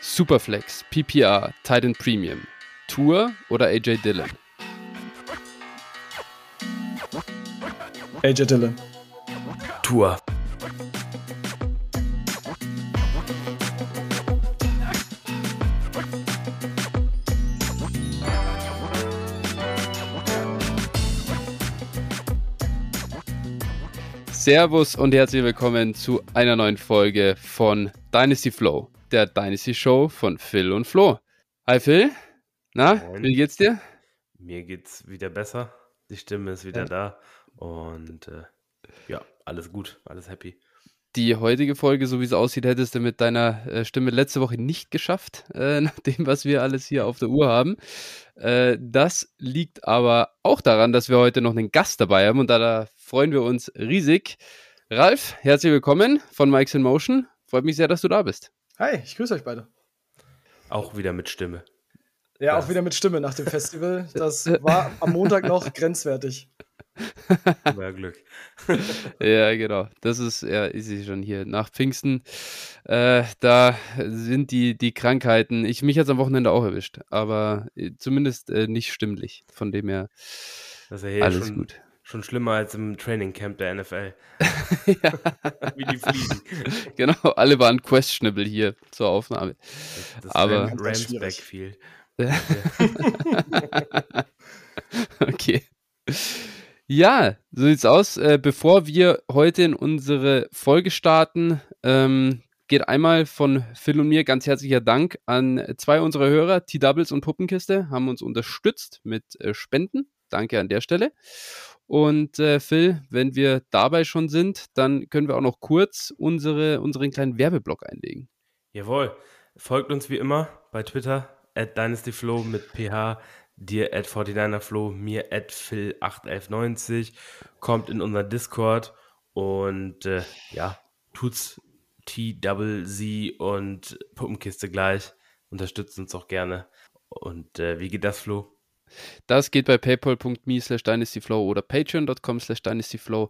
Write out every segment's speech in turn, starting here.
Superflex, PPR, Titan Premium, Tour oder AJ Dillon? AJ Dillon. Tour. Servus und herzlich willkommen zu einer neuen Folge von Dynasty Flow, der Dynasty Show von Phil und Flo. Hi Phil, na, Moin. wie geht's dir? Mir geht's wieder besser. Die Stimme ist wieder Ja. da. Und äh, ja, alles gut, alles happy. Die heutige Folge, so wie es aussieht, hättest du mit deiner äh, Stimme letzte Woche nicht geschafft, äh, nach dem, was wir alles hier auf der Uhr haben. Äh, das liegt aber auch daran, dass wir heute noch einen Gast dabei haben und da, da freuen wir uns riesig. Ralf, herzlich willkommen von Mike's in Motion. Freut mich sehr, dass du da bist. Hi, ich grüße euch beide. Auch wieder mit Stimme. Ja, Das- auch wieder mit Stimme nach dem Festival. Das war am Montag noch grenzwertig. Mehr Glück. Ja, genau. Das ist, ja, ist sie schon hier. Nach Pfingsten, äh, da sind die, die Krankheiten. Ich mich jetzt am Wochenende auch erwischt, aber äh, zumindest äh, nicht stimmlich. Von dem her Das ist ja hier alles schon, gut. Schon schlimmer als im Trainingcamp der NFL. ja, Wie die fliegen. genau, alle waren questionable hier zur Aufnahme. Das, das Aber- Rams. Backfield. okay. Ja, so sieht's aus. Äh, bevor wir heute in unsere Folge starten, ähm, geht einmal von Phil und mir ganz herzlicher Dank an zwei unserer Hörer, T-Doubles und Puppenkiste, haben uns unterstützt mit äh, Spenden. Danke an der Stelle. Und äh, Phil, wenn wir dabei schon sind, dann können wir auch noch kurz unsere, unseren kleinen Werbeblock einlegen. Jawohl. Folgt uns wie immer bei Twitter at dynastyflow mit ph, dir at 49erflow, mir at phil81190. Kommt in unseren Discord und äh, ja, tut's T-Double-Z und Puppenkiste gleich. Unterstützt uns auch gerne. Und äh, wie geht das, Flo? Das geht bei paypal.me slash dynastyflow oder patreon.com slash dynastyflow.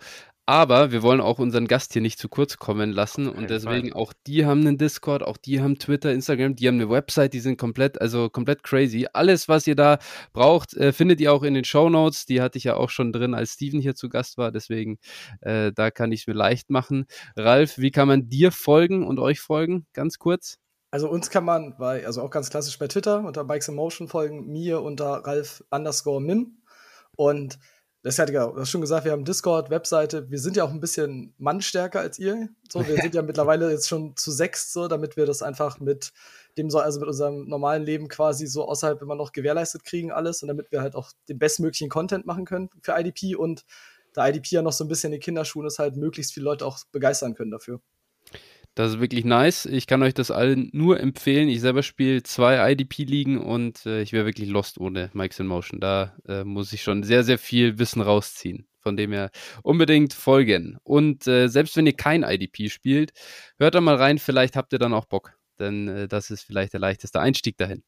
Aber wir wollen auch unseren Gast hier nicht zu kurz kommen lassen und deswegen auch die haben einen Discord, auch die haben Twitter, Instagram, die haben eine Website, die sind komplett, also komplett crazy. Alles, was ihr da braucht, äh, findet ihr auch in den Show Notes. Die hatte ich ja auch schon drin, als Steven hier zu Gast war. Deswegen, äh, da kann ich es mir leicht machen. Ralf, wie kann man dir folgen und euch folgen? Ganz kurz. Also uns kann man bei, also auch ganz klassisch bei Twitter unter Bikes in Motion folgen, mir unter Ralf underscore Mim. Und das hat ja, schon gesagt, wir haben Discord, Webseite. Wir sind ja auch ein bisschen mannstärker als ihr. So, wir sind ja mittlerweile jetzt schon zu sechs, so, damit wir das einfach mit dem so, also mit unserem normalen Leben quasi so außerhalb immer noch gewährleistet kriegen alles und damit wir halt auch den bestmöglichen Content machen können für IDP und da IDP ja noch so ein bisschen in den Kinderschuhen ist, halt möglichst viele Leute auch begeistern können dafür. Das ist wirklich nice. Ich kann euch das allen nur empfehlen. Ich selber spiele zwei IDP-Ligen und äh, ich wäre wirklich lost ohne Mike's in Motion. Da äh, muss ich schon sehr, sehr viel Wissen rausziehen. Von dem her unbedingt folgen. Und äh, selbst wenn ihr kein IDP spielt, hört da mal rein. Vielleicht habt ihr dann auch Bock. Denn äh, das ist vielleicht der leichteste Einstieg dahin.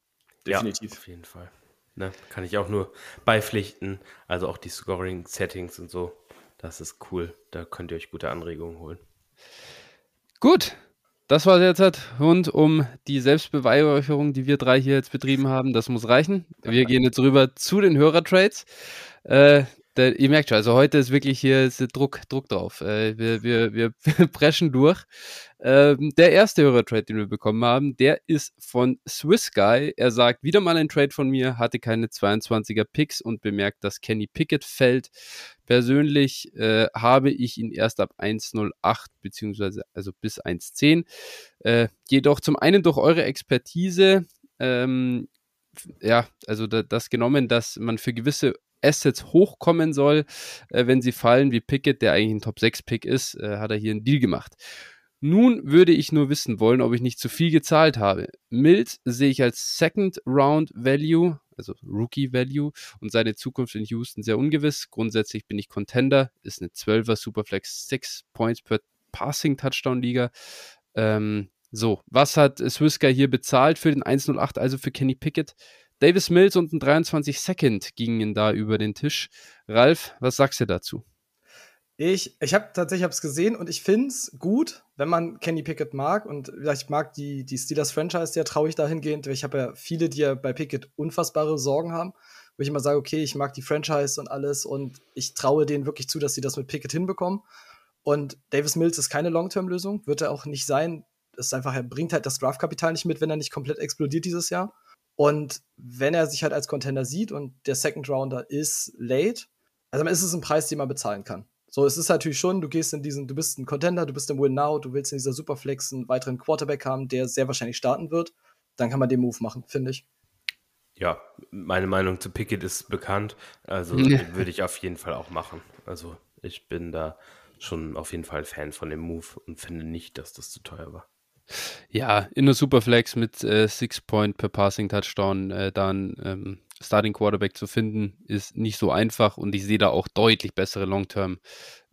Definitiv. Ja, auf jeden Fall. Ne, kann ich auch nur beipflichten. Also auch die Scoring-Settings und so. Das ist cool. Da könnt ihr euch gute Anregungen holen. Gut, das war jetzt halt rund um die Selbstbeweihräucherung, die wir drei hier jetzt betrieben haben. Das muss reichen. Wir gehen jetzt rüber zu den Hörertrades. Äh, der, ihr merkt schon, also heute ist wirklich hier ist Druck, Druck drauf. Äh, wir, wir, wir preschen durch. Ähm, der erste Hörertrade, den wir bekommen haben, der ist von Swiss Guy. Er sagt, wieder mal ein Trade von mir, hatte keine 22er Picks und bemerkt, dass Kenny Pickett fällt. Persönlich äh, habe ich ihn erst ab 1.08 beziehungsweise also bis 1.10. Äh, jedoch zum einen durch eure Expertise, ähm, ja, also da, das genommen, dass man für gewisse Assets hochkommen soll, äh, wenn sie fallen, wie Pickett, der eigentlich ein Top-6-Pick ist, äh, hat er hier einen Deal gemacht. Nun würde ich nur wissen wollen, ob ich nicht zu viel gezahlt habe. Mild sehe ich als Second Round Value, also Rookie Value, und seine Zukunft in Houston sehr ungewiss. Grundsätzlich bin ich Contender, ist eine 12er Superflex, 6 Points per Passing Touchdown Liga. Ähm, so, was hat Swiska hier bezahlt für den 108, also für Kenny Pickett? Davis Mills und ein 23 Second gingen da über den Tisch. Ralf, was sagst du dazu? Ich, ich habe tatsächlich hab's gesehen und ich find's gut, wenn man Kenny Pickett mag und ich mag die, die Steelers Franchise sehr traurig dahingehend. Ich habe ja viele, die ja bei Pickett unfassbare Sorgen haben, wo ich immer sage, okay, ich mag die Franchise und alles und ich traue denen wirklich zu, dass sie das mit Pickett hinbekommen. Und Davis Mills ist keine Long-Term-Lösung, wird er auch nicht sein. Das ist einfach, er bringt halt das Draftkapital nicht mit, wenn er nicht komplett explodiert dieses Jahr. Und wenn er sich halt als Contender sieht und der Second Rounder ist late, also ist es ein Preis, den man bezahlen kann. So, es ist natürlich schon, du gehst in diesen, du bist ein Contender, du bist im Win Now, du willst in dieser Superflex einen weiteren Quarterback haben, der sehr wahrscheinlich starten wird, dann kann man den Move machen, finde ich. Ja, meine Meinung zu Pickett ist bekannt, also ja. würde ich auf jeden Fall auch machen. Also ich bin da schon auf jeden Fall Fan von dem Move und finde nicht, dass das zu teuer war. Ja, in der Superflex mit äh, Six Point per Passing Touchdown äh, dann ähm, Starting Quarterback zu finden, ist nicht so einfach und ich sehe da auch deutlich bessere Long-Term,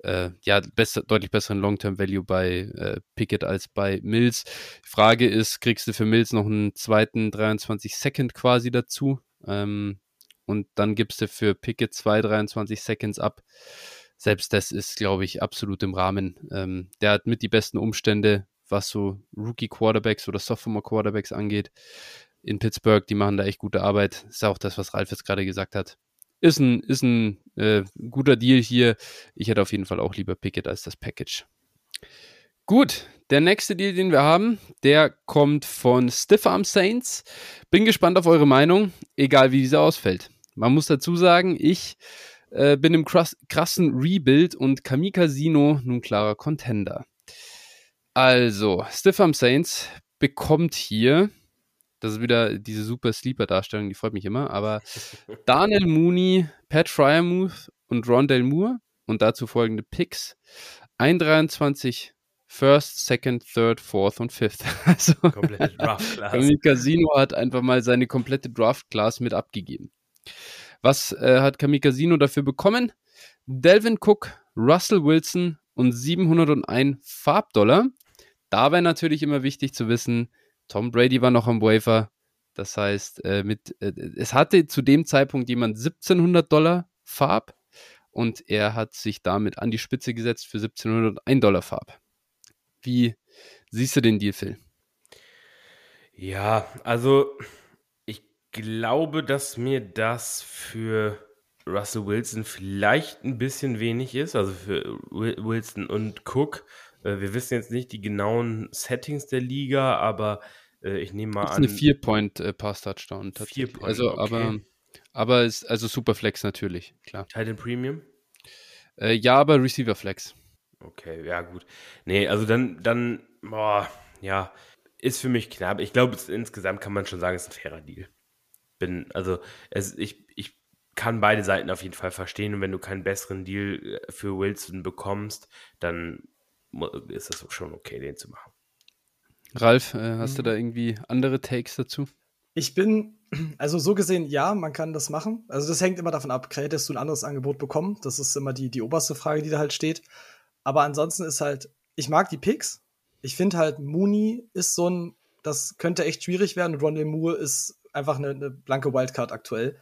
äh, ja, besser, deutlich besseren Long-Term-Value bei äh, Pickett als bei Mills. Frage ist, kriegst du für Mills noch einen zweiten 23 Second quasi dazu? Ähm, und dann gibst du für Pickett zwei 23 Seconds ab. Selbst das ist, glaube ich, absolut im Rahmen. Ähm, der hat mit die besten Umstände was so Rookie-Quarterbacks oder Sophomore-Quarterbacks angeht in Pittsburgh. Die machen da echt gute Arbeit. Ist auch das, was Ralf jetzt gerade gesagt hat. Ist ein, ist ein äh, guter Deal hier. Ich hätte auf jeden Fall auch lieber Pickett als das Package. Gut, der nächste Deal, den wir haben, der kommt von Stiff Arm Saints. Bin gespannt auf eure Meinung, egal wie dieser ausfällt. Man muss dazu sagen, ich äh, bin im krassen Rebuild und Kamikazino nun klarer Contender. Also, Stiffham Saints bekommt hier, das ist wieder diese super Sleeper-Darstellung, die freut mich immer, aber Daniel Mooney, Pat Fryermuth und Rondell Moore und dazu folgende Picks. 1,23 First, Second, Third, Fourth und Fifth. Also, komplette Draft-Class. Casino hat einfach mal seine komplette Draft-Class mit abgegeben. Was äh, hat Kamikazino dafür bekommen? Delvin Cook, Russell Wilson und 701 Farbdollar. Da wäre natürlich immer wichtig zu wissen, Tom Brady war noch am Wafer. Das heißt, äh, mit, äh, es hatte zu dem Zeitpunkt jemand 1700 Dollar Farb und er hat sich damit an die Spitze gesetzt für 1701 Dollar Farb. Wie siehst du den Deal, Phil? Ja, also ich glaube, dass mir das für Russell Wilson vielleicht ein bisschen wenig ist, also für Wilson und Cook. Äh, wir wissen jetzt nicht die genauen Settings der Liga, aber äh, ich nehme mal das ist an. Eine 4-Point-Pass-Touchdown. Äh, 4 Point, also, okay. aber, aber ist also Superflex natürlich, klar. Titan Premium? Äh, ja, aber Receiver Flex. Okay, ja, gut. Nee, also dann, dann, boah, ja, ist für mich knapp. Ich glaube, insgesamt kann man schon sagen, es ist ein fairer Deal. Bin, also, es, ich, ich kann beide Seiten auf jeden Fall verstehen und wenn du keinen besseren Deal für Wilson bekommst, dann ist das schon okay, den zu machen. Ralf, äh, hast mhm. du da irgendwie andere Takes dazu? Ich bin, also so gesehen, ja, man kann das machen. Also das hängt immer davon ab, hättest du ein anderes Angebot bekommen? Das ist immer die, die oberste Frage, die da halt steht. Aber ansonsten ist halt, ich mag die Picks. Ich finde halt, Mooney ist so ein, das könnte echt schwierig werden. Ronald Moore ist einfach eine, eine blanke Wildcard aktuell.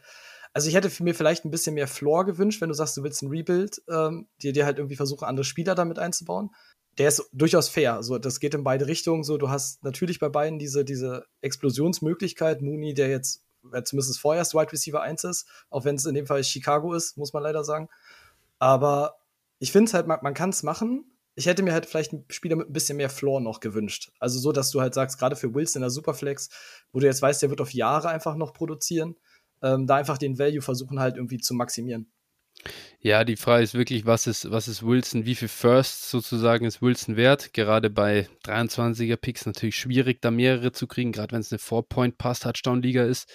Also ich hätte mir vielleicht ein bisschen mehr Floor gewünscht, wenn du sagst, du willst ein Rebuild, ähm, dir, dir halt irgendwie versuchen, andere Spieler damit einzubauen der ist durchaus fair. Also das geht in beide Richtungen. So, du hast natürlich bei beiden diese, diese Explosionsmöglichkeit. Mooney, der jetzt äh, zumindest vorerst Wide Receiver 1 ist, auch wenn es in dem Fall Chicago ist, muss man leider sagen. Aber ich finde es halt, man, man kann es machen. Ich hätte mir halt vielleicht einen Spieler mit ein bisschen mehr Floor noch gewünscht. Also so, dass du halt sagst, gerade für Wilson in der Superflex, wo du jetzt weißt, der wird auf Jahre einfach noch produzieren, ähm, da einfach den Value versuchen halt irgendwie zu maximieren. Ja, die Frage ist wirklich, was ist, was ist Wilson, wie viel First sozusagen ist Wilson wert? Gerade bei 23er Picks natürlich schwierig, da mehrere zu kriegen, gerade wenn es eine Four-Point-Pass-Touchdown-Liga ist.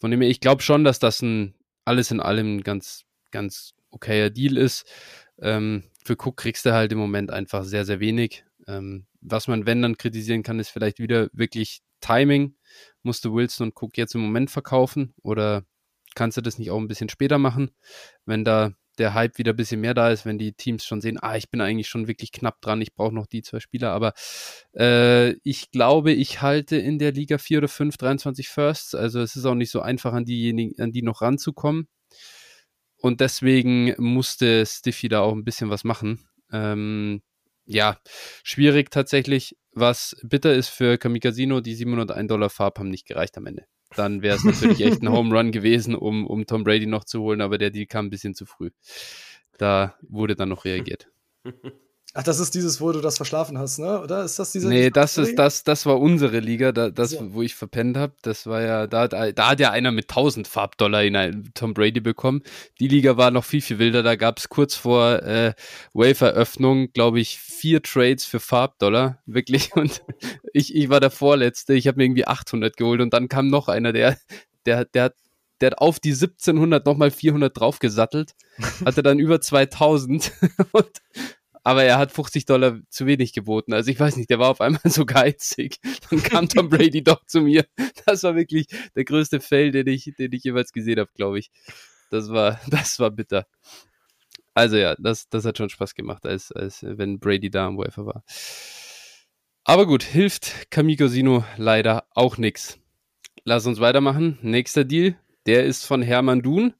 Von dem her, ich glaube schon, dass das ein alles in allem ganz, ganz okayer Deal ist. Ähm, für Cook kriegst du halt im Moment einfach sehr, sehr wenig. Ähm, was man, wenn dann kritisieren kann, ist vielleicht wieder wirklich Timing. Musste Wilson und Cook jetzt im Moment verkaufen oder kannst du das nicht auch ein bisschen später machen, wenn da der Hype wieder ein bisschen mehr da ist, wenn die Teams schon sehen, ah, ich bin eigentlich schon wirklich knapp dran, ich brauche noch die zwei Spieler, aber äh, ich glaube, ich halte in der Liga 4 oder 5 23 Firsts, also es ist auch nicht so einfach, an diejenigen, an die noch ranzukommen. und deswegen musste Stiffy da auch ein bisschen was machen. Ähm, ja, schwierig tatsächlich. Was bitter ist für Kamikazino, die 701 Dollar Farb haben nicht gereicht am Ende. Dann wäre es natürlich echt ein Home Run gewesen, um, um Tom Brady noch zu holen, aber der Deal kam ein bisschen zu früh. Da wurde dann noch reagiert. Ach, das ist dieses, wo du das verschlafen hast, ne? Oder ist das diese? Nee, das ist das, das war unsere Liga, da, das, so. wo ich verpennt habe. Das war ja, da, da, da hat ja einer mit 1000 Farbdollar in Tom Brady bekommen. Die Liga war noch viel, viel wilder. Da gab es kurz vor äh, Wave-Eröffnung, glaube ich, vier Trades für Farbdollar. Wirklich. Und ich, ich war der Vorletzte. Ich habe mir irgendwie 800 geholt und dann kam noch einer, der, der, der hat der hat auf die 1700 nochmal 400 draufgesattelt, hatte dann über 2000 und aber er hat 50 Dollar zu wenig geboten. Also ich weiß nicht, der war auf einmal so geizig. Dann kam Tom Brady doch zu mir. Das war wirklich der größte Fail, den ich, den ich jeweils gesehen habe, glaube ich. Das war, das war bitter. Also ja, das, das hat schon Spaß gemacht, als, als wenn Brady da am Wafer war. Aber gut, hilft Kamiko Sino leider auch nichts. Lass uns weitermachen. Nächster Deal, der ist von Hermann Duhn,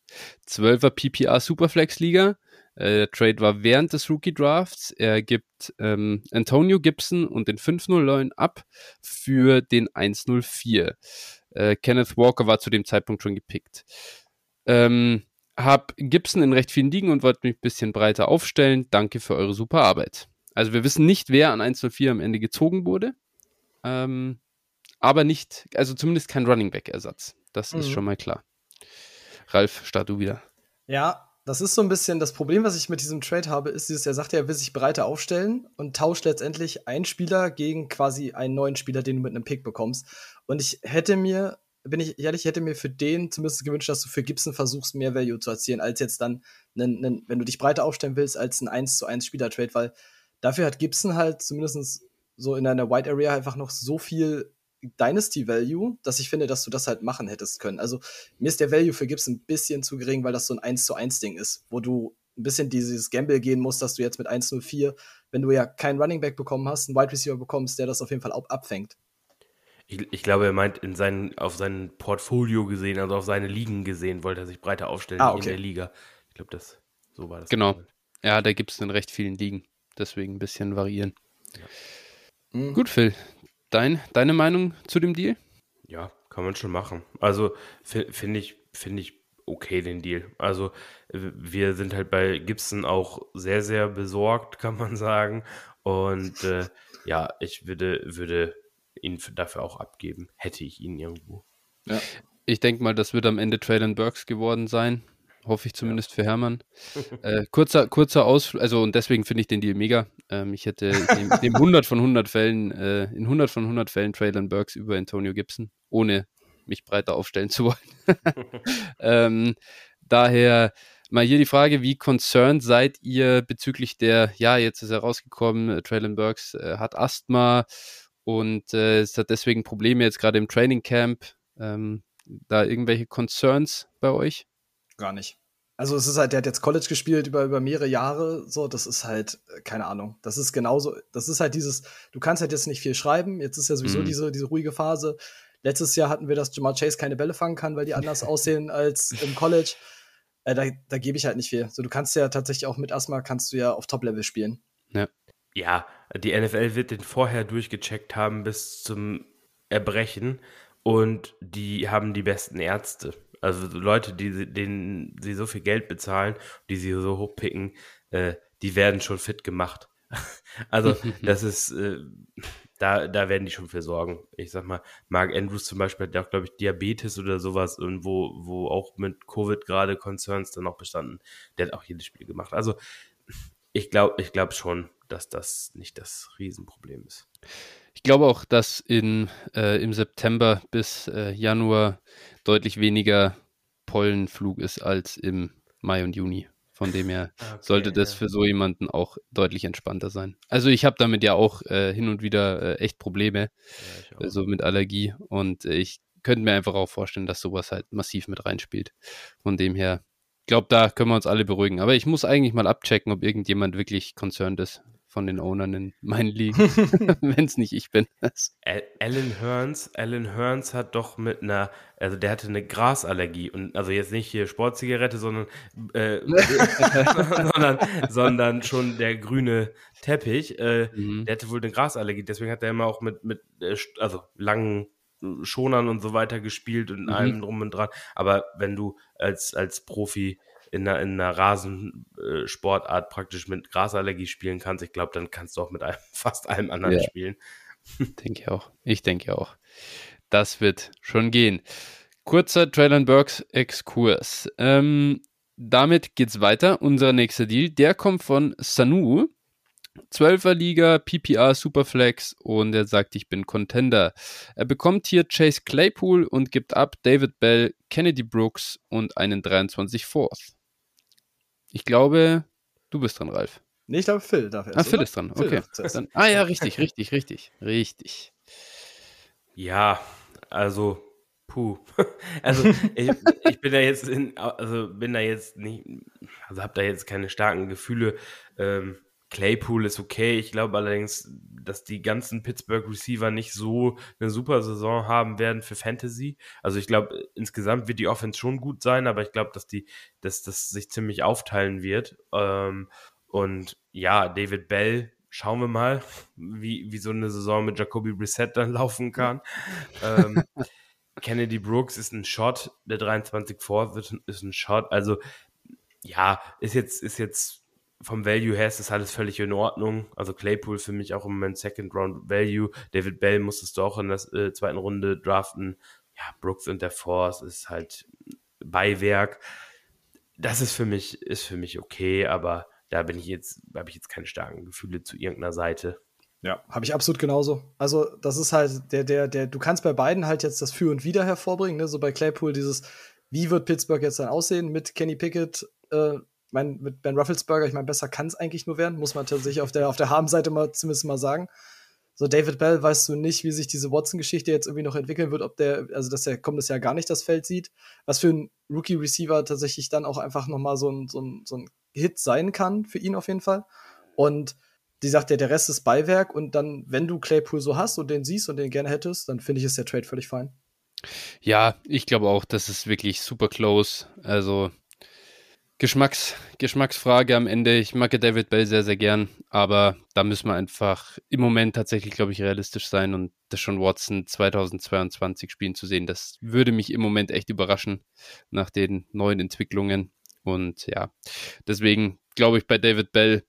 12er PPA Superflex Liga. Äh, der Trade war während des Rookie Drafts. Er gibt ähm, Antonio Gibson und den 509 ab für den 104. Äh, Kenneth Walker war zu dem Zeitpunkt schon gepickt. Ähm, hab Gibson in recht vielen Ligen und wollte mich ein bisschen breiter aufstellen. Danke für eure super Arbeit. Also wir wissen nicht, wer an 104 am Ende gezogen wurde. Ähm, aber nicht, also zumindest kein Running Back Ersatz. Das mhm. ist schon mal klar. Ralf, start du wieder. Ja, das ist so ein bisschen das Problem, was ich mit diesem Trade habe, ist dieses, er sagt ja, er will sich breiter aufstellen und tauscht letztendlich einen Spieler gegen quasi einen neuen Spieler, den du mit einem Pick bekommst. Und ich hätte mir, bin ich ehrlich, hätte mir für den zumindest gewünscht, dass du für Gibson versuchst, mehr Value zu erzielen, als jetzt dann, einen, einen, wenn du dich breiter aufstellen willst, als ein 1 zu 1 Spieler-Trade, weil dafür hat Gibson halt zumindest so in einer White Area einfach noch so viel Dynasty Value, dass ich finde, dass du das halt machen hättest können. Also mir ist der Value für Gibbs ein bisschen zu gering, weil das so ein 1 zu 1 Ding ist, wo du ein bisschen dieses Gamble gehen musst, dass du jetzt mit 1-0-4, wenn du ja keinen Running Back bekommen hast, einen Wide Receiver bekommst, der das auf jeden Fall auch abfängt. Ich, ich, glaube, er meint in seinen, auf sein Portfolio gesehen, also auf seine Ligen gesehen, wollte er sich breiter aufstellen ah, okay. in der Liga. Ich glaube, das so war das. Genau. Ja, da gibt es in recht vielen Ligen. Deswegen ein bisschen variieren. Ja. Mhm. Gut, Phil dein, deine Meinung zu dem Deal? Ja, kann man schon machen. Also finde ich, finde ich okay, den Deal. Also wir sind halt bei Gibson auch sehr, sehr besorgt, kann man sagen. Und äh, ja, ich würde, würde ihn dafür auch abgeben, hätte ich ihn irgendwo. Ja. Ich denke mal, das wird am Ende Traylon Burks geworden sein. Hoffe ich zumindest ja. für Hermann. Äh, kurzer, kurzer Ausflug, also und deswegen finde ich den Deal mega. Ähm, ich hätte in, in 100 von 100 Fällen, äh, in 100 von 100 Fällen Traylon Burks über Antonio Gibson, ohne mich breiter aufstellen zu wollen. ähm, daher mal hier die Frage, wie concerned seid ihr bezüglich der, ja, jetzt ist er rausgekommen, äh, Traylon Burks äh, hat Asthma und äh, es hat deswegen Probleme jetzt gerade im Training Camp. Ähm, da irgendwelche Concerns bei euch? Gar nicht. Also es ist halt, der hat jetzt College gespielt über, über mehrere Jahre, so, das ist halt, äh, keine Ahnung. Das ist genauso, das ist halt dieses, du kannst halt jetzt nicht viel schreiben, jetzt ist ja sowieso mhm. diese, diese ruhige Phase. Letztes Jahr hatten wir, dass Jamal Chase keine Bälle fangen kann, weil die anders aussehen als im College. Äh, da da gebe ich halt nicht viel. So, du kannst ja tatsächlich auch mit Asthma kannst du ja auf Top-Level spielen. Ja. Ja, die NFL wird den vorher durchgecheckt haben bis zum Erbrechen und die haben die besten Ärzte. Also Leute, die, denen sie so viel Geld bezahlen, die sie so hochpicken, äh, die werden schon fit gemacht. also das ist, äh, da, da werden die schon für sorgen. Ich sag mal, Mark Andrews zum Beispiel hat ja auch, glaube ich, Diabetes oder sowas und wo, wo auch mit Covid gerade Concerns dann auch bestanden. Der hat auch jedes Spiel gemacht. Also ich glaube ich glaub schon, dass das nicht das Riesenproblem ist. Ich glaube auch, dass in, äh, im September bis äh, Januar deutlich weniger Pollenflug ist als im Mai und Juni. Von dem her okay, sollte das ja. für so jemanden auch deutlich entspannter sein. Also ich habe damit ja auch äh, hin und wieder äh, echt Probleme, ja, also mit Allergie. Und äh, ich könnte mir einfach auch vorstellen, dass sowas halt massiv mit reinspielt. Von dem her, ich glaube, da können wir uns alle beruhigen. Aber ich muss eigentlich mal abchecken, ob irgendjemand wirklich concerned ist von den Ownern in meinen Ligen, wenn es nicht ich bin. Alan Hearns, Alan Hearns hat doch mit einer, also der hatte eine Grasallergie und also jetzt nicht hier Sportzigarette, sondern, äh, sondern, sondern schon der grüne Teppich. Äh, mhm. Der hatte wohl eine Grasallergie, deswegen hat er immer auch mit, mit äh, also langen Schonern und so weiter gespielt und mhm. allem drum und dran. Aber wenn du als, als Profi in einer, in einer Rasensportart praktisch mit Grasallergie spielen kannst, ich glaube, dann kannst du auch mit einem, fast allem anderen ja. spielen. Denke ich auch. Ich denke auch. Das wird schon gehen. Kurzer Traylon Burks Exkurs. Ähm, damit es weiter. Unser nächster Deal, der kommt von Sanu. 12er Liga, PPR Superflex und er sagt, ich bin Contender. Er bekommt hier Chase Claypool und gibt ab David Bell, Kennedy Brooks und einen 23 Fourth. Ich glaube, du bist dran, Ralf. Nee, ich glaube, Phil darf erst. Ah, Phil oder? ist dran, okay. Dann, ah ja, richtig, richtig, richtig, richtig. Ja, also, puh. Also, ich, ich bin da jetzt in, also bin da jetzt nicht, also habe da jetzt keine starken Gefühle. Ähm, Claypool ist okay. Ich glaube allerdings, dass die ganzen Pittsburgh Receiver nicht so eine super Saison haben werden für Fantasy. Also ich glaube, insgesamt wird die Offense schon gut sein, aber ich glaube, dass die, dass das sich ziemlich aufteilen wird. Ähm, und ja, David Bell, schauen wir mal, wie, wie so eine Saison mit Jacoby Brissett dann laufen kann. ähm, Kennedy Brooks ist ein Shot, der 23 Fourth ist ein Shot. Also ja, ist jetzt, ist jetzt vom Value her ist das alles völlig in Ordnung. Also Claypool für mich auch im Moment Second Round Value. David Bell musstest du auch in der äh, zweiten Runde draften. Ja, Brooks und der Force ist halt Beiwerk. Das ist für mich, ist für mich okay, aber da bin ich jetzt, habe ich jetzt keine starken Gefühle zu irgendeiner Seite. Ja, habe ich absolut genauso. Also, das ist halt der, der, der, du kannst bei beiden halt jetzt das Für und Wider hervorbringen, ne? So bei Claypool dieses, wie wird Pittsburgh jetzt dann aussehen mit Kenny Pickett, äh, meine, mit Ben Rufflesberger, ich meine, besser kann es eigentlich nur werden, muss man tatsächlich auf der, auf der Habenseite mal zumindest mal sagen. So, David Bell weißt du nicht, wie sich diese Watson-Geschichte jetzt irgendwie noch entwickeln wird, ob der, also dass der kommendes Jahr gar nicht das Feld sieht, was für ein Rookie-Receiver tatsächlich dann auch einfach nochmal so ein, so, ein, so ein Hit sein kann, für ihn auf jeden Fall. Und die sagt ja, der Rest ist Beiwerk und dann, wenn du Claypool so hast und den siehst und den gerne hättest, dann finde ich, ist der Trade völlig fein. Ja, ich glaube auch, das ist wirklich super close. Also, Geschmacks, Geschmacksfrage am Ende. Ich mag David Bell sehr, sehr gern, aber da müssen wir einfach im Moment tatsächlich, glaube ich, realistisch sein und das schon Watson 2022 spielen zu sehen, das würde mich im Moment echt überraschen nach den neuen Entwicklungen. Und ja, deswegen glaube ich bei David Bell,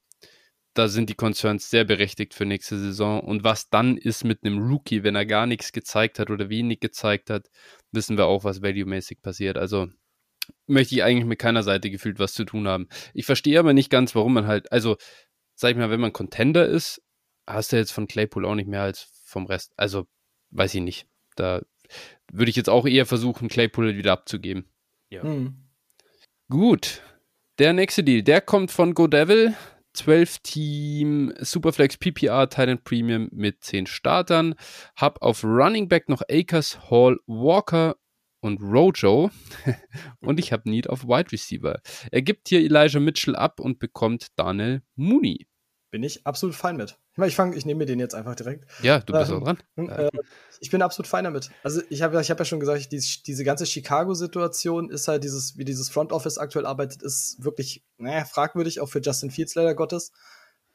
da sind die Concerns sehr berechtigt für nächste Saison. Und was dann ist mit einem Rookie, wenn er gar nichts gezeigt hat oder wenig gezeigt hat, wissen wir auch, was value-mäßig passiert. Also möchte ich eigentlich mit keiner Seite gefühlt was zu tun haben. Ich verstehe aber nicht ganz, warum man halt, also, sag ich mal, wenn man Contender ist, hast du jetzt von Claypool auch nicht mehr als vom Rest. Also, weiß ich nicht. Da würde ich jetzt auch eher versuchen, Claypool wieder abzugeben. Ja. Hm. Gut. Der nächste Deal, der kommt von GoDevil. 12 Team Superflex PPR Titan Premium mit 10 Startern. Hab auf Running Back noch Akers, Hall, Walker und Rojo. und ich habe Need auf Wide Receiver. Er gibt hier Elijah Mitchell ab und bekommt Daniel Mooney. Bin ich absolut fein mit. Ich meine, ich fange, ich nehme mir den jetzt einfach direkt. Ja, du bist ähm, auch dran. Äh, ich bin absolut fein damit. Also ich habe ich hab ja schon gesagt, die, diese ganze Chicago-Situation ist halt dieses, wie dieses Front Office aktuell arbeitet, ist wirklich, naja, fragwürdig, auch für Justin Fields leider Gottes.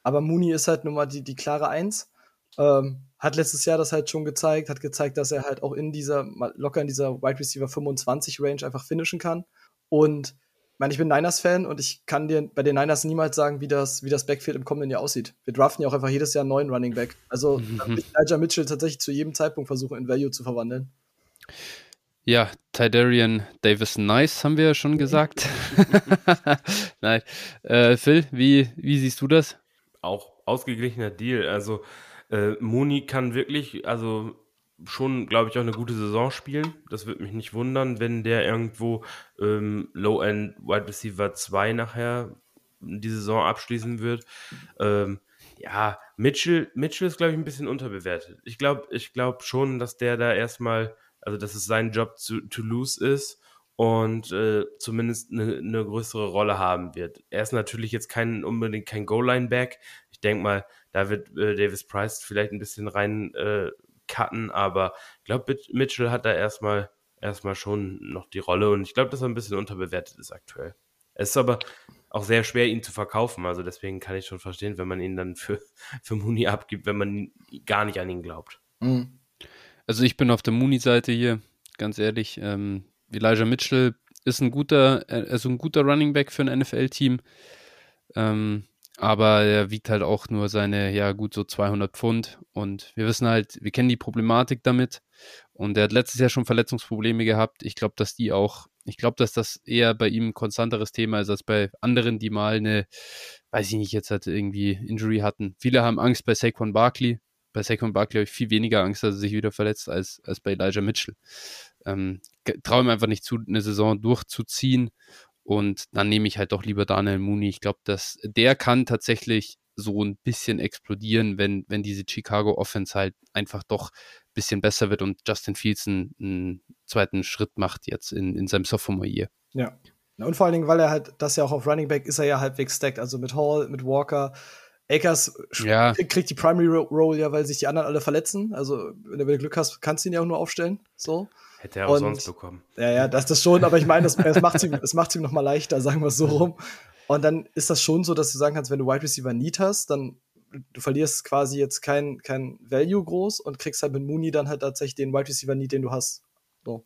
Aber Mooney ist halt nun mal die, die klare Eins. Ähm, hat letztes Jahr das halt schon gezeigt, hat gezeigt, dass er halt auch in dieser, locker in dieser Wide Receiver 25 Range einfach finishen kann. Und ich meine, ich bin Niners-Fan und ich kann dir bei den Niners niemals sagen, wie das, wie das Backfield im kommenden Jahr aussieht. Wir draften ja auch einfach jedes Jahr einen neuen Running Back. Also mhm. ich Elijah Mitchell tatsächlich zu jedem Zeitpunkt versuchen, in Value zu verwandeln. Ja, Tidarian Davis Nice haben wir ja schon gesagt. Nein. Äh, Phil, wie, wie siehst du das? Auch ausgeglichener Deal. Also äh, Moni kann wirklich, also schon, glaube ich, auch eine gute Saison spielen. Das würde mich nicht wundern, wenn der irgendwo ähm, Low-End Wide Receiver 2 nachher die Saison abschließen wird. Ähm, ja, Mitchell, Mitchell ist, glaube ich, ein bisschen unterbewertet. Ich glaube ich glaub schon, dass der da erstmal, also dass es sein Job zu, to lose ist und äh, zumindest eine, eine größere Rolle haben wird. Er ist natürlich jetzt kein unbedingt kein Goal-Line-Back. Ich denke mal, da wird äh, Davis Price vielleicht ein bisschen rein äh, cutten, aber ich glaube, Mitchell hat da erstmal erstmal schon noch die Rolle und ich glaube, dass er ein bisschen unterbewertet ist aktuell. Es ist aber auch sehr schwer, ihn zu verkaufen. Also deswegen kann ich schon verstehen, wenn man ihn dann für, für Mooney abgibt, wenn man gar nicht an ihn glaubt. Mhm. Also ich bin auf der Mooney-Seite hier, ganz ehrlich. Ähm, Elijah Mitchell ist ein guter, also ein guter Running Back für ein NFL-Team. Ähm, aber er wiegt halt auch nur seine, ja gut, so 200 Pfund. Und wir wissen halt, wir kennen die Problematik damit. Und er hat letztes Jahr schon Verletzungsprobleme gehabt. Ich glaube, dass die auch, ich glaube, dass das eher bei ihm ein konstanteres Thema ist als bei anderen, die mal eine, weiß ich nicht, jetzt halt irgendwie Injury hatten. Viele haben Angst bei Saquon Barkley. Bei Saquon Barkley habe ich viel weniger Angst, dass er sich wieder verletzt, als, als bei Elijah Mitchell ähm, traue ihm einfach nicht zu, eine Saison durchzuziehen. Und dann nehme ich halt doch lieber Daniel Mooney. Ich glaube, dass der kann tatsächlich so ein bisschen explodieren, wenn, wenn diese Chicago Offense halt einfach doch ein bisschen besser wird und Justin Fields einen, einen zweiten Schritt macht jetzt in, in seinem Sophomore Year. Ja. Und vor allen Dingen, weil er halt, das ja auch auf Running Back ist er ja halbwegs stacked, also mit Hall, mit Walker. Akers ja. kriegt die Primary Role ja, weil sich die anderen alle verletzen. Also, wenn du Glück hast, kannst du ihn ja auch nur aufstellen. So. Hätte er auch und, sonst bekommen. Ja, ja, das ist schon, aber ich meine, das, das macht es ihm, das macht's ihm noch mal leichter, sagen wir es so rum. Und dann ist das schon so, dass du sagen kannst, wenn du Wide Receiver Need hast, dann du verlierst quasi jetzt kein, kein Value groß und kriegst halt mit Mooney dann halt tatsächlich den Wide Receiver Need, den du hast. So.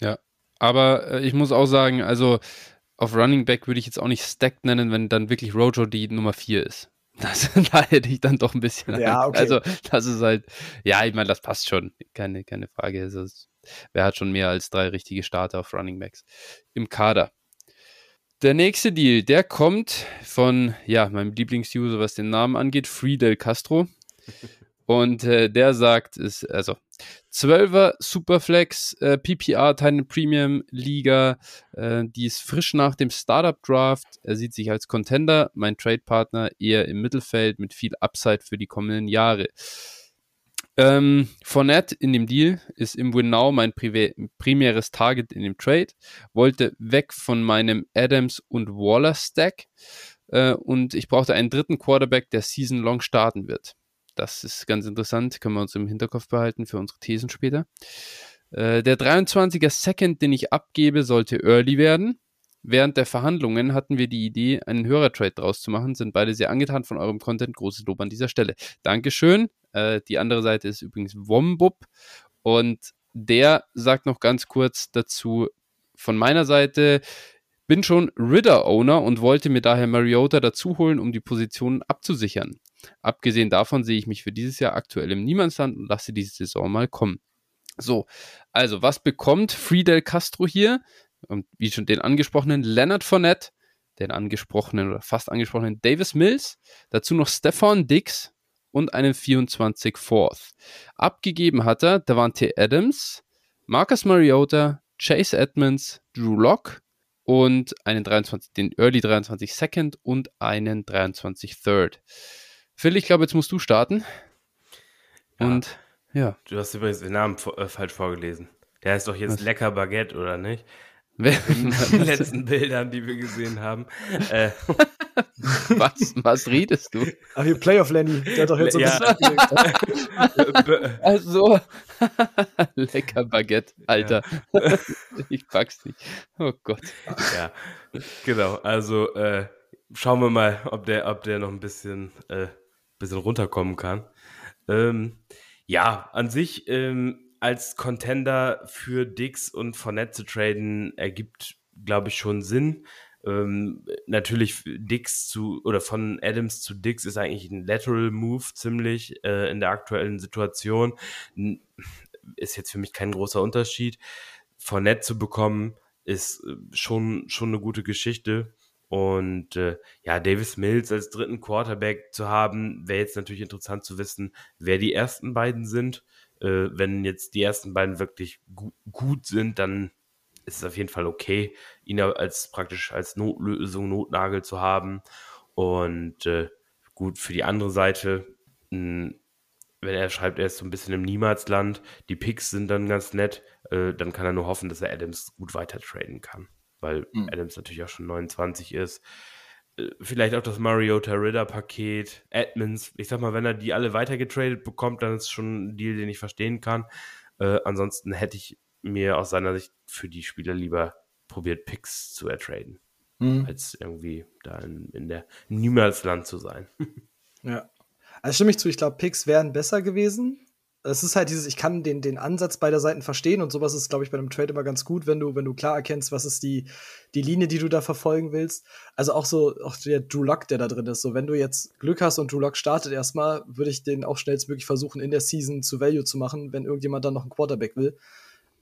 Ja, aber äh, ich muss auch sagen, also auf Running Back würde ich jetzt auch nicht stacked nennen, wenn dann wirklich Rojo die Nummer 4 ist. Das, da hätte ich dann doch ein bisschen. Ja, okay. Also, das ist halt, ja, ich meine, das passt schon. Keine, keine Frage. Also, wer hat schon mehr als drei richtige Starter auf Running Backs im Kader? Der nächste Deal, der kommt von, ja, meinem Lieblingsuser, was den Namen angeht, Friedel Castro. Und äh, der sagt, ist, also 12er Superflex äh, PPR Titan Premium Liga, äh, die ist frisch nach dem Startup Draft. Er sieht sich als Contender, mein Trade Partner eher im Mittelfeld mit viel Upside für die kommenden Jahre. Ähm, Fournette in dem Deal ist im Win Now mein primäres Target in dem Trade. Wollte weg von meinem Adams und Waller Stack äh, und ich brauchte einen dritten Quarterback, der Season Long starten wird. Das ist ganz interessant, können wir uns im Hinterkopf behalten für unsere Thesen später. Äh, der 23er Second, den ich abgebe, sollte early werden. Während der Verhandlungen hatten wir die Idee, einen Hörertrade draus zu machen, sind beide sehr angetan von eurem Content. Großes Lob an dieser Stelle. Dankeschön. Äh, die andere Seite ist übrigens Wombub und der sagt noch ganz kurz dazu von meiner Seite, bin schon Ridder-Owner und wollte mir daher Mariota dazuholen, um die Positionen abzusichern. Abgesehen davon sehe ich mich für dieses Jahr aktuell im Niemandsland und lasse diese Saison mal kommen. So, also was bekommt Friedel Castro hier? Und wie schon den angesprochenen Leonard Fournette, den angesprochenen oder fast angesprochenen Davis Mills, dazu noch Stefan Dix und einen 24 Fourth. Abgegeben hat er Davante Adams, Marcus Mariota, Chase Edmonds, Drew Locke und einen 23, den Early 23 Second und einen 23 Third. Phil, ich glaube, jetzt musst du starten. Und ja. Du hast übrigens den Namen äh, falsch vorgelesen. Der heißt doch jetzt Was? Lecker Baguette, oder nicht? In den letzten Bildern, die wir gesehen haben. Äh. was, was redest du? Ach, hier Playoff Lenny, der hat doch jetzt so ja. Also, lecker Baguette, Alter. Ja. ich pack's nicht. Oh Gott. Ja, genau. Also, äh, schauen wir mal, ob der, ob der noch ein bisschen äh, bisschen runterkommen kann. Ähm, ja, an sich ähm, als Contender für Dix und Fournette zu traden ergibt, glaube ich, schon Sinn. Ähm, natürlich Dix zu oder von Adams zu Dix ist eigentlich ein Lateral Move ziemlich äh, in der aktuellen Situation. Ist jetzt für mich kein großer Unterschied. Fournette zu bekommen ist äh, schon, schon eine gute Geschichte. Und äh, ja, Davis Mills als dritten Quarterback zu haben, wäre jetzt natürlich interessant zu wissen, wer die ersten beiden sind. Äh, wenn jetzt die ersten beiden wirklich gu gut sind, dann ist es auf jeden Fall okay, ihn als praktisch als Notlösung, Notnagel zu haben. Und äh, gut, für die andere Seite, mh, wenn er schreibt, er ist so ein bisschen im Niemalsland, die Picks sind dann ganz nett, äh, dann kann er nur hoffen, dass er Adams gut weiter traden kann, weil mhm. Adams natürlich auch schon 29 ist. Äh, vielleicht auch das Mariota Ritter Paket, Edmonds. Ich sag mal, wenn er die alle weiter getradet bekommt, dann ist es schon ein Deal, den ich verstehen kann. Äh, ansonsten hätte ich mir aus seiner Sicht für die Spieler lieber probiert, Picks zu ertraden, mhm. als irgendwie da in, in der Niemalsland zu sein. ja. Also stimme ich zu, ich glaube, Picks wären besser gewesen. Es ist halt dieses, ich kann den, den Ansatz beider Seiten verstehen und sowas ist, glaube ich, bei einem Trade immer ganz gut, wenn du, wenn du klar erkennst, was ist die, die Linie, die du da verfolgen willst. Also auch so, auch der Drew Lock, der da drin ist. So, wenn du jetzt Glück hast und Drew Lock startet erstmal, würde ich den auch schnellstmöglich versuchen, in der Season zu Value zu machen, wenn irgendjemand dann noch einen Quarterback will.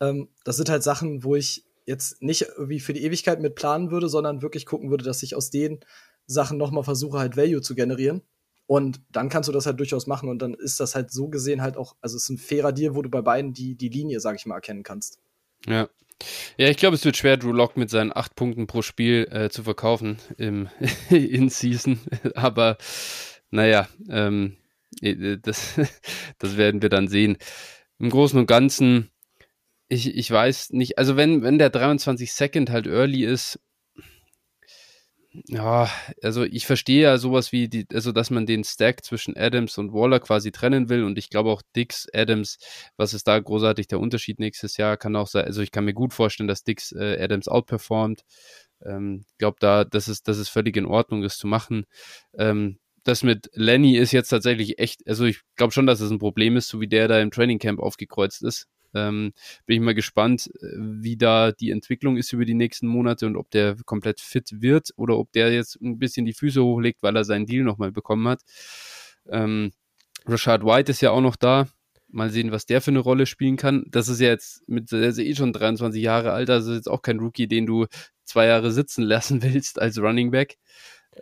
Ähm, das sind halt Sachen, wo ich jetzt nicht irgendwie für die Ewigkeit mit planen würde, sondern wirklich gucken würde, dass ich aus den Sachen nochmal versuche, halt Value zu generieren. Und dann kannst du das halt durchaus machen und dann ist das halt so gesehen halt auch, also es ist ein fairer Deal, wo du bei beiden die, die Linie, sag ich mal, erkennen kannst. Ja. Ja, ich glaube, es wird schwer, Drew Lock mit seinen acht Punkten pro Spiel äh, zu verkaufen im In-Season. Aber naja, ähm, äh, das, das werden wir dann sehen. Im Großen und Ganzen ich, ich weiß nicht, also wenn, wenn der 23 Second halt early ist, ja, also ich verstehe ja sowas wie, die, also dass man den Stack zwischen Adams und Waller quasi trennen will und ich glaube auch Dix, Adams, was ist da großartig der Unterschied nächstes Jahr, kann auch sein, also ich kann mir gut vorstellen, dass Dix äh, Adams outperformt. Ähm, glaube da, das ist, das ist völlig in Ordnung, das zu machen. Ähm, das mit Lenny ist jetzt tatsächlich echt, also ich glaube schon, dass es das ein Problem ist, so wie der da im Training Camp aufgekreuzt ist. Ähm, bin ich mal gespannt, äh, wie da die Entwicklung ist über die nächsten Monate und ob der komplett fit wird oder ob der jetzt ein bisschen die Füße hochlegt, weil er seinen Deal nochmal bekommen hat. Ähm, Rashad White ist ja auch noch da. Mal sehen, was der für eine Rolle spielen kann. Das ist ja jetzt mit, der ist eh schon 23 Jahre alt, also jetzt auch kein Rookie, den du zwei Jahre sitzen lassen willst als Running Back.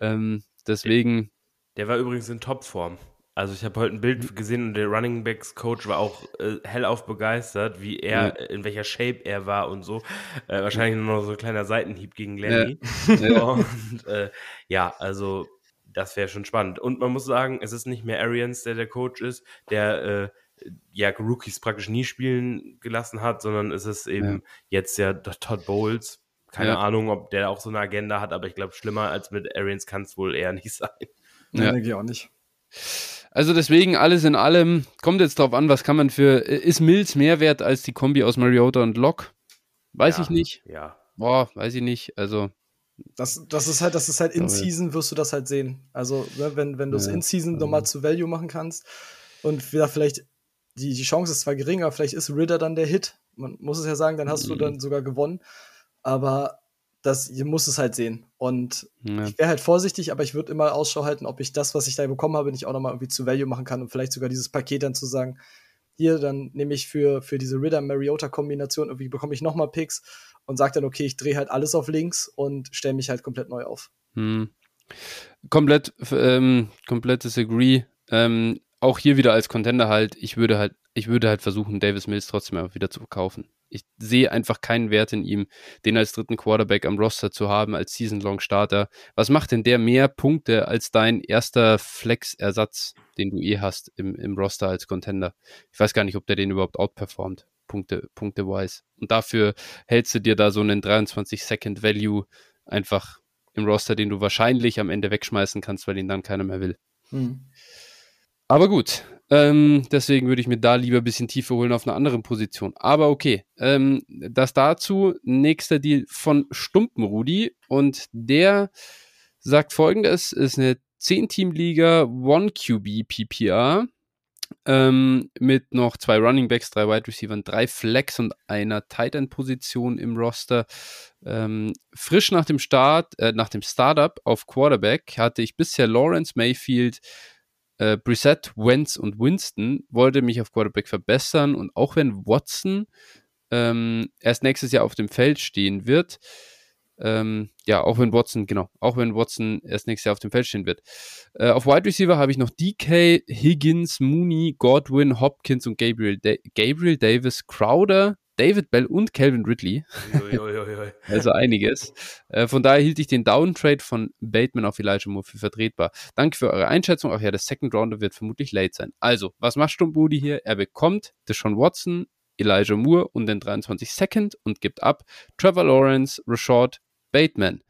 Ähm, deswegen. Der war übrigens in Topform. Also ich habe heute ein Bild gesehen und der Running Backs Coach war auch äh, hellauf begeistert, wie er, ja. in welcher Shape er war und so. Äh, wahrscheinlich nur noch so ein kleiner Seitenhieb gegen Lenny. Ja. und äh, ja, also das wäre schon spannend. Und man muss sagen, es ist nicht mehr Arians, der der Coach ist, der äh, ja Rookies praktisch nie spielen gelassen hat, sondern es ist eben ja. jetzt ja Todd Bowles. Keine Ahnung, ob der auch so eine Agenda hat, aber ich glaube, schlimmer als mit Arians kann es wohl eher nicht sein. Ja, denke ich auch nicht. Also deswegen alles in allem, kommt jetzt drauf an, was kann man für, ist Mills mehr wert als die Kombi aus Mariota und Locke? Weiß ja, ich nicht. Ja. Boah, weiß ich nicht. Also. Das, das ist halt, das ist halt in Season wirst du das halt sehen. Also, ne, wenn, wenn du es ja, in Season also. nochmal zu Value machen kannst und wieder vielleicht, die, die Chance ist zwar gering, aber vielleicht ist Ritter dann der Hit. Man muss es ja sagen, dann hast mhm. du dann sogar gewonnen. Aber das, ihr muss es halt sehen. Und ja. ich wäre halt vorsichtig, aber ich würde immer Ausschau halten, ob ich das, was ich da bekommen habe, nicht auch nochmal irgendwie zu Value machen kann und vielleicht sogar dieses Paket dann zu sagen, hier, dann nehme ich für, für diese Ritter-Mariota-Kombination, irgendwie bekomme ich nochmal Picks und sage dann, okay, ich drehe halt alles auf links und stelle mich halt komplett neu auf. Hm. Komplett, ähm, komplett disagree. Ähm, auch hier wieder als Contender halt, ich würde halt, ich würde halt versuchen, Davis Mills trotzdem wieder zu verkaufen ich sehe einfach keinen Wert in ihm, den als dritten Quarterback am Roster zu haben, als Season-Long-Starter. Was macht denn der mehr Punkte als dein erster Flex-Ersatz, den du eh hast im, im Roster als Contender? Ich weiß gar nicht, ob der den überhaupt outperformt, Punkte, Punkte-wise. Und dafür hältst du dir da so einen 23-Second-Value einfach im Roster, den du wahrscheinlich am Ende wegschmeißen kannst, weil ihn dann keiner mehr will. Hm. Aber gut, ähm, deswegen würde ich mir da lieber ein bisschen tiefer holen auf einer anderen Position. Aber okay, ähm, das dazu. Nächster Deal von Stumpenrudi und der sagt folgendes, ist eine 10-Team-Liga, 1QB PPR ähm, mit noch zwei Running Backs, drei Wide Receivers, drei Flex und einer Tight End Position im Roster. Ähm, frisch nach dem Start, äh, nach dem Startup auf Quarterback hatte ich bisher Lawrence Mayfield, äh, Brissett, Wentz und Winston wollte mich auf Quarterback verbessern und auch wenn Watson ähm, erst nächstes Jahr auf dem Feld stehen wird, ähm, ja, auch wenn Watson, genau, auch wenn Watson erst nächstes Jahr auf dem Feld stehen wird. Äh, auf Wide Receiver habe ich noch DK, Higgins, Mooney, Godwin, Hopkins und Gabriel, da Gabriel Davis, Crowder, David Bell und Calvin Ridley. also einiges. Äh, von daher hielt ich den Downtrade von Bateman auf Elijah Moore für vertretbar. Danke für eure Einschätzung. Auch ja, der Second Rounder wird vermutlich late sein. Also, was macht Stumpbudi hier? Er bekommt Deshaun Watson, Elijah Moore und den 23 Second und gibt ab Trevor Lawrence, Rashad Bateman.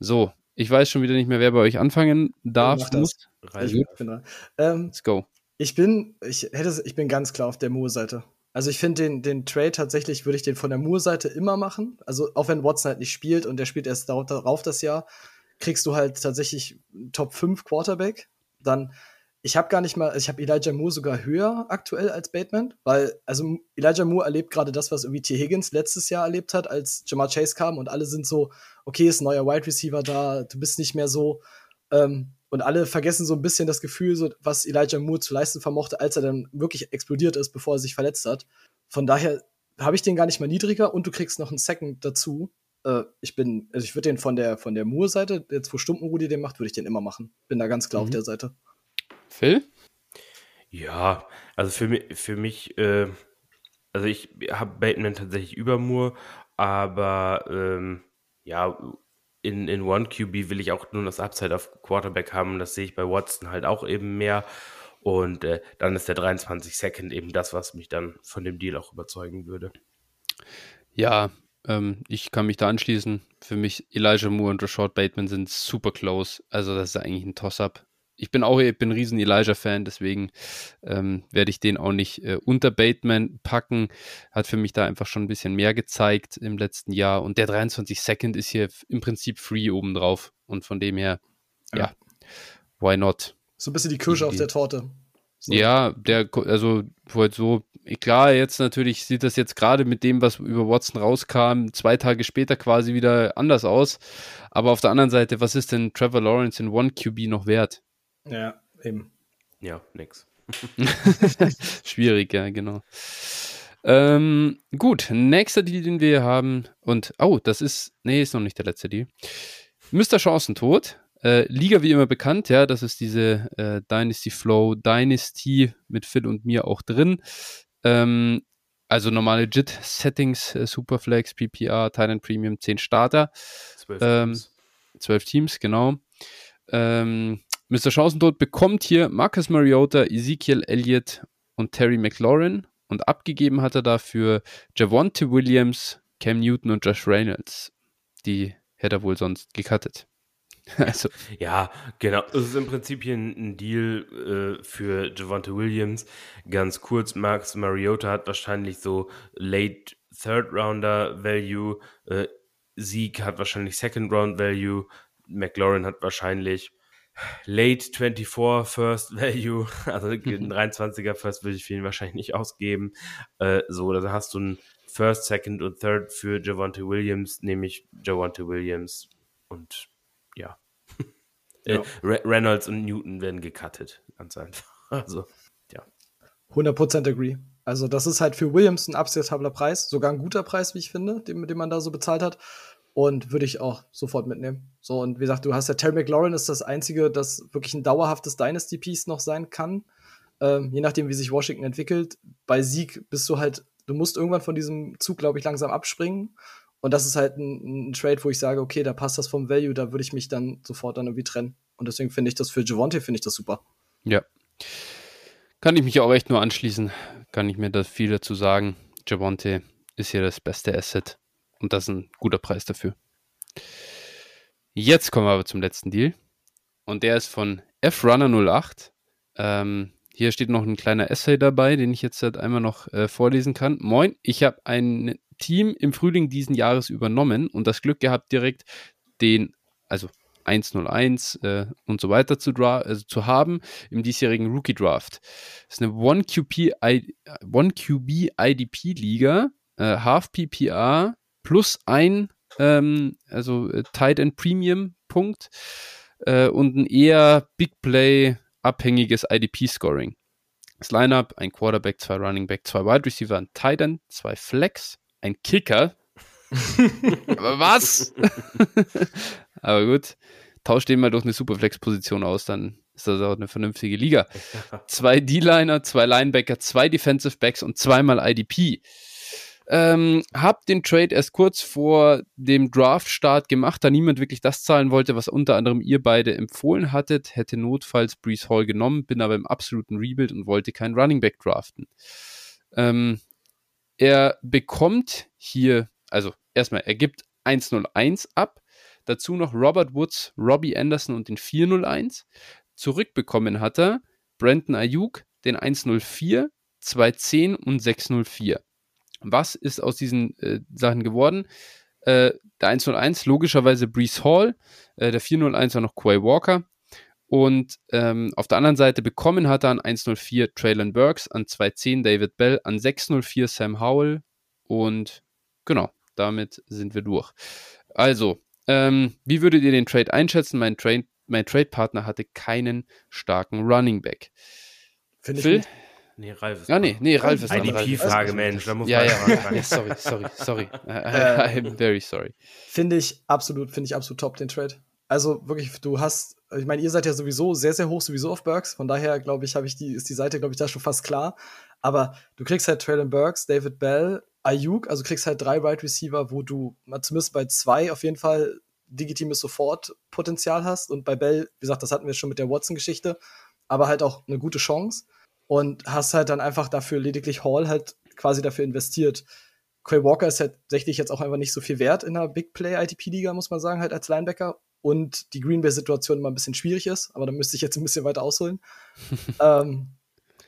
So, ich weiß schon wieder nicht mehr, wer bei euch anfangen darf. Muss. Ich bin ähm, Let's go. Ich bin, ich hätte, ich bin ganz klar auf der Moore-Seite. Also ich finde den, den Trade tatsächlich, würde ich den von der Moore-Seite immer machen. Also auch wenn Watson halt nicht spielt und der spielt erst darauf das Jahr, kriegst du halt tatsächlich Top 5 Quarterback. Dann ich habe gar nicht mal, ich habe Elijah Moore sogar höher aktuell als Bateman, weil, also Elijah Moore erlebt gerade das, was irgendwie T. Higgins letztes Jahr erlebt hat, als Jamar Chase kam und alle sind so, okay, ist ein neuer Wide Receiver da, du bist nicht mehr so, ähm, und alle vergessen so ein bisschen das Gefühl, so, was Elijah Moore zu leisten vermochte, als er dann wirklich explodiert ist, bevor er sich verletzt hat. Von daher habe ich den gar nicht mal niedriger und du kriegst noch einen Second dazu. Äh, ich bin, also ich würde den von der, von der Moore-Seite, jetzt wo Stumpenrudi den macht, würde ich den immer machen. Bin da ganz klar mhm. auf der Seite. Phil? Ja, also für mich, für mich äh, also ich habe Bateman tatsächlich über Moore, aber ähm, ja, in, in One QB will ich auch nur das Upside auf Quarterback haben. Das sehe ich bei Watson halt auch eben mehr. Und äh, dann ist der 23 Second eben das, was mich dann von dem Deal auch überzeugen würde. Ja, ähm, ich kann mich da anschließen. Für mich Elijah Moore und Rashad Bateman sind super close. Also das ist eigentlich ein Toss-up ich bin auch ich bin ein riesen Elijah-Fan, deswegen ähm, werde ich den auch nicht äh, unter Bateman packen. Hat für mich da einfach schon ein bisschen mehr gezeigt im letzten Jahr. Und der 23 Second ist hier im Prinzip free obendrauf. Und von dem her, ja, ja why not? So ein bisschen die Kirsche auf der Torte. So. Ja, der, also halt so, klar, jetzt natürlich sieht das jetzt gerade mit dem, was über Watson rauskam, zwei Tage später quasi wieder anders aus. Aber auf der anderen Seite, was ist denn Trevor Lawrence in One QB noch wert? Ja, eben. Ja, nix. Schwierig, ja, genau. Ähm, gut, nächster Deal, den wir haben. Und, oh, das ist, nee, ist noch nicht der letzte Deal. Mr. Chancentod. Äh, Liga wie immer bekannt, ja, das ist diese äh, Dynasty Flow Dynasty mit Phil und mir auch drin. Ähm, also normale JIT-Settings, äh, Superflex, PPR, Thailand Premium, 10 Starter. 12 ähm, Teams. 12 Teams, genau. Ähm, Mr. Chancentod bekommt hier Marcus Mariota, Ezekiel Elliott und Terry McLaurin und abgegeben hat er dafür Javonte Williams, Cam Newton und Josh Reynolds. Die hätte er wohl sonst gecuttet. also. Ja, genau. Es ist im Prinzip hier ein, Deal äh, für Javonte Williams. Ganz kurz, Max Mariota hat wahrscheinlich so Late Third Rounder Value. Äh, Sieg hat wahrscheinlich Second Round Value. McLaurin hat wahrscheinlich Late 24 First Value, also ein 23er First würde ich für ihn wahrscheinlich nicht ausgeben. Äh, so, da hast du ein First, Second und Third für Javante Williams, nämlich Javante Williams und ja. Ja. Äh, Reynolds und Newton werden gecuttet, ganz einfach. Also, ja. 100% agree. Also, das ist halt für Williams ein akzeptabler Preis, sogar ein guter Preis, wie ich finde, den, den man da so bezahlt hat. Und würde ich auch sofort mitnehmen. So, und wie gesagt, du hast ja Terry McLaurin ist das einzige, das wirklich ein dauerhaftes Dynasty-Piece noch sein kann. Ähm, je nachdem, wie sich Washington entwickelt. Bei Sieg bist du halt, du musst irgendwann von diesem Zug, glaube ich, langsam abspringen. Und das ist halt ein, ein, Trade, wo ich sage, okay, da passt das vom Value, da würde ich mich dann sofort dann irgendwie trennen. Und deswegen finde ich das für Javonte, finde ich das super. Ja. Kann ich mich auch echt nur anschließen. Kann ich mir da viel dazu sagen. Javonte ist hier das beste Asset. Und das ist ein guter Preis dafür. Jetzt kommen wir aber zum letzten Deal. Und der ist von FRunner08. Ähm, hier steht noch ein kleiner Essay dabei, den ich jetzt halt einmal noch äh, vorlesen kann. Moin, ich habe ein Team im Frühling diesen Jahres übernommen und das Glück gehabt, direkt den, also 101 äh, und so weiter zu, also zu haben im diesjährigen Rookie Draft. Das ist eine 1QB, IDP Liga, äh, Half PPR, plus ein, ähm, also äh, Tight End Premium Punkt äh, und ein eher Big Play abhängiges IDP Scoring. Das Lineup, ein Quarterback, zwei Running Back, zwei Wide Receiver, ein Tight End, zwei Flex, ein Kicker. Aber was? Aber gut, tausch den mal durch eine Superflex-Position aus, dann ist das auch eine vernünftige Liga. Zwei D-Liner, zwei Linebacker, zwei Defensive Backs und zweimal IDP. Ähm, hab den Trade erst kurz vor dem Draft-Start gemacht, da niemand wirklich das zahlen wollte, was unter anderem ihr beide empfohlen hattet. Hätte notfalls Brees Hall genommen, bin aber im absoluten Rebuild und wollte keinen Running Back draften. Ähm, er bekommt hier, also erstmal, er gibt 101 ab, dazu noch Robert Woods, Robbie Anderson und den 401. Zurückbekommen hat er Brandon Ayuk, den 104, 210 und 604. Was ist aus diesen äh, Sachen geworden? Äh, der 101 logischerweise Brees Hall, äh, der 401 war noch Quay Walker. Und ähm, auf der anderen Seite bekommen hat er an 104 Traylon Burks, an 210 David Bell, an 604 Sam Howell. Und genau, damit sind wir durch. Also, ähm, wie würdet ihr den Trade einschätzen? Mein, Tra mein Trade-Partner hatte keinen starken Running Back. Finde ich. Nee, Ralf ist Ja, nee, nee, Ralf ist. IDP-Frage, Mensch, da muss Ja, man ja, ja, sorry, sorry, sorry. Äh, I'm very sorry. Finde ich absolut, finde ich absolut top, den Trade. Also wirklich, du hast, ich meine, ihr seid ja sowieso sehr, sehr hoch sowieso auf Burks. Von daher, glaube ich, habe ich die, ist die Seite, glaube ich, da schon fast klar. Aber du kriegst halt Traylon Burks, David Bell, Ayuk, also kriegst halt drei Wide Receiver, wo du zumindest bei zwei auf jeden Fall legitimes Sofort-Potenzial hast. Und bei Bell, wie gesagt, das hatten wir schon mit der Watson-Geschichte, aber halt auch eine gute Chance. Und hast halt dann einfach dafür lediglich Hall halt quasi dafür investiert. Quay Walker ist halt tatsächlich jetzt auch einfach nicht so viel wert in der Big Play ITP-Liga, muss man sagen, halt als Linebacker. Und die Green Bay-Situation immer ein bisschen schwierig ist, aber da müsste ich jetzt ein bisschen weiter ausholen. ähm,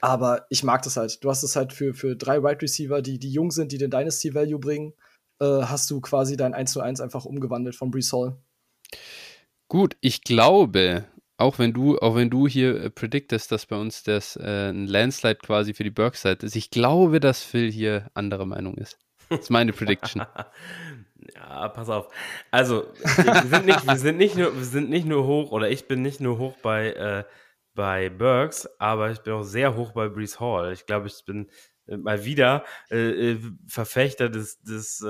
aber ich mag das halt. Du hast es halt für, für drei Wide Receiver, die, die jung sind, die den Dynasty Value bringen, äh, hast du quasi dein 1 zu 1 einfach umgewandelt von Brees Hall. Gut, ich glaube, auch wenn du, auch wenn du hier äh, predictest, dass bei uns das äh, ein Landslide quasi für die Burks-Seite ist, ich glaube, dass Phil hier anderer Meinung ist. Das ist meine Prediction. Ja, pass auf. Also, wir sind nicht, wir sind nicht, nur, wir sind nicht nur hoch, oder ich bin nicht nur hoch bei, äh, bei Burks, aber ich bin auch sehr hoch bei Brees Hall. Ich glaube, ich bin äh, mal wieder äh, äh, Verfechter des, des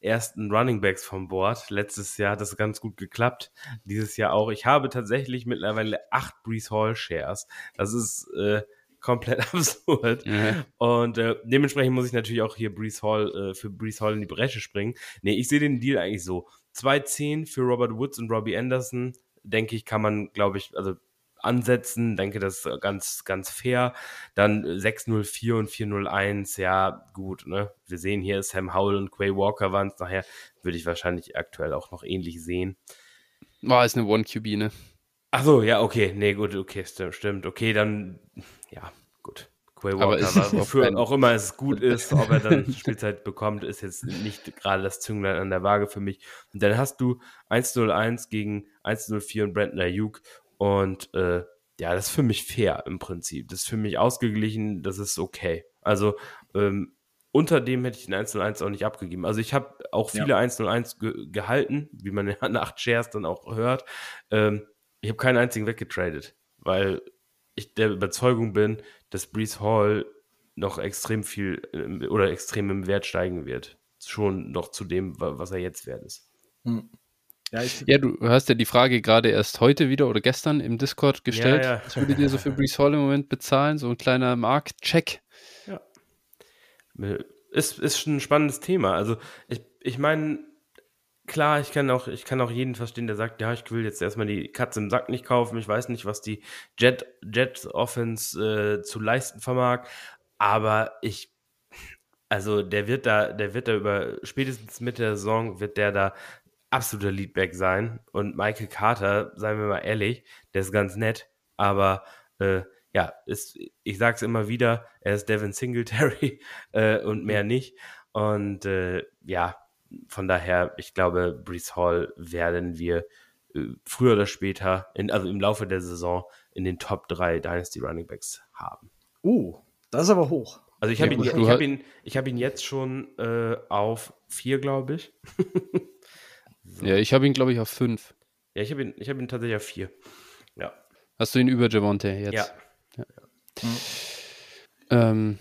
ersten Running Backs vom Board. Letztes Jahr hat das ganz gut geklappt. Dieses Jahr auch. Ich habe tatsächlich mittlerweile acht Brees Hall Shares. Das ist äh, komplett absurd. Ja. Und äh, dementsprechend muss ich natürlich auch hier Brees Hall äh, für Brees Hall in die Bresche springen. Nee, ich sehe den Deal eigentlich so. 2,10 für Robert Woods und Robbie Anderson, denke ich, kann man, glaube ich, also ansetzen. Denke, das ist ganz, ganz fair. Dann äh, 604 und 401, ja, gut, ne? Wir sehen hier Sam Howell und Quay Walker waren es. Nachher würde ich wahrscheinlich aktuell auch noch ähnlich sehen. War ist eine One-QB, ne? Ach so, ja, okay. Nee, gut, okay, st- stimmt. Okay, dann, ja, gut. Quay Aber Walker, es war, ist wofür auch immer es gut ist, ob er dann Spielzeit bekommt, ist jetzt nicht gerade das Zünglein an der Waage für mich. Und dann hast du 1-0-1 gegen 1-0-4 und Brandon Ayuk und äh, ja, das ist für mich fair im Prinzip. Das ist für mich ausgeglichen, das ist okay. Also ähm, unter dem hätte ich den 1-0-1 auch nicht abgegeben. Also ich habe auch viele 1-0-1 ge gehalten, wie man ja nach Shares dann auch hört. Ähm, ich habe keinen einzigen weggetradet, weil ich der Überzeugung bin, dass Brees Hall noch extrem viel ähm, oder extrem im Wert steigen wird. Schon noch zu dem, wa- was er jetzt wert ist. Ja, Ja, du hast ja die Frage gerade erst heute wieder oder gestern im Discord gestellt. Ja, ja. Was würdet ihr so für Brees Hall im Moment bezahlen? So ein kleiner Marktcheck. Ist, ist schon ein spannendes Thema. Also ich, ich meine, klar, ich kann auch, ich kann auch jeden verstehen, der sagt, ja, ich will jetzt erstmal die Katze im Sack nicht kaufen. Ich weiß nicht, was die Jet, Jet Offense äh, zu leisten vermag. Aber ich, also der wird da, der wird da über spätestens Mitte der Saison wird der da absoluter Leadback sein. Und Michael Carter, seien wir mal ehrlich, der ist ganz nett, aber äh, ja, ist, ich sag's immer wieder, er ist Devin Singletary äh, und mehr nicht. Und äh, ja, von daher, ich glaube, Brees Hall werden wir äh, früher oder später, in, also im Laufe der Saison, in den Top 3 Dynasty Running Backs haben. uh, das ist aber hoch. Also ich Ja, habe ihn, ich hab ihn, ich hab ihn jetzt schon äh, auf 4, glaube ich. Ja, ich habe ihn, glaube ich, auf 5. Ja, ich habe ihn, ich hab ihn tatsächlich auf 4. Ja. Hast du ihn über Javonte jetzt? Ja. Ähm,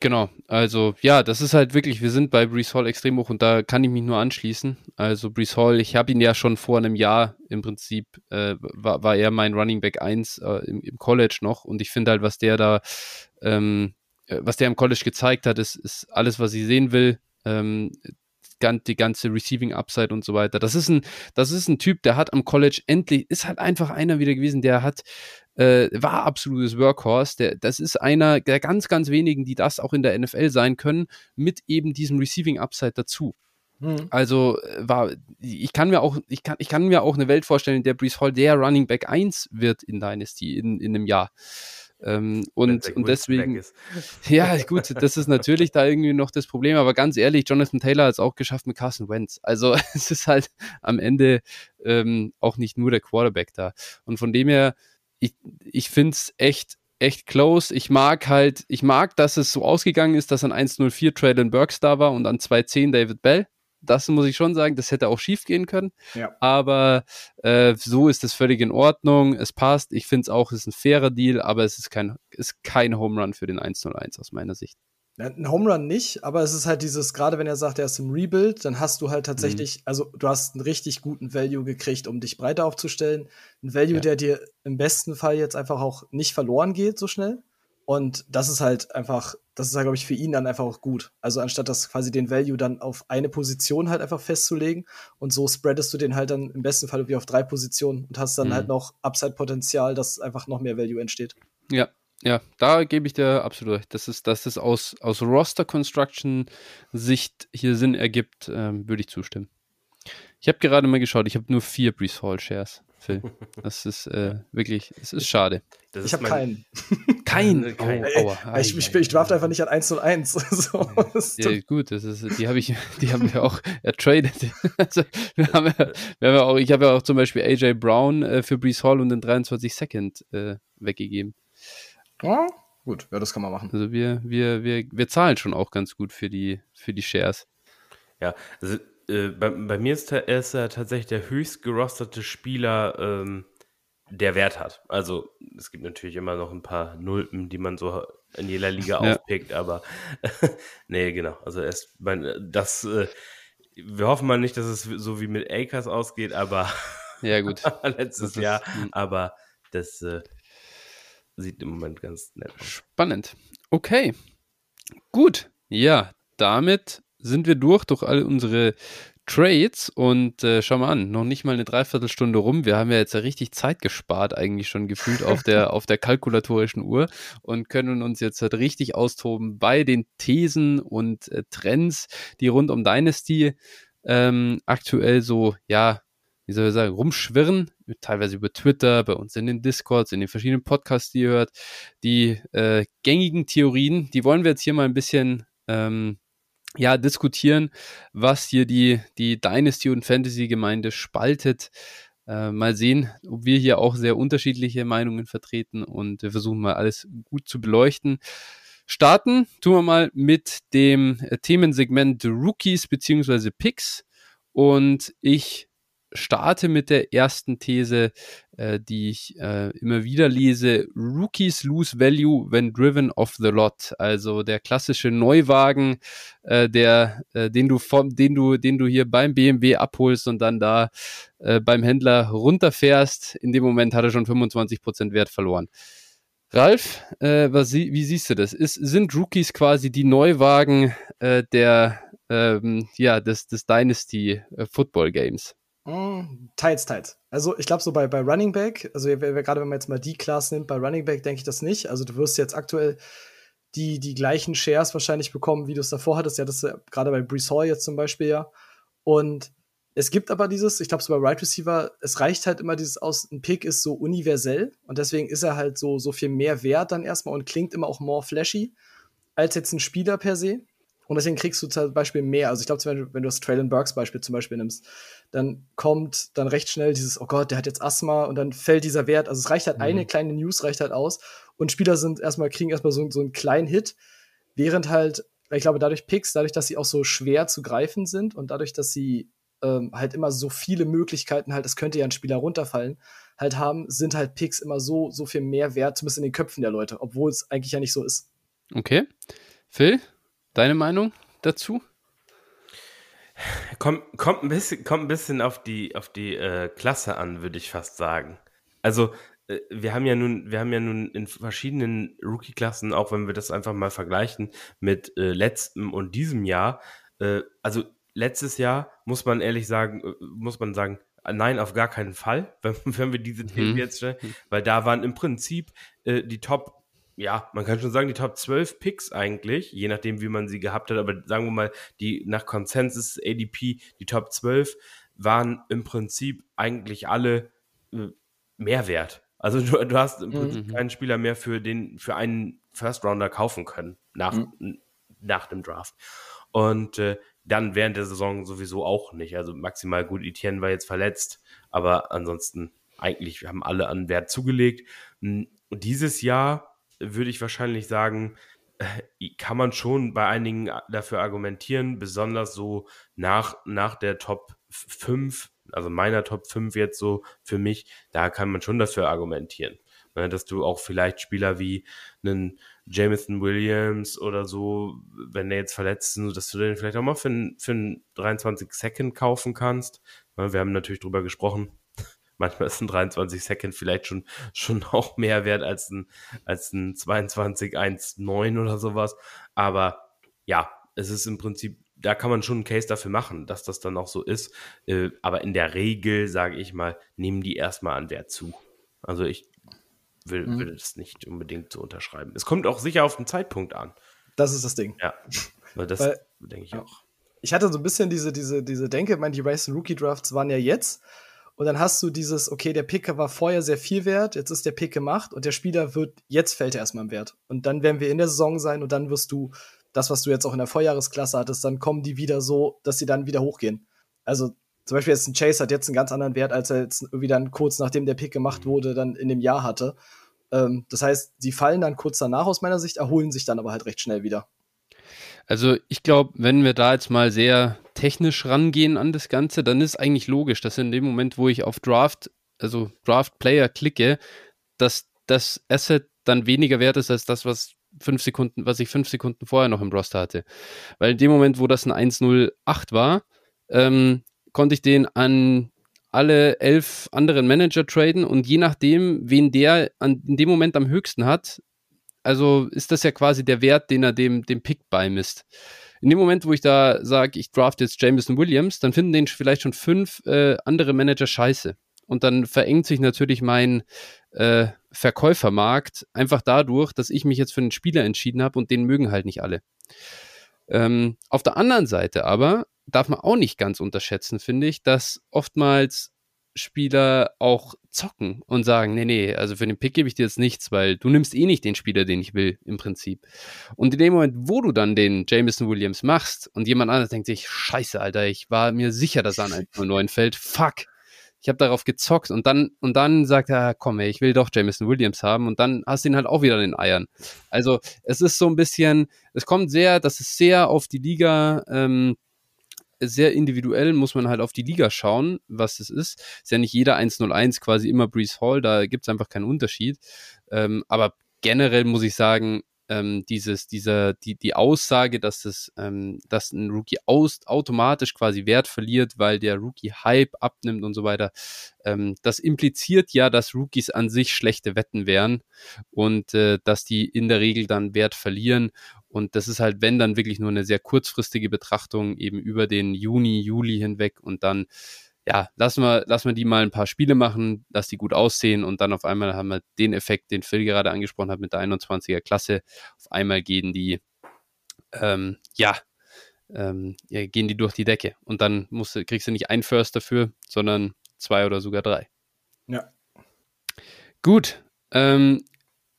genau, also ja, das ist halt wirklich, wir sind bei Brees Hall extrem hoch und da kann ich mich nur anschließen. Also Brees Hall, ich habe ihn ja schon vor einem Jahr im Prinzip, äh, war, war er mein Running Back 1 äh, im, im College noch und ich finde halt, was der da, ähm, äh, was der im College gezeigt hat, ist, ist alles, was ich sehen will. ähm, die ganze Receiving Upside und so weiter. Das ist ein, das ist ein Typ, der hat am College endlich, ist halt einfach einer wieder gewesen, der hat, äh, war absolutes Workhorse. Der, das ist einer der ganz, ganz wenigen, die das auch in der NFL sein können, mit eben diesem Receiving Upside dazu. Mhm. Also äh, war, ich kann mir auch, ich kann, ich kann mir auch eine Welt vorstellen, in der Brees Hall der Running Back 1 wird in Dynasty in, in einem Jahr. Ähm, und, und deswegen, ja, gut, das ist natürlich da irgendwie noch das Problem, aber ganz ehrlich, Jonathan Taylor hat es auch geschafft mit Carson Wentz. Also es ist halt am Ende ähm, auch nicht nur der Quarterback da. Und von dem her, ich, ich finde es echt, echt close. Ich mag halt, ich mag, dass es so ausgegangen ist, dass an 1.04 Traylon Burks da war und an 2.10 David Bell das muss ich schon sagen, das hätte auch schief gehen können. Ja. Aber äh, so ist es völlig in Ordnung. Es passt. Ich finde es auch, es ist ein fairer Deal, aber es ist kein, ist kein Home Run für den 101 aus meiner Sicht. Ein Home Run nicht, aber es ist halt dieses, gerade wenn er sagt, er ist im Rebuild, dann hast du halt tatsächlich, mhm. also du hast einen richtig guten Value gekriegt, um dich breiter aufzustellen. Ein Value, ja. der dir im besten Fall jetzt einfach auch nicht verloren geht so schnell. Und das ist halt einfach, das ist halt, glaube ich, für ihn dann einfach auch gut. Also anstatt das quasi den Value dann auf eine Position halt einfach festzulegen und so spreadest du den halt dann im besten Fall wie auf drei Positionen und hast dann mhm. halt noch Upside-Potenzial, dass einfach noch mehr Value entsteht. Ja, ja, da gebe ich dir absolut recht. Dass es, dass es aus, aus Roster-Construction-Sicht hier Sinn ergibt, ähm, würde ich zustimmen. Ich habe gerade mal geschaut, ich habe nur vier Brees Hall Shares. Phil. Das ist äh, wirklich, es ist schade. Das ich habe keinen. Kein? Kein. Oh, aua. ich, ich, ich draft einfach nicht an 1 und 1. so, ja, gut, das ist, die habe ich, die haben wir auch ertradet. also, wir haben ja, wir haben ja auch, ich habe ja auch zum Beispiel AJ Brown äh, für Brees Hall und den 23 Second äh, weggegeben. Ja, gut, ja, das kann man machen. Also wir, wir, wir, wir zahlen schon auch ganz gut für die, für die Shares. Ja, also äh, bei, bei, mir ist er, ist er tatsächlich der höchst gerosterte Spieler, ähm, der Wert hat. Also es gibt natürlich immer noch ein paar Nulpen, die man so in jeder Liga ja. aufpickt, aber nee, genau. Also erst das, äh, wir hoffen mal nicht, dass es so wie mit Akers ausgeht, aber ja gut, letztes ist, Jahr, aber das äh, sieht im Moment ganz nett aus. Spannend. Okay, gut. Ja, damit sind wir durch durch all unsere Trades und äh, schau mal an, noch nicht mal eine Dreiviertelstunde rum. Wir haben ja jetzt ja richtig Zeit gespart, eigentlich schon gefühlt auf der, auf der kalkulatorischen Uhr und können uns jetzt halt richtig austoben bei den Thesen und äh, Trends, die rund um Dynasty ähm, aktuell so, ja, wie soll ich sagen, rumschwirren, teilweise über Twitter, bei uns in den Discords, in den verschiedenen Podcasts, die ihr hört. Die äh, gängigen Theorien, die wollen wir jetzt hier mal ein bisschen ähm, ja, diskutieren, was hier die, die Dynasty- und Fantasy-Gemeinde spaltet. Äh, mal sehen, ob wir hier auch sehr unterschiedliche Meinungen vertreten und wir versuchen mal alles gut zu beleuchten. Starten tun wir mal mit dem äh, Themensegment Rookies bzw. Picks und ich starte mit der ersten These, äh, die ich äh, immer wieder lese. Rookies lose value when driven off the lot. Also der klassische Neuwagen, äh, der, äh, den du vom, den du, den du hier beim BMW abholst und dann da äh, beim Händler runterfährst. In dem Moment hat er schon 25% Wert verloren. Ralf, äh, was, wie siehst du das? Ist, sind Rookies quasi die Neuwagen äh, der, ähm, ja, des, des Dynasty äh, Football Games? Mm, teils, teils. Also ich glaube so bei, bei Running Back, also gerade wenn man jetzt mal die Class nimmt, bei Running Back denke ich das nicht. Also du wirst jetzt aktuell die, die gleichen Shares wahrscheinlich bekommen, wie du es davor hattest. Ja, das gerade bei Brees Hall jetzt zum Beispiel ja. Und es gibt aber dieses, ich glaube so bei Right Receiver, es reicht halt immer dieses aus, ein Pick ist so universell und deswegen ist er halt so, so viel mehr wert dann erstmal und klingt immer auch more flashy als jetzt ein Spieler per se. Und deswegen kriegst du zum Beispiel mehr. Also ich glaube, wenn, du das Traylon Burks Beispiel zum Beispiel nimmst, dann kommt dann recht schnell dieses, oh Gott, der hat jetzt Asthma und dann fällt dieser Wert. Also es reicht halt, mhm. eine kleine News reicht halt aus und Spieler sind erstmal, kriegen erstmal so, so einen kleinen Hit, während halt, ich glaube, dadurch Picks, dadurch, dass sie auch so schwer zu greifen sind und dadurch, dass sie ähm, halt immer so viele Möglichkeiten halt, es könnte ja ein Spieler runterfallen, halt haben, sind halt Picks immer so, so viel mehr wert, zumindest in den Köpfen der Leute, obwohl es eigentlich ja nicht so ist. Okay. Phil? Deine Meinung dazu? Kommt, kommt, ein, bisschen, kommt ein bisschen auf die, auf die äh, Klasse an, würde ich fast sagen. Also, äh, wir haben ja nun, wir haben ja nun in verschiedenen Rookie-Klassen, auch wenn wir das einfach mal vergleichen mit äh, letztem und diesem Jahr, äh, also letztes Jahr muss man ehrlich sagen, äh, muss man sagen, nein, auf gar keinen Fall, wenn, wenn wir diese Themen Mhm. jetzt stellen, weil da waren im Prinzip äh, die Top, ja, man kann schon sagen, die Top 12 Picks eigentlich, je nachdem, wie man sie gehabt hat, aber sagen wir mal, die nach Consensus ADP, die Top 12 waren im Prinzip eigentlich alle äh, Mehrwert. Also du, du hast im Mhm. Prinzip keinen Spieler mehr für den, für einen First Rounder kaufen können nach, nach dem Draft. Und äh, dann während der Saison sowieso auch nicht. Also maximal gut, Etienne war jetzt verletzt, aber ansonsten eigentlich haben alle an Wert zugelegt. Und dieses Jahr würde ich wahrscheinlich sagen, äh, kann man schon bei einigen dafür argumentieren, besonders so nach, nach der Top 5, also meiner Top 5 jetzt so für mich, da kann man schon dafür argumentieren. Ne, dass du auch vielleicht Spieler wie einen Jameson Williams oder so, wenn der jetzt verletzt ist, dass du den vielleicht auch mal für, einen- für einen 23 Second kaufen kannst. Ne, Wir haben natürlich drüber gesprochen. Manchmal ist ein 23 Second vielleicht schon, schon auch mehr wert als ein, als ein 22 1,9 oder sowas. Aber ja, es ist im Prinzip, da kann man schon einen Case dafür machen, dass das dann auch so ist. Äh, Aber in der Regel, sage ich mal, nehmen die erstmal an Wert zu. Also ich will, Mhm. will das nicht unbedingt so unterschreiben. Es kommt auch sicher auf den Zeitpunkt an. Das ist das Ding. Ja, weil das denke ich auch. ich hatte so ein bisschen diese, diese, diese Denke, ich meine, die Racing Rookie Drafts waren ja jetzt. Und dann hast du dieses, okay, der Pick war vorher sehr viel wert, jetzt ist der Pick gemacht und der Spieler wird, jetzt fällt er erstmal im Wert. Und dann werden wir in der Saison sein und dann wirst du das, was du jetzt auch in der Vorjahresklasse hattest, dann kommen die wieder so, dass sie dann wieder hochgehen. Also zum Beispiel jetzt ein Chase hat jetzt einen ganz anderen Wert, als er jetzt irgendwie dann kurz nachdem der Pick gemacht wurde, dann in dem Jahr hatte. Ähm, das heißt, sie fallen dann kurz danach aus meiner Sicht, erholen sich dann aber halt recht schnell wieder. Also ich glaube, wenn wir da jetzt mal sehr technisch rangehen an das Ganze, dann ist eigentlich logisch, dass in dem Moment, wo ich auf Draft, also Draft Player klicke, dass das Asset dann weniger wert ist als das, was fünf Sekunden, was ich fünf Sekunden vorher noch im Roster hatte. Weil in dem Moment, wo das ein 108 war, ähm, konnte ich den an alle elf anderen Manager traden und je nachdem, wen der an, in dem Moment am höchsten hat, also ist das ja quasi der Wert, den er dem, dem Pick beimisst. In dem Moment, wo ich da sage, ich draft jetzt Jameson Williams, dann finden den vielleicht schon fünf äh, andere Manager scheiße. Und dann verengt sich natürlich mein äh, Verkäufermarkt einfach dadurch, dass ich mich jetzt für einen Spieler entschieden habe und den mögen halt nicht alle. Ähm, auf der anderen Seite aber darf man auch nicht ganz unterschätzen, finde ich, dass oftmals Spieler auch zocken und sagen, nee, nee, also für den Pick gebe ich dir jetzt nichts, weil du nimmst eh nicht den Spieler, den ich will, im Prinzip. Und in dem Moment, wo du dann den Jameson Williams machst und jemand anderes denkt sich, scheiße, Alter, ich war mir sicher, dass er an 109 fällt, fuck, ich habe darauf gezockt und dann, und dann sagt er, komm, ey, ich will doch Jameson Williams haben und dann hast du ihn halt auch wieder in den Eiern. Also es ist so ein bisschen, es kommt sehr, das ist sehr auf die Liga, ähm, sehr individuell muss man halt auf die Liga schauen, was es ist. Ist ja nicht jeder 101 quasi immer Breeze Hall, da gibt es einfach keinen Unterschied. Ähm, aber generell muss ich sagen, ähm, dieses, dieser, die, die Aussage, dass das, ähm, dass ein Rookie aus, automatisch quasi Wert verliert, weil der Rookie-Hype abnimmt und so weiter, ähm, das impliziert ja, dass Rookies an sich schlechte Wetten wären und äh, dass die in der Regel dann Wert verlieren. Und das ist halt, wenn dann wirklich nur eine sehr kurzfristige Betrachtung eben über den Juni, Juli hinweg und dann, ja, lassen wir, lassen wir die mal ein paar Spiele machen, dass die gut aussehen und dann auf einmal haben wir den Effekt, den Phil gerade angesprochen hat mit der 21er Klasse. Auf einmal gehen die, ähm, ja, ähm, ja, gehen die durch die Decke und dann musst du, kriegst du nicht ein First dafür, sondern zwei oder sogar drei. Ja. Gut. Ähm,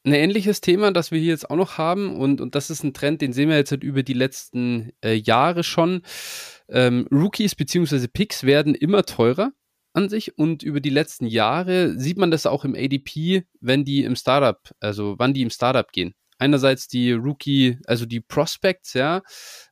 ein ähnliches Thema, das wir hier jetzt auch noch haben, und, und das ist ein Trend, den sehen wir jetzt halt über die letzten äh, Jahre schon. Ähm, Rookies bzw. Picks werden immer teurer an sich und über die letzten Jahre sieht man das auch im ADP, wenn die im Startup, also wann die im Startup gehen. Einerseits die Rookie, also die Prospects, ja,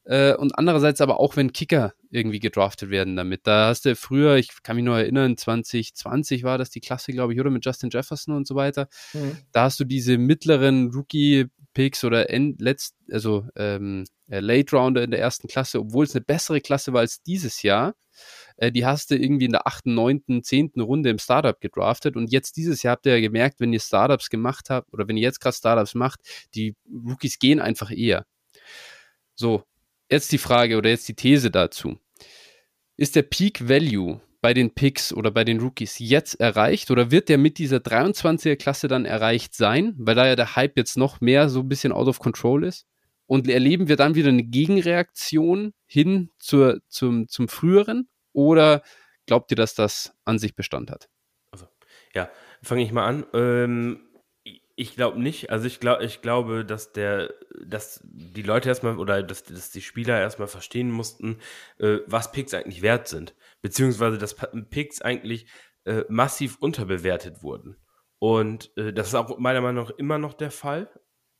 äh, und andererseits aber auch, wenn Kicker irgendwie gedraftet werden damit. Da hast du früher, ich kann mich nur erinnern, 2020 war das die Klasse, glaube ich, oder mit Justin Jefferson und so weiter. Mhm. Da hast du diese mittleren Rookie-Picks oder end, letzt, also ähm, äh, Late Rounder in der ersten Klasse, obwohl es eine bessere Klasse war als dieses Jahr. Äh, die hast du irgendwie in der 8., 9., 10. Runde im Startup gedraftet. Und jetzt dieses Jahr habt ihr ja gemerkt, wenn ihr Startups gemacht habt oder wenn ihr jetzt gerade Startups macht, die Rookies gehen einfach eher. So. jetzt die Frage oder jetzt die These dazu. Ist der Peak Value bei den Picks oder bei den Rookies jetzt erreicht oder wird der mit dieser 23er Klasse dann erreicht sein, weil da ja der Hype jetzt noch mehr so ein bisschen out of control ist? Und erleben wir dann wieder eine Gegenreaktion hin zur, zum, zum früheren? Oder glaubt ihr, dass das an sich Bestand hat? Also, ja, fange ich mal an. Ähm, ich glaube nicht. Also ich glaube, ich glaube, dass der, dass die Leute erstmal oder dass, dass die Spieler erstmal verstehen mussten, äh, was Picks eigentlich wert sind, beziehungsweise dass Picks eigentlich äh, massiv unterbewertet wurden. Und äh, das ist auch meiner Meinung nach immer noch der Fall,